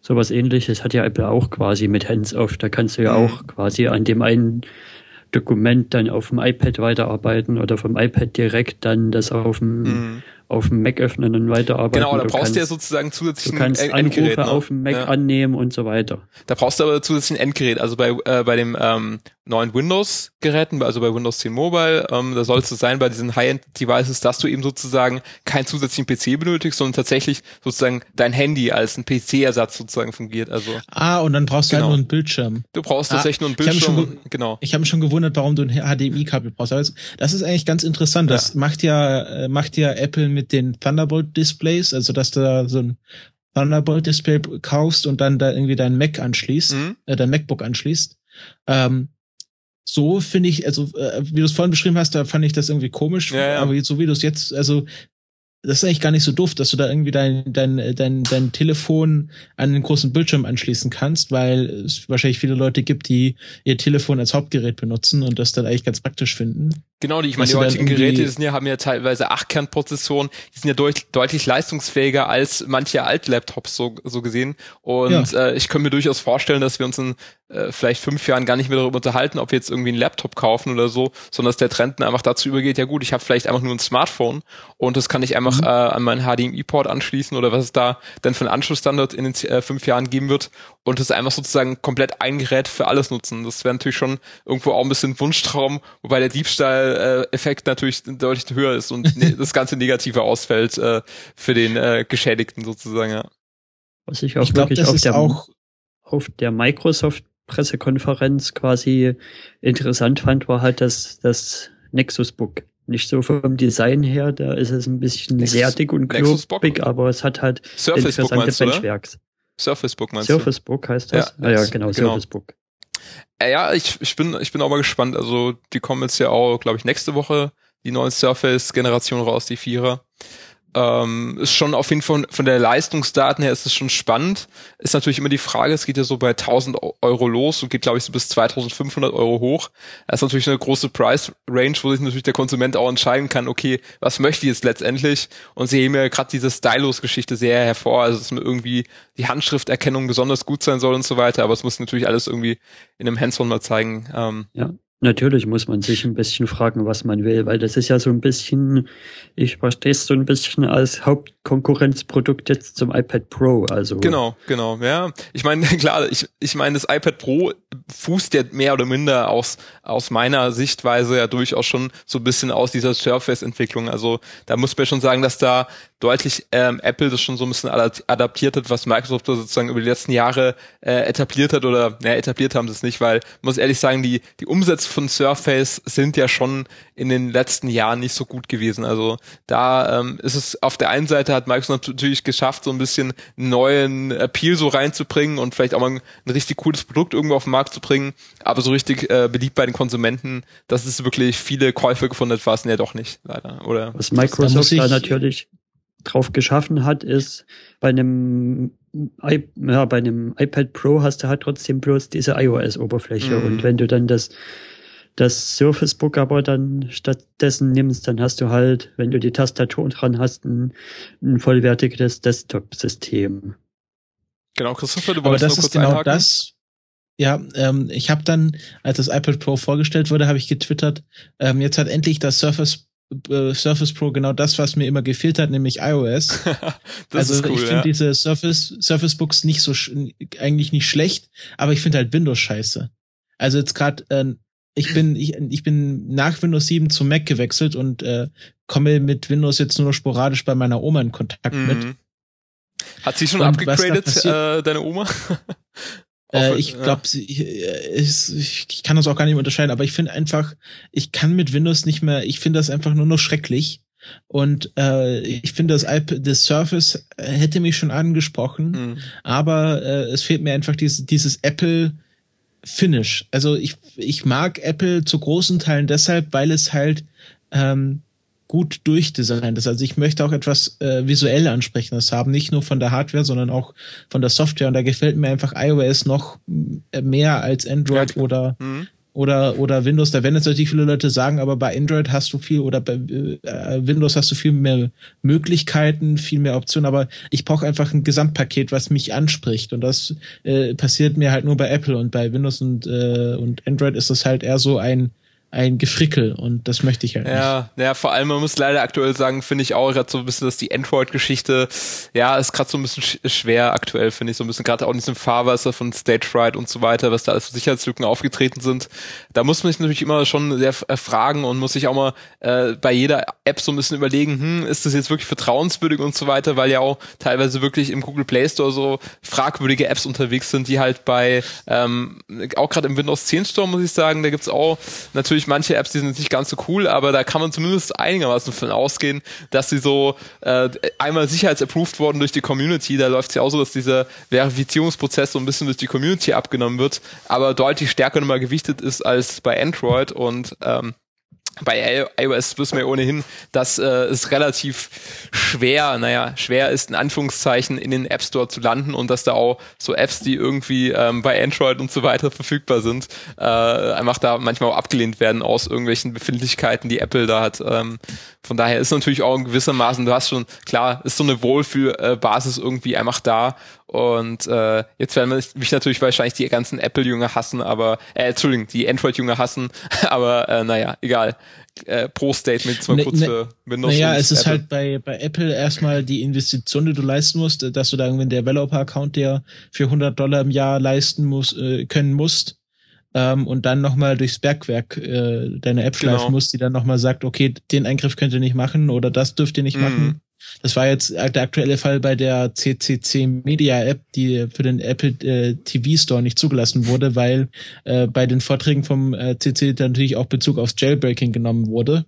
Sowas ähnliches hat ja Apple auch quasi mit Hands-Off. Da kannst du ja mhm. auch quasi an dem einen Dokument dann auf dem iPad weiterarbeiten oder vom iPad direkt dann das auf dem mhm auf dem Mac öffnen und weiterarbeiten. Genau, da du brauchst du ja sozusagen zusätzlich ein kannst Endgerät. Anrufe ne? auf dem Mac ja. annehmen und so weiter. Da brauchst du aber zusätzlich ein Endgerät. Also bei, äh, bei dem ähm, neuen Windows-Geräten, also bei Windows 10 Mobile, ähm, da soll es so sein bei diesen High-End-Devices, dass du eben sozusagen keinen zusätzlichen PC benötigst, sondern tatsächlich sozusagen dein Handy als ein PC-Ersatz sozusagen fungiert. Also ah, und dann brauchst du halt genau. halt nur einen Bildschirm. Du brauchst ah, tatsächlich nur einen Bildschirm. Ich schon, genau. Ich habe mich schon gewundert, warum du ein HDMI-Kabel brauchst. Aber das ist eigentlich ganz interessant. Das ja. macht ja äh, macht ja Apple mit den Thunderbolt-Displays, also dass du da so ein Thunderbolt-Display kaufst und dann da irgendwie dein Mac anschließt, mhm. äh, dein MacBook anschließt. Ähm, so finde ich, also äh, wie du es vorhin beschrieben hast, da fand ich das irgendwie komisch, ja, ja. aber so wie du es jetzt, also das ist eigentlich gar nicht so doof, dass du da irgendwie dein, dein, dein, dein Telefon an den großen Bildschirm anschließen kannst, weil es wahrscheinlich viele Leute gibt, die ihr Telefon als Hauptgerät benutzen und das dann eigentlich ganz praktisch finden. Genau, die, ich meine, die heutigen Geräte sind ja, haben ja teilweise Achtkernprozessoren, die sind ja deut deutlich leistungsfähiger als manche Alt-Laptops so, so gesehen. Und ja. äh, ich könnte mir durchaus vorstellen, dass wir uns in äh, vielleicht fünf Jahren gar nicht mehr darüber unterhalten, ob wir jetzt irgendwie einen Laptop kaufen oder so, sondern dass der Trend dann einfach dazu übergeht, ja gut, ich habe vielleicht einfach nur ein Smartphone und das kann ich einfach mhm. äh, an meinen HDMI-Port anschließen oder was es da denn für einen Anschlussstandard in den äh, fünf Jahren geben wird und das einfach sozusagen komplett ein Gerät für alles nutzen. Das wäre natürlich schon irgendwo auch ein bisschen Wunschtraum, wobei der Diebstahl äh, Effekt natürlich deutlich höher ist und ne, das ganze Negative ausfällt äh, für den äh, Geschädigten sozusagen. Ja. Was ich auch ich glaub, wirklich auf der, auch auf der Microsoft Pressekonferenz quasi interessant fand, war halt das, das Nexus Book. Nicht so vom Design her, da ist es ein bisschen Nexus, sehr dick und klobig, aber es hat halt Surface interessante Benchwerks. Surface Book meinst Surface du? Book heißt das? Ja, ah, ja genau, genau, Surface Book. Äh, ja, ich, ich bin, ich bin auch mal gespannt. Also, die kommen jetzt ja auch, glaube ich, nächste Woche, die neue Surface-Generation raus, die Vierer. Ähm, ist schon auf jeden Fall von der Leistungsdaten her ist es schon spannend. Ist natürlich immer die Frage, es geht ja so bei 1000 Euro los und geht glaube ich so bis 2500 Euro hoch. Das ist natürlich eine große Price Range, wo sich natürlich der Konsument auch entscheiden kann, okay, was möchte ich jetzt letztendlich? Und sie heben ja gerade diese Stylus-Geschichte sehr hervor, also dass mir irgendwie die Handschrifterkennung besonders gut sein soll und so weiter, aber es muss natürlich alles irgendwie in einem Hands-on mal zeigen. Ähm, ja. Natürlich muss man sich ein bisschen fragen, was man will, weil das ist ja so ein bisschen, ich verstehe es so ein bisschen als Hauptkonkurrenzprodukt jetzt zum iPad Pro. Also genau, genau, ja. Ich meine klar, ich, ich meine das iPad Pro fußt ja mehr oder minder aus aus meiner Sichtweise ja durchaus schon so ein bisschen aus dieser Surface-Entwicklung. Also da muss man schon sagen, dass da deutlich ähm, Apple das schon so ein bisschen adaptiert hat, was Microsoft sozusagen über die letzten Jahre äh, etabliert hat oder naja, etabliert haben sie es nicht, weil muss ehrlich sagen, die die Umsätze von Surface sind ja schon in den letzten Jahren nicht so gut gewesen. Also da ähm, ist es auf der einen Seite hat Microsoft natürlich geschafft, so ein bisschen neuen Appeal so reinzubringen und vielleicht auch mal ein, ein richtig cooles Produkt irgendwo auf den Markt zu bringen, aber so richtig äh, beliebt bei den Konsumenten, dass es wirklich viele Käufe gefunden hat, war es ja doch nicht, leider. Oder was Microsoft da natürlich drauf geschaffen hat, ist bei einem I, ja, bei einem iPad Pro hast du halt trotzdem bloß diese iOS-Oberfläche. Mhm. Und wenn du dann das, das Surface Book aber dann stattdessen nimmst, dann hast du halt, wenn du die Tastatur dran hast, ein, ein vollwertiges Desktop-System. Genau, Christopher, du wolltest Aber das ist genau einhaken? das. Ja, ähm, ich habe dann, als das iPad Pro vorgestellt wurde, habe ich getwittert, ähm, jetzt hat endlich das Surface äh, Surface Pro genau das, was mir immer gefehlt hat, nämlich iOS. also cool, ich finde ja. diese Surface Surface Books nicht so eigentlich nicht schlecht, aber ich finde halt Windows scheiße. Also jetzt gerade äh, ich bin, ich, ich bin nach Windows 7 zu Mac gewechselt und äh, komme mit Windows jetzt nur noch sporadisch bei meiner Oma in Kontakt mhm. mit. Hat sie schon und abgegradet, äh, deine Oma? Äh, ich glaube, äh, ich, ich kann das auch gar nicht mehr unterscheiden, aber ich finde einfach, ich kann mit Windows nicht mehr, ich finde das einfach nur noch schrecklich. Und äh, ich finde, das, das Surface hätte mich schon angesprochen, mhm. aber äh, es fehlt mir einfach dieses, dieses Apple Finish. Also ich, ich mag Apple zu großen Teilen deshalb, weil es halt ähm, gut durchdesignt ist. Also ich möchte auch etwas äh, visuell ansprechendes haben, nicht nur von der Hardware, sondern auch von der Software. Und da gefällt mir einfach iOS noch äh, mehr als Android ja, oder mhm oder, oder Windows, da werden jetzt natürlich viele Leute sagen, aber bei Android hast du viel oder bei äh, Windows hast du viel mehr Möglichkeiten, viel mehr Optionen, aber ich brauche einfach ein Gesamtpaket, was mich anspricht. Und das äh, passiert mir halt nur bei Apple und bei Windows und, äh, und Android ist das halt eher so ein ein Gefrickel und das möchte ich halt ja, nicht. Ja, vor allem, man muss leider aktuell sagen, finde ich auch gerade so ein bisschen, dass die Android-Geschichte, ja, ist gerade so ein bisschen sch schwer aktuell, finde ich, so ein bisschen gerade auch in diesem Fahrwasser von Stage Fright und so weiter, was da als Sicherheitslücken aufgetreten sind. Da muss man sich natürlich immer schon sehr äh, fragen und muss sich auch mal äh, bei jeder App so ein bisschen überlegen, hm, ist das jetzt wirklich vertrauenswürdig und so weiter, weil ja auch teilweise wirklich im Google Play Store so fragwürdige Apps unterwegs sind, die halt bei, ähm, auch gerade im Windows 10 Store, muss ich sagen, da gibt's auch natürlich natürlich manche Apps, die sind nicht ganz so cool, aber da kann man zumindest einigermaßen von ausgehen, dass sie so äh, einmal sicherheitsapproved wurden durch die Community. Da läuft es ja auch so, dass dieser Verifizierungsprozess so ein bisschen durch die Community abgenommen wird, aber deutlich stärker nochmal gewichtet ist als bei Android und ähm, bei iOS wissen wir ohnehin, dass äh, es relativ schwer, naja, schwer ist, in Anführungszeichen, in den App Store zu landen und dass da auch so Apps, die irgendwie ähm, bei Android und so weiter verfügbar sind, äh, einfach da manchmal auch abgelehnt werden aus irgendwelchen Befindlichkeiten, die Apple da hat. Ähm, von daher ist natürlich auch in gewissermaßen, du hast schon, klar, ist so eine Wohlfühlbasis irgendwie einfach da und äh, jetzt werden mich natürlich wahrscheinlich die ganzen Apple-Jünger hassen, aber, äh, Entschuldigung, die Android-Jünger hassen, aber äh, naja, egal. Äh, Pro-Statement zwar ne, kurz ne, für Windows. Naja, es ist Apple. halt bei, bei Apple erstmal die Investition, die du leisten musst, dass du da irgendwie einen Developer-Account dir für 100 Dollar im Jahr leisten muss, äh, können musst. Ähm, und dann nochmal durchs Bergwerk äh, deine App schleifen genau. musst, die dann nochmal sagt, okay, den Eingriff könnt ihr nicht machen oder das dürft ihr nicht mhm. machen. Das war jetzt der aktuelle Fall bei der CCC Media App, die für den Apple äh, TV Store nicht zugelassen wurde, weil äh, bei den Vorträgen vom äh, CC natürlich auch Bezug aufs Jailbreaking genommen wurde.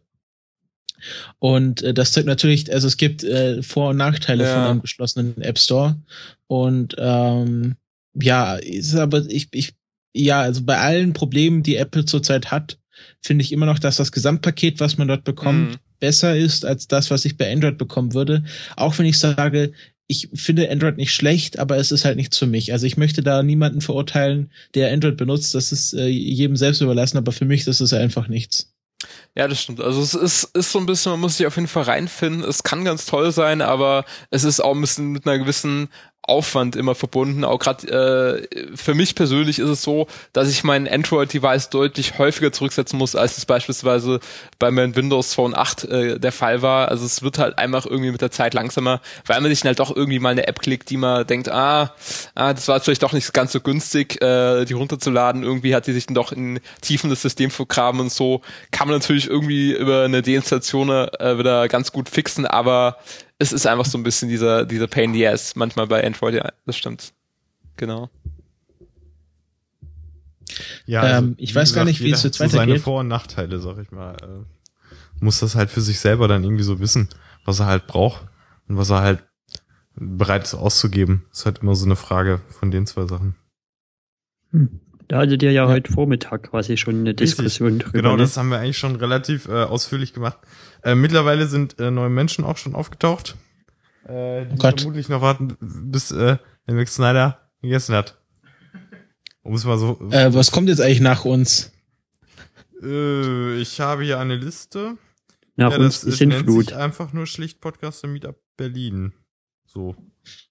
Und äh, das zeigt natürlich, also es gibt äh, Vor- und Nachteile ja. von einem geschlossenen App Store. Und ähm, ja, ist aber ich, ich, ja, also bei allen Problemen, die Apple zurzeit hat, finde ich immer noch, dass das Gesamtpaket, was man dort bekommt, mhm besser ist als das, was ich bei Android bekommen würde. Auch wenn ich sage, ich finde Android nicht schlecht, aber es ist halt nichts für mich. Also ich möchte da niemanden verurteilen, der Android benutzt. Das ist äh, jedem selbst überlassen, aber für mich das ist einfach nichts. Ja, das stimmt. Also es ist, ist so ein bisschen, man muss sich auf jeden Fall reinfinden. Es kann ganz toll sein, aber es ist auch ein bisschen mit einer gewissen Aufwand immer verbunden. Auch gerade äh, für mich persönlich ist es so, dass ich mein Android-Device deutlich häufiger zurücksetzen muss, als es beispielsweise bei meinem Windows Phone 8 äh, der Fall war. Also es wird halt einfach irgendwie mit der Zeit langsamer, weil man sich halt doch irgendwie mal eine App klickt, die man denkt, ah, ah das war vielleicht doch nicht ganz so günstig, äh, die runterzuladen. Irgendwie hat die sich dann doch in Tiefen des Systems vergraben und so kann man natürlich irgendwie über eine Deinstallation äh, wieder ganz gut fixen, aber es ist einfach so ein bisschen dieser, dieser Pain in the Ass manchmal bei Android, ja, das stimmt. Genau. Ja, also, ähm, ich weiß gesagt, gar nicht, wie es jetzt weitergeht. seine Vor- und Nachteile, sag ich mal. Äh, muss das halt für sich selber dann irgendwie so wissen, was er halt braucht und was er halt bereit ist auszugeben. Das ist halt immer so eine Frage von den zwei Sachen. Hm. Da hattet ihr ja, ja, heute Vormittag quasi schon eine Diskussion drüber. Genau, ne? das haben wir eigentlich schon relativ äh, ausführlich gemacht. Äh, mittlerweile sind äh, neue Menschen auch schon aufgetaucht, äh, die oh vermutlich noch warten, bis äh, der Max Snyder gegessen hat. Um es mal so. Äh, was kommt jetzt eigentlich nach uns? Äh, ich habe hier eine Liste. Nach ja, uns das ist nennt Flut. sich einfach nur schlicht Podcaster Meetup Berlin. So.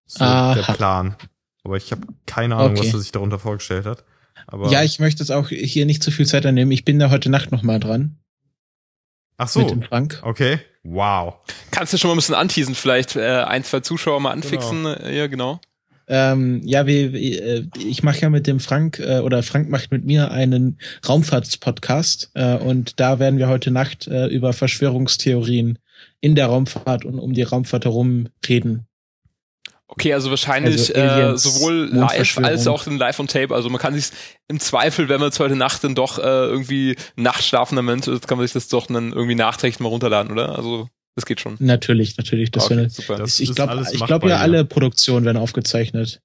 So Aha. der Plan. Aber ich habe keine Ahnung, okay. was er sich darunter vorgestellt hat. Aber ja, ich möchte jetzt auch hier nicht zu viel Zeit annehmen. Ich bin da heute Nacht noch mal dran. Ach so. Mit dem Frank. Okay. Wow. Kannst du schon mal ein bisschen anteasen, vielleicht äh, ein, zwei Zuschauer mal anfixen? Genau. Ja, genau. Ähm, ja, wie, wie, äh, ich mache ja mit dem Frank äh, oder Frank macht mit mir einen Raumfahrtspodcast äh, und da werden wir heute Nacht äh, über Verschwörungstheorien in der Raumfahrt und um die Raumfahrt herum reden. Okay, also wahrscheinlich Also äh, sowohl live als auch in Live on Tape. Also man kann sich im Zweifel, wenn man jetzt heute Nacht dann doch äh, irgendwie nachtschlafender Mensch ist, kann man sich das doch dann irgendwie nachträglich mal runterladen, oder? Also das geht schon. Natürlich, natürlich. Das Okay, wäre- super. Das ich glaube, ich glaube ja, ja. alle Produktionen werden aufgezeichnet.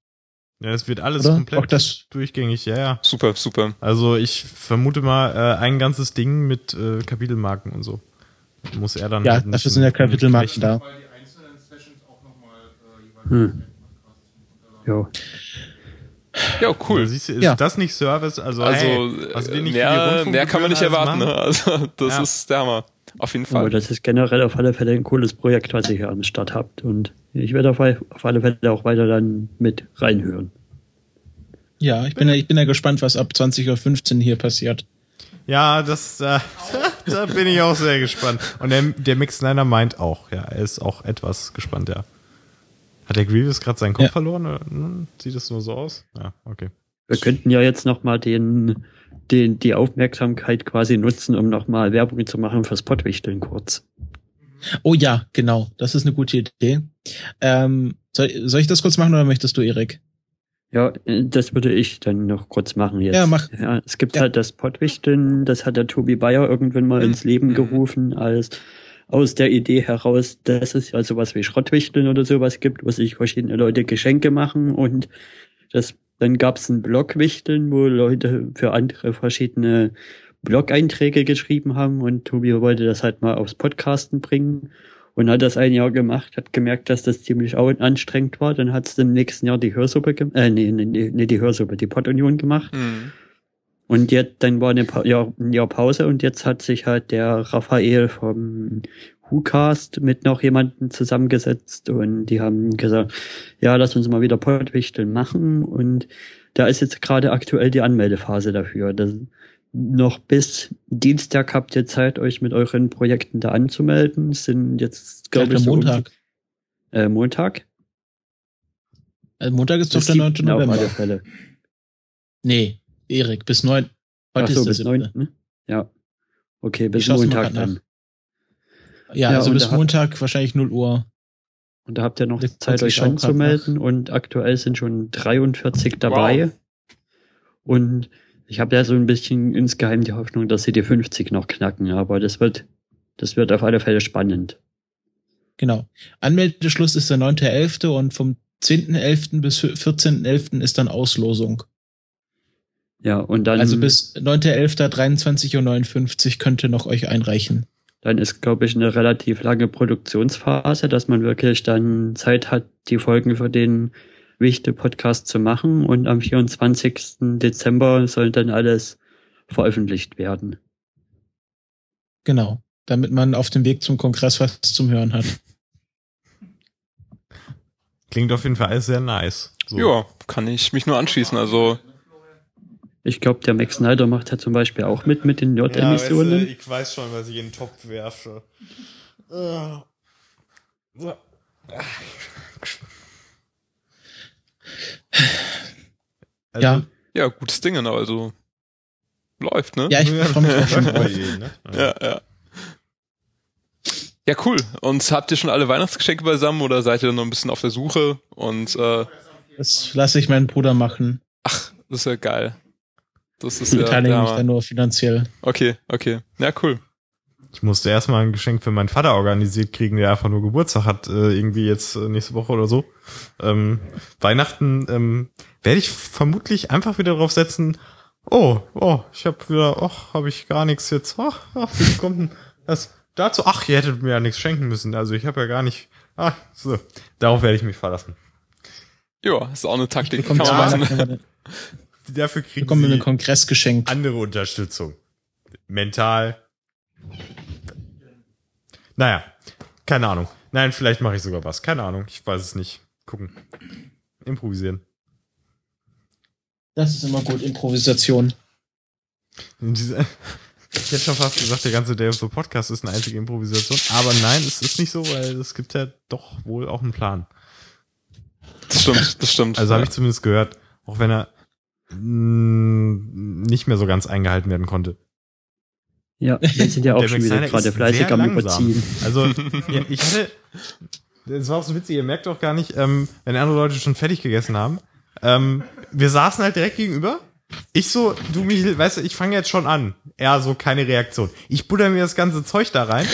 Ja, es wird alles Oder? komplett Auch das- durchgängig, ja, ja. Super, super. Also ich vermute mal äh, ein ganzes Ding mit äh, Kapitelmarken und so. Muss er dann Ja, halt dafür sind ja Kapitelmarken da. Hm. Ja. Ja, Cool. cool. Siehst du, ist Ja. das nicht Service? Also, Also hey, was wir nicht mehr, mehr kann man nicht erwarten. Ne? Also das Ja. ist der Hammer. Auf jeden Aber Fall. das ist generell auf alle Fälle ein cooles Projekt, was ihr hier am Start habt. Und ich werde auf, auf alle Fälle auch weiter dann mit reinhören. Ja, ich bin ja, ich bin ja gespannt, was ab 20.15 Uhr hier passiert. Ja, das, äh, da bin ich auch sehr gespannt. Und der, der Snyder meint auch, ja, er ist auch etwas gespannt, ja. Hat der Grievous gerade seinen Kopf Ja. verloren? Oder, hm, sieht das nur so aus? Ja, okay. Wir könnten ja jetzt nochmal den, den, die Aufmerksamkeit quasi nutzen, um nochmal Werbung zu machen fürs Pottwichteln kurz. Oh ja, genau. Das ist eine gute Idee. Ähm, soll, soll ich das kurz machen oder möchtest du, Erik? Ja, äh, das würde ich dann noch kurz machen jetzt. Ja, mach. Ja, es gibt Ja. halt das Pottwichteln, das hat der Tobi Bayer irgendwann mal ins Leben gerufen, als aus der Idee heraus, dass es ja sowas wie Schrottwichteln oder sowas gibt, wo sich verschiedene Leute Geschenke machen und das, dann gab es ein Blogwichteln, wo Leute für andere verschiedene Blog-Einträge geschrieben haben und Tobi wollte das halt mal aufs Podcasten bringen und hat das ein Jahr gemacht, hat gemerkt, dass das ziemlich anstrengend war. Dann hat es im nächsten Jahr die Hörsuppe, äh, nee, nee, nee, die Hörsuppe, die Pottunion gemacht. Mhm. Und jetzt, dann war eine pa ja, ein Jahr Pause und jetzt hat sich halt der Raphael vom WhoCast mit noch jemanden zusammengesetzt und die haben gesagt, ja, lass uns mal wieder Pottwichteln machen und da ist jetzt gerade aktuell die Anmeldephase dafür. Das, noch bis Dienstag habt ihr Zeit, euch mit euren Projekten da anzumelden. Sind jetzt, glaube ich, so um Montag. die- Äh, Montag? Also Montag ist doch der 9. 7. auf alle November. Fälle. Nee, Erik, bis 9. Ach Heute so, ist bis 7. 9. Ne? Ja. Okay, bis Montag dann. Ja, Ja, also bis Montag wahrscheinlich 0 Uhr. Und da habt ihr noch Zeit, euch anzumelden. Und aktuell sind schon 43 dabei. Und ich habe ja so ein bisschen insgeheim die Hoffnung, dass sie die 50 noch knacken. Aber das wird, das wird auf alle Fälle spannend. Genau. Anmeldeschluss ist der 9.11. und vom 10.11. bis 14.11. ist dann Auslosung. Ja, und dann, Also bis 9.11. 23.59 Uhr könnt ihr noch euch einreichen. dann ist, glaube ich, eine relativ lange Produktionsphase, dass man wirklich dann Zeit hat, die Folgen für den Wichte-Podcast zu machen. Und am 24. Dezember soll dann alles veröffentlicht werden. Genau. Damit man auf dem Weg zum Kongress was zum Hören hat. Klingt auf jeden Fall alles sehr nice. So. Ja, kann ich mich nur anschließen. Also Ich glaube, der Max Snyder macht ja zum Beispiel auch mit mit den Ja, weißt du, J-Emissionen. ich weiß schon, was ich in den Topf werfe. So. Also, Ja. ja, gutes Ding, ne? also läuft, ne? Ja, ich freue mich auch schon drauf. Ne? ja, ja. Ja, cool. Und habt ihr schon alle Weihnachtsgeschenke beisammen oder seid ihr noch ein bisschen auf der Suche? Und äh, Das lasse ich meinen Bruder machen. ach, das ist ja geil. Das ist Ich ja, beteilige der mich dann nur finanziell. Okay, okay. Ja, cool. Ich musste erstmal ein Geschenk für meinen Vater organisiert kriegen, der einfach nur Geburtstag hat, äh, irgendwie jetzt äh, nächste Woche oder so. Ähm, Weihnachten ähm, werde ich vermutlich einfach wieder drauf setzen. Oh, oh, ich habe wieder, ach, habe ich gar nichts jetzt. Ach, ach, wie kommt denn das dazu? Ach, ihr hättet mir ja nichts schenken müssen. Also ich habe ja gar nicht. Ah, so. Darauf werde ich mich verlassen. Ja, ist auch eine Taktik. Kann man machen. Eine- Dafür kriegen bekommen wir sie ein Kongressgeschenk. andere Unterstützung. Mental. Naja, keine Ahnung. Nein, vielleicht mache ich sogar was. Keine Ahnung. Ich weiß es nicht. Gucken. Improvisieren. Das ist immer gut, Improvisation. Ich hätte schon fast gesagt, der ganze Day of the Podcast ist eine einzige Improvisation. Aber nein, es ist nicht so, weil es gibt ja doch wohl auch einen Plan. Das stimmt, das stimmt. Also habe ich zumindest gehört, auch wenn er nicht mehr so ganz eingehalten werden konnte. Ja, wir sind ja auch schon wieder gerade fleißig am Überziehen. Also ja, ich hatte, das war auch so witzig, ihr merkt doch gar nicht, ähm, wenn andere Leute schon fertig gegessen haben. Ähm, wir saßen halt direkt gegenüber. Ich so, du Michel, weißt du, ich fange jetzt schon an. Er so, keine Reaktion. Ich butter mir das ganze Zeug da rein.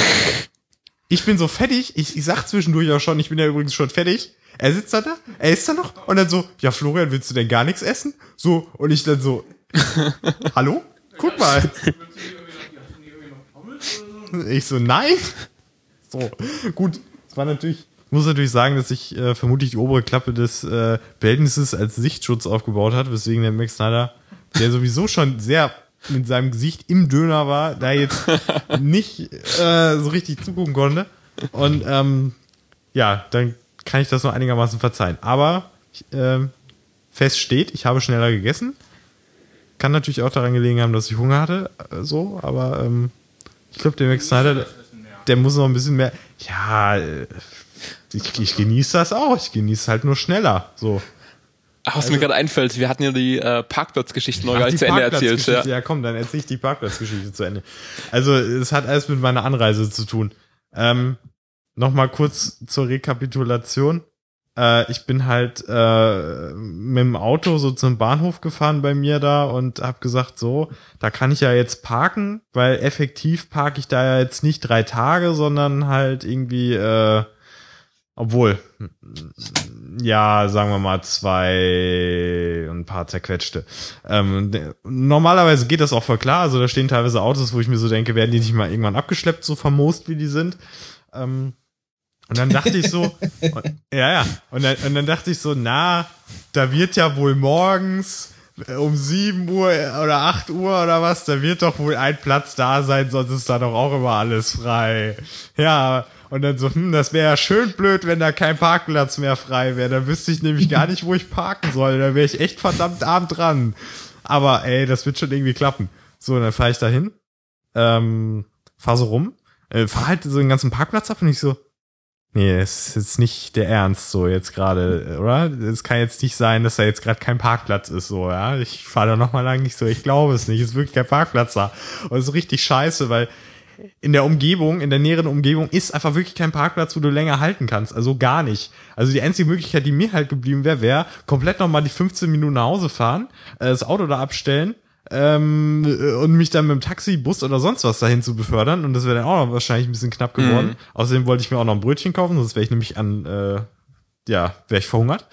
Ich bin so fertig. Ich, ich sag zwischendurch auch schon, ich bin ja übrigens schon fertig. Er sitzt da, da er ist da noch und dann so, ja Florian, willst du denn gar nichts essen? So, und ich dann so, hallo? Guck mal. Ich so, nein. So, gut. Es war natürlich, ich muss natürlich sagen, dass ich äh, vermutlich die obere Klappe des äh, Behältnisses als Sichtschutz aufgebaut hat, weswegen der Max Snyder, der sowieso schon sehr mit seinem Gesicht im Döner war, da jetzt nicht äh, so richtig zugucken konnte. Und ähm, ja, dann kann ich das noch einigermaßen verzeihen. Aber äh, fest steht, ich habe schneller gegessen. Kann natürlich auch daran gelegen haben, dass ich Hunger hatte, äh, so, aber ähm, ich glaube, der Max Snyder, der muss noch ein bisschen mehr. Ja, äh, ich, ich genieße das auch. Ich genieße halt nur schneller. So. Ach, was also, mir gerade einfällt, wir hatten ja die äh, Parkplatzgeschichte noch gar nicht zu Ende erzählt. Ja. ja, komm, dann erzähl ich die Parkplatzgeschichte zu Ende. Also, es hat alles mit meiner Anreise zu tun. Ähm, Nochmal kurz zur Rekapitulation. Äh, ich bin halt äh, mit dem Auto so zum Bahnhof gefahren bei mir da und hab gesagt, so, da kann ich ja jetzt parken, weil effektiv parke ich da ja jetzt nicht drei Tage, sondern halt irgendwie, äh, obwohl, ja, sagen wir mal zwei und ein paar zerquetschte. Ähm, normalerweise geht das auch voll klar. Also da stehen teilweise Autos, wo ich mir so denke, werden die nicht mal irgendwann abgeschleppt, so vermoost wie die sind. Ähm, und dann dachte ich so, und, ja, ja, und dann, und dann dachte ich so, na, da wird ja wohl morgens um sieben Uhr oder acht Uhr oder was, da wird doch wohl ein Platz da sein, sonst ist da doch auch immer alles frei. Ja, und dann so, hm, das wäre ja schön blöd, wenn da kein Parkplatz mehr frei wäre. Dann wüsste ich nämlich gar nicht, wo ich parken soll. Da wäre ich echt verdammt arm dran. Aber ey, das wird schon irgendwie klappen. So, dann fahre ich da hin, ähm, fahr so rum, äh, fahr halt so den ganzen Parkplatz ab und ich so, Nee, es ist jetzt nicht der Ernst so jetzt gerade, oder? Es kann jetzt nicht sein, dass da jetzt gerade kein Parkplatz ist, so, ja. Ich fahre da nochmal lang nicht so, ich glaube es nicht, es ist wirklich kein Parkplatz da. Und es ist richtig scheiße, weil in der Umgebung, in der näheren Umgebung ist einfach wirklich kein Parkplatz, wo du länger halten kannst. Also gar nicht. Also die einzige Möglichkeit, die mir halt geblieben wäre, wäre komplett nochmal die 15 Minuten nach Hause fahren, äh, das Auto da abstellen ähm, und mich dann mit dem Taxi, Bus oder sonst was dahin zu befördern. Und das wäre dann auch noch wahrscheinlich ein bisschen knapp geworden. Mhm. Außerdem wollte ich mir auch noch ein Brötchen kaufen, sonst wäre ich nämlich an, äh, ja, wäre ich verhungert.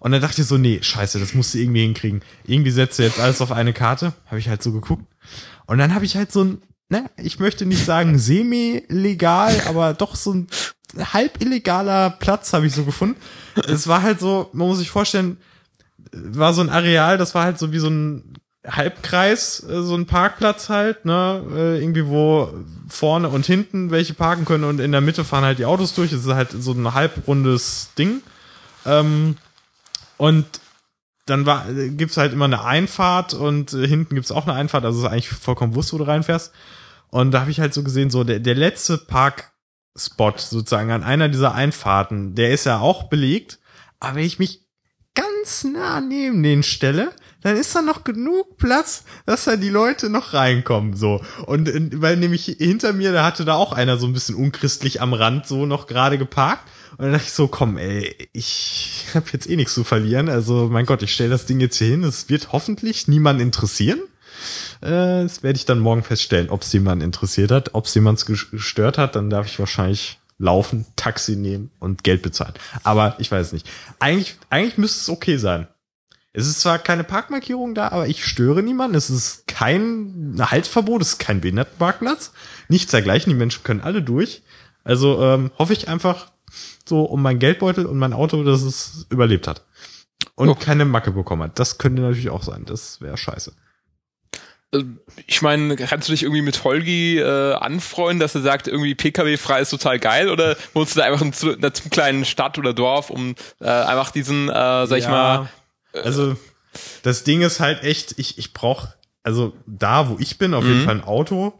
Und dann dachte ich so, nee, scheiße, das musst du irgendwie hinkriegen. Irgendwie setzt du jetzt alles auf eine Karte. Habe ich halt so geguckt. Und dann habe ich halt so ein, ne, ich möchte nicht sagen semi-legal, aber doch so ein halb illegaler Platz habe ich so gefunden. Es war halt so, man muss sich vorstellen, war so ein Areal, das war halt so wie so ein Halbkreis, äh, so ein Parkplatz halt, ne, äh, irgendwie wo vorne und hinten welche parken können und in der Mitte fahren halt die Autos durch. Es ist halt so ein halbrundes Ding. Ähm, und dann war, gibt's halt immer eine Einfahrt und äh, hinten gibt's auch eine Einfahrt, also ist eigentlich vollkommen wurscht, wo du reinfährst. Und da habe ich halt so gesehen, so der, der letzte Parkspot sozusagen an einer dieser Einfahrten, der ist ja auch belegt, aber wenn ich mich ganz nah neben den stelle, dann ist da noch genug Platz, dass da die Leute noch reinkommen, so. Und äh, weil nämlich hinter mir, da hatte da auch einer so ein bisschen unchristlich am Rand so noch gerade geparkt. Und dann dachte ich so, komm, ey, ich habe jetzt eh nichts zu verlieren. Also, mein Gott, ich stelle das Ding jetzt hier hin. Es wird hoffentlich niemand interessieren. Äh, das werde ich dann morgen feststellen, ob es jemand interessiert hat. Ob es jemand gestört hat, dann darf ich wahrscheinlich laufen, Taxi nehmen und Geld bezahlen. Aber ich weiß nicht. Eigentlich, eigentlich müsste es okay sein. Es ist zwar keine Parkmarkierung da, aber ich störe niemanden. Es ist kein Haltverbot, es ist kein Behindertenparkplatz. Nichts dergleichen. Die Menschen können alle durch. Also ähm, hoffe ich einfach so um mein Geldbeutel und mein Auto, dass es überlebt hat. Und oh. keine Macke bekommen hat. Das könnte natürlich auch sein. Das wäre scheiße. Äh, ich meine, kannst du dich irgendwie mit Holgi äh, anfreuen, dass er sagt, irgendwie PKW-frei ist total geil oder wohnst du da einfach in einer kleinen Stadt oder Dorf, um äh, einfach diesen, äh, sag ja. ich mal, also das Ding ist halt echt, ich, ich brauche, also da, wo ich bin, auf mhm. jeden Fall ein Auto,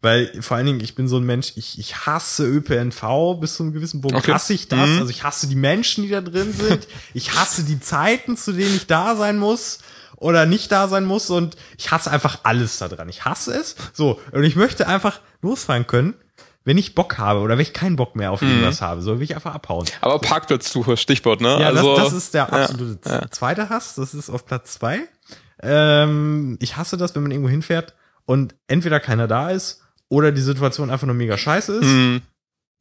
weil vor allen Dingen, ich bin so ein Mensch, ich, ich hasse ÖPNV bis zu einem gewissen Punkt. Okay. Hasse ich das. Mhm. Also ich hasse die Menschen, die da drin sind. ich hasse die Zeiten, zu denen ich da sein muss oder nicht da sein muss und ich hasse einfach alles da dran. Ich hasse es. So, und ich möchte einfach losfahren können, wenn ich Bock habe oder wenn ich keinen Bock mehr auf Mhm. irgendwas habe. So will ich einfach abhauen. Aber Parkplatzsuche, Stichwort, ne? Ja, also, das, das ist der ja, absolute ja. zweite Hass. Das ist auf Platz zwei. Ähm, ich hasse das, wenn man irgendwo hinfährt und entweder keiner da ist oder die Situation einfach nur mega scheiße ist. Mhm.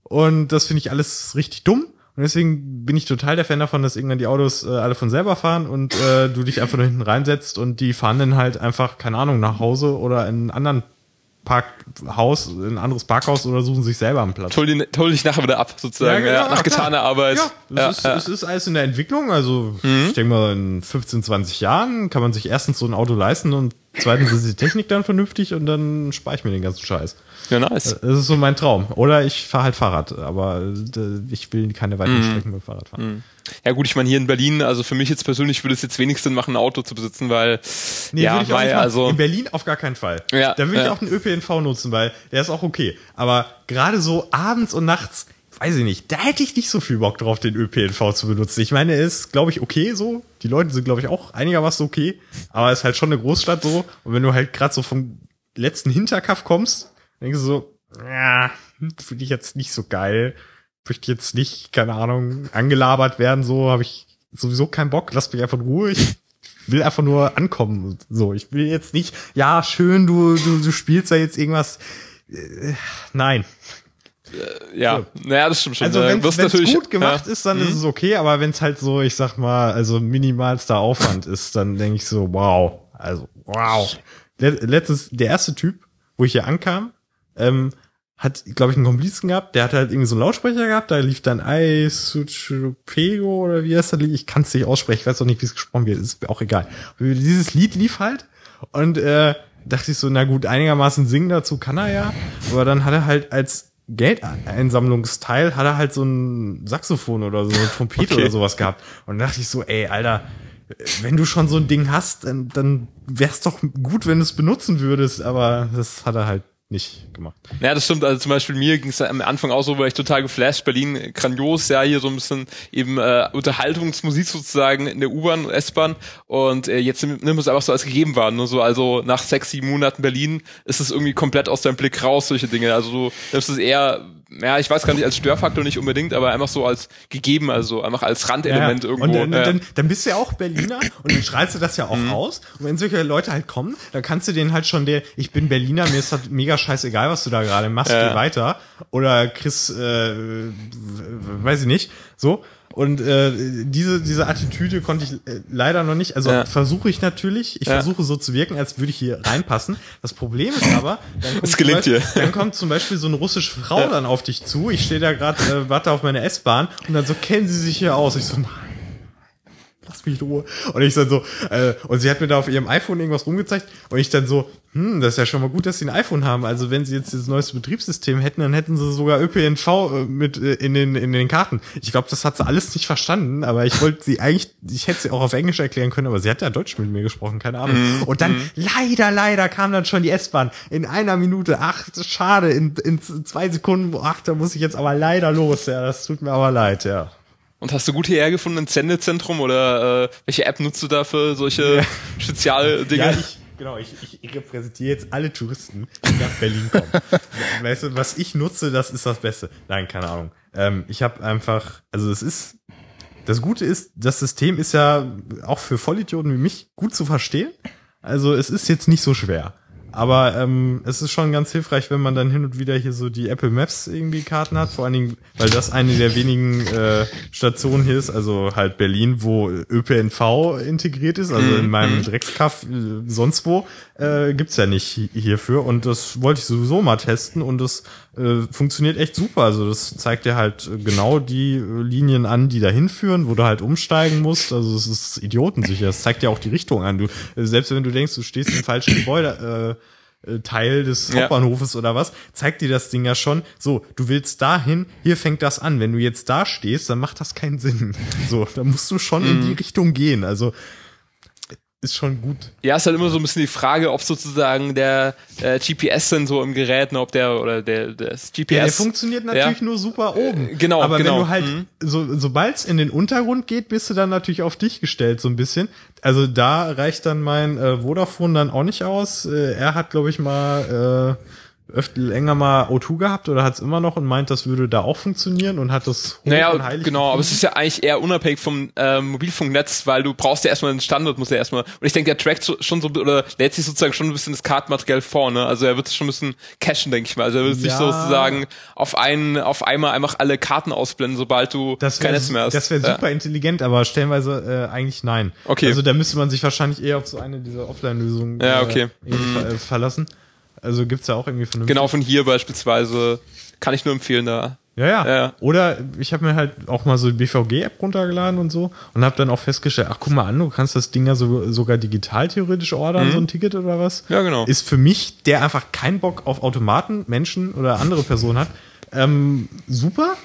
Und das finde ich alles richtig dumm. Und deswegen bin ich total der Fan davon, dass irgendwann die Autos äh, alle von selber fahren und äh, du dich einfach nur hinten reinsetzt und die fahren dann halt einfach, keine Ahnung, nach Hause oder in einen anderen Parkhaus, in ein anderes Parkhaus oder suchen sich selber einen Platz. Hol, dich nachher wieder ab, sozusagen, ja, nach klar. getaner Arbeit. Ja, es, Ja, ist, ja. es ist alles in der Entwicklung. Also Mhm. ich denke mal, in 15, 20 Jahren kann man sich erstens so ein Auto leisten und zweitens ist die Technik dann vernünftig und dann spare ich mir den ganzen Scheiß. Ja, nice. Das ist so mein Traum. Oder ich fahre halt Fahrrad, aber äh, ich will keine weiteren Mhm. Strecken mit dem Fahrrad fahren. Ja gut, ich meine hier in Berlin, also für mich jetzt persönlich würde es jetzt wenig Sinn machen, ein Auto zu besitzen, weil ja, würde ich auch weil also in Berlin auf gar keinen Fall. Ja, da würde ich ja. auch den ÖPNV nutzen, weil der ist auch okay. Aber gerade so abends und nachts, weiß ich nicht, da hätte ich nicht so viel Bock drauf, den ÖPNV zu benutzen. Ich meine, er ist, glaube ich, okay so. Die Leute sind, glaube ich, auch einigermaßen okay. Aber es ist halt schon eine Großstadt so. Und wenn du halt gerade so vom letzten Hinterkaff kommst, denkst du so, ja, finde ich jetzt nicht so geil. Möchte jetzt nicht, keine Ahnung, angelabert werden, so habe ich sowieso keinen Bock. Lass mich einfach in Ruhe. Ich will einfach nur ankommen. So, ich will jetzt nicht, ja, schön, du, du, du spielst da jetzt irgendwas. Äh, nein. ja, naja, das stimmt schon. Also Äh, wenn es gut gemacht ja. ist, dann ist es okay, aber wenn es halt so, ich sag mal, also minimalster Aufwand ist, dann denke ich so, wow. Also, wow. Let- Letztes, der erste Typ, wo ich hier ankam, ähm, hat, glaube ich, einen Komplizen gehabt, der hat halt irgendwie so einen Lautsprecher gehabt, da lief dann Pego oder wie heißt das Lied? Ich kann es nicht aussprechen, ich weiß auch nicht, wie es gesprochen wird, ist mir auch egal. Dieses Lied lief halt und äh, dachte ich so, na gut, einigermaßen singen dazu kann er ja, aber dann hat er halt als Geldeinsammlungsteil hat er halt so ein Saxophon oder so eine Trompete Okay. oder sowas gehabt. Und dachte ich so, ey, Alter, wenn du schon so ein Ding hast, dann, dann wär's doch gut, wenn du es benutzen würdest, aber das hat er halt nicht gemacht. Ja, das stimmt. Also zum Beispiel mir ging es am Anfang auch so, war ich total geflasht. Berlin grandios, ja, hier so ein bisschen eben äh, Unterhaltungsmusik sozusagen in der U-Bahn, S-Bahn. Und äh, jetzt nimmt nimmt es einfach so als gegeben wahr. Nur so, also nach sechs, sieben Monaten Berlin ist es irgendwie komplett aus deinem Blick raus, solche Dinge. Also du nimmst es eher, ja, ich weiß gar nicht, als Störfaktor nicht unbedingt, aber einfach so als gegeben, also einfach als Randelement irgendwo. Und dann, ja. dann, dann bist du ja auch Berliner und dann schreist du das ja auch aus. Und wenn solche Leute halt kommen, dann kannst du denen halt schon der, ich bin Berliner, mir ist das mega scheißegal, was du da gerade machst, Ja. geh weiter. Oder Chris, äh, weiß ich nicht, so. Und äh, diese diese Attitüde konnte ich äh, leider noch nicht. Also Ja. versuche ich natürlich. Ich Ja. versuche so zu wirken, als würde ich hier reinpassen. Das Problem ist aber, dann kommt, gelingt Beispiel, dir. dann kommt zum Beispiel so eine russische Frau dann auf dich zu. Ich stehe da gerade, äh, warte auf meine S-Bahn und dann so kennen sie sich hier aus. Ich so, nein, lass mich in Ruhe. Und ich dann so, äh, und sie hat mir da auf ihrem iPhone irgendwas rumgezeigt und ich dann so, hm, das ist ja schon mal gut, dass sie ein iPhone haben. Also wenn sie jetzt das neueste Betriebssystem hätten, dann hätten sie sogar ÖPNV äh, mit äh, in den in den Karten. Ich glaube, das hat sie alles nicht verstanden, aber ich wollte sie eigentlich, ich hätte sie auch auf Englisch erklären können, aber sie hat ja Deutsch mit mir gesprochen, keine Ahnung. Mhm. Und dann leider, leider kam dann schon die S-Bahn in einer Minute. Ach, schade, in, in zwei Sekunden. Ach, da muss ich jetzt aber leider los. Ja, das tut mir aber leid, ja. Und hast du gut hierher gefunden, ein Sendezentrum oder äh, welche App nutzt du da für solche Ja. Spezialdinge? Ja, ich, genau, ich, ich repräsentiere jetzt alle Touristen, die nach Berlin kommen. weißt du, was ich nutze, das ist das Beste. Nein, keine Ahnung. Ähm, ich habe einfach, also es ist, das Gute ist, das System ist ja auch für Vollidioten wie mich gut zu verstehen. Also es ist jetzt nicht so schwer. Aber ähm, es ist schon ganz hilfreich, wenn man dann hin und wieder hier so die Apple Maps irgendwie Karten hat. Vor allen Dingen, weil das eine der wenigen äh, Stationen hier ist, also halt Berlin, wo ÖPNV integriert ist. Also in meinem Dreckskaff äh, sonst wo äh, gibt's ja nicht hi- hierfür. Und das wollte ich sowieso mal testen und das äh, funktioniert echt super. Also das zeigt dir halt genau die äh, Linien an, die da hinführen, wo du halt umsteigen musst. Also es ist idiotensicher. Es zeigt dir auch die Richtung an. Du, äh, selbst wenn du denkst, du stehst im falschen Gebäude, äh, Teil des Ja. Hauptbahnhofes oder was, zeigt dir das Ding ja schon. So, du willst dahin, hier fängt das an. Wenn du jetzt da stehst, dann macht das keinen Sinn. So, da musst du schon in die Richtung gehen. Also ist schon gut. Ja, ist halt immer so ein bisschen die Frage, ob sozusagen der äh, GPS-Sensor im Gerät, ne, ob der oder der das GPS. Ja, der funktioniert natürlich ja. nur super oben. Äh, genau, Aber genau. wenn du halt, Mhm. so, sobald es in den Untergrund geht, bist du dann natürlich auf dich gestellt, so ein bisschen. Also da reicht dann mein äh, Vodafone dann auch nicht aus. Äh, er hat, glaube ich, mal äh, öfter länger mal O2 gehabt oder hat es immer noch und meint, das würde da auch funktionieren und hat das hoch Naja, genau, aber es gefunden. ist ja eigentlich eher unabhängig vom ähm, Mobilfunknetz, weil du brauchst ja erstmal einen Standard, muss ja erstmal, und ich denke, der trackt so, schon so, oder lädt sich sozusagen schon ein bisschen das Kartenmaterial vor, ne? Also er wird es schon ein bisschen cachen, denke ich mal. Also er wird es nicht Ja. sozusagen auf einen, auf einmal einfach alle Karten ausblenden, sobald du Das kein wäre Netz mehr hast. das wär Ja. super intelligent, aber stellenweise äh, eigentlich nein. Okay. Also da müsste man sich wahrscheinlich eher auf so eine dieser Offline-Lösungen Ja, okay. äh, ver äh, verlassen. Also gibt's ja auch irgendwie vernünftig. Genau von hier beispielsweise kann ich nur empfehlen da. Ja, ja. Ja. Oder ich habe mir halt auch mal so die BVG-App runtergeladen und so und habe dann auch festgestellt, ach guck mal an, du kannst das Ding ja so, sogar digital theoretisch ordern, so ein Ticket oder was. Mhm. Ja, genau. Ist für mich, der einfach keinen Bock auf Automaten, Menschen oder andere Personen hat, ähm, super.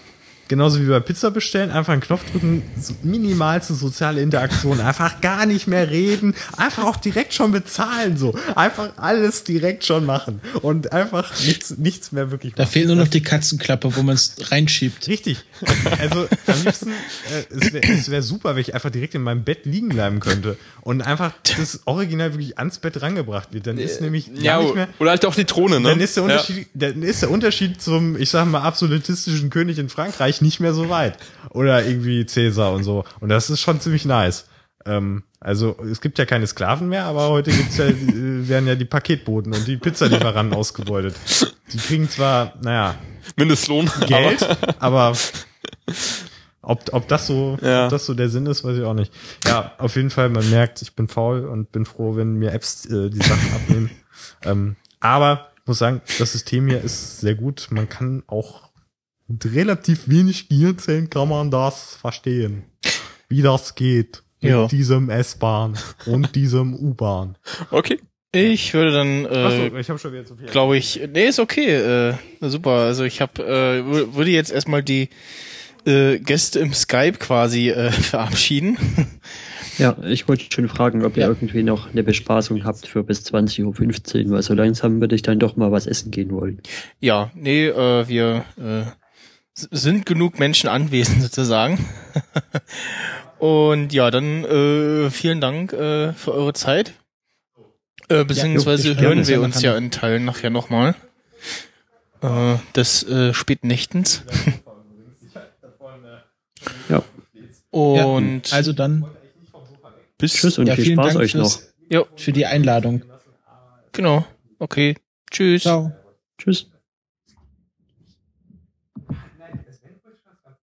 Genauso wie bei Pizza bestellen, einfach einen Knopf drücken, so minimalste soziale Interaktion, einfach gar nicht mehr reden, einfach auch direkt schon bezahlen, so. Einfach alles direkt schon machen und einfach nichts, nichts mehr wirklich Da machen. fehlt nur noch die Katzenklappe, wo man es reinschiebt. Richtig. Also am liebsten, äh, es wäre wär super, wenn ich einfach direkt in meinem Bett liegen bleiben könnte und einfach das Original wirklich ans Bett rangebracht wird. Dann ist nämlich gar Ja, nicht mehr. oder halt auch die Drohne, ne? Dann ist der Ja. Unterschied, dann ist der Unterschied zum, ich sag mal, absolutistischen König in Frankreich nicht mehr so weit. Oder irgendwie Cäsar und so. Und das ist schon ziemlich nice. Ähm, also es gibt ja keine Sklaven mehr, aber heute gibt's ja, äh, werden ja die Paketboten und die Pizzalieferanten ausgebeutet. Die kriegen zwar, naja, Mindestlohn. Geld, aber ob, ob das so, Ja. ob das so der Sinn ist, weiß ich auch nicht. Ja, auf jeden Fall, man merkt, ich bin faul und bin froh, wenn mir Apps äh, die Sachen abnehmen. Ähm, aber ich muss sagen, das System hier ist sehr gut. Man kann auch mit relativ wenig Gehirnzellen kann man das verstehen, wie das geht mit Ja. diesem S-Bahn und diesem U-Bahn. Okay. Ich würde dann, Achso, äh, ich habe schon wieder zu viel. glaube ich, nee, ist okay, äh, super. Also ich habe, äh, wür- würde jetzt erstmal die äh, Gäste im Skype quasi äh, verabschieden. Ja, ich wollte schon fragen, ob ihr Ja. irgendwie noch eine Bespaßung habt für bis 20.15 Uhr, weil so langsam würde ich dann doch mal was essen gehen wollen. Ja, nee, äh, wir äh, sind genug Menschen anwesend sozusagen. Und ja, dann äh, vielen Dank äh, für eure Zeit. Äh, beziehungsweise jo, ich hören wir uns ja in Teilen nachher nochmal. Äh, des äh, späten Nächtens. Ja, Und ja, also dann bis tschüss und ja, viel Spaß Dank euch noch. Ja, für die Einladung. genau. Okay. Tschüss. Ciao. Tschüss.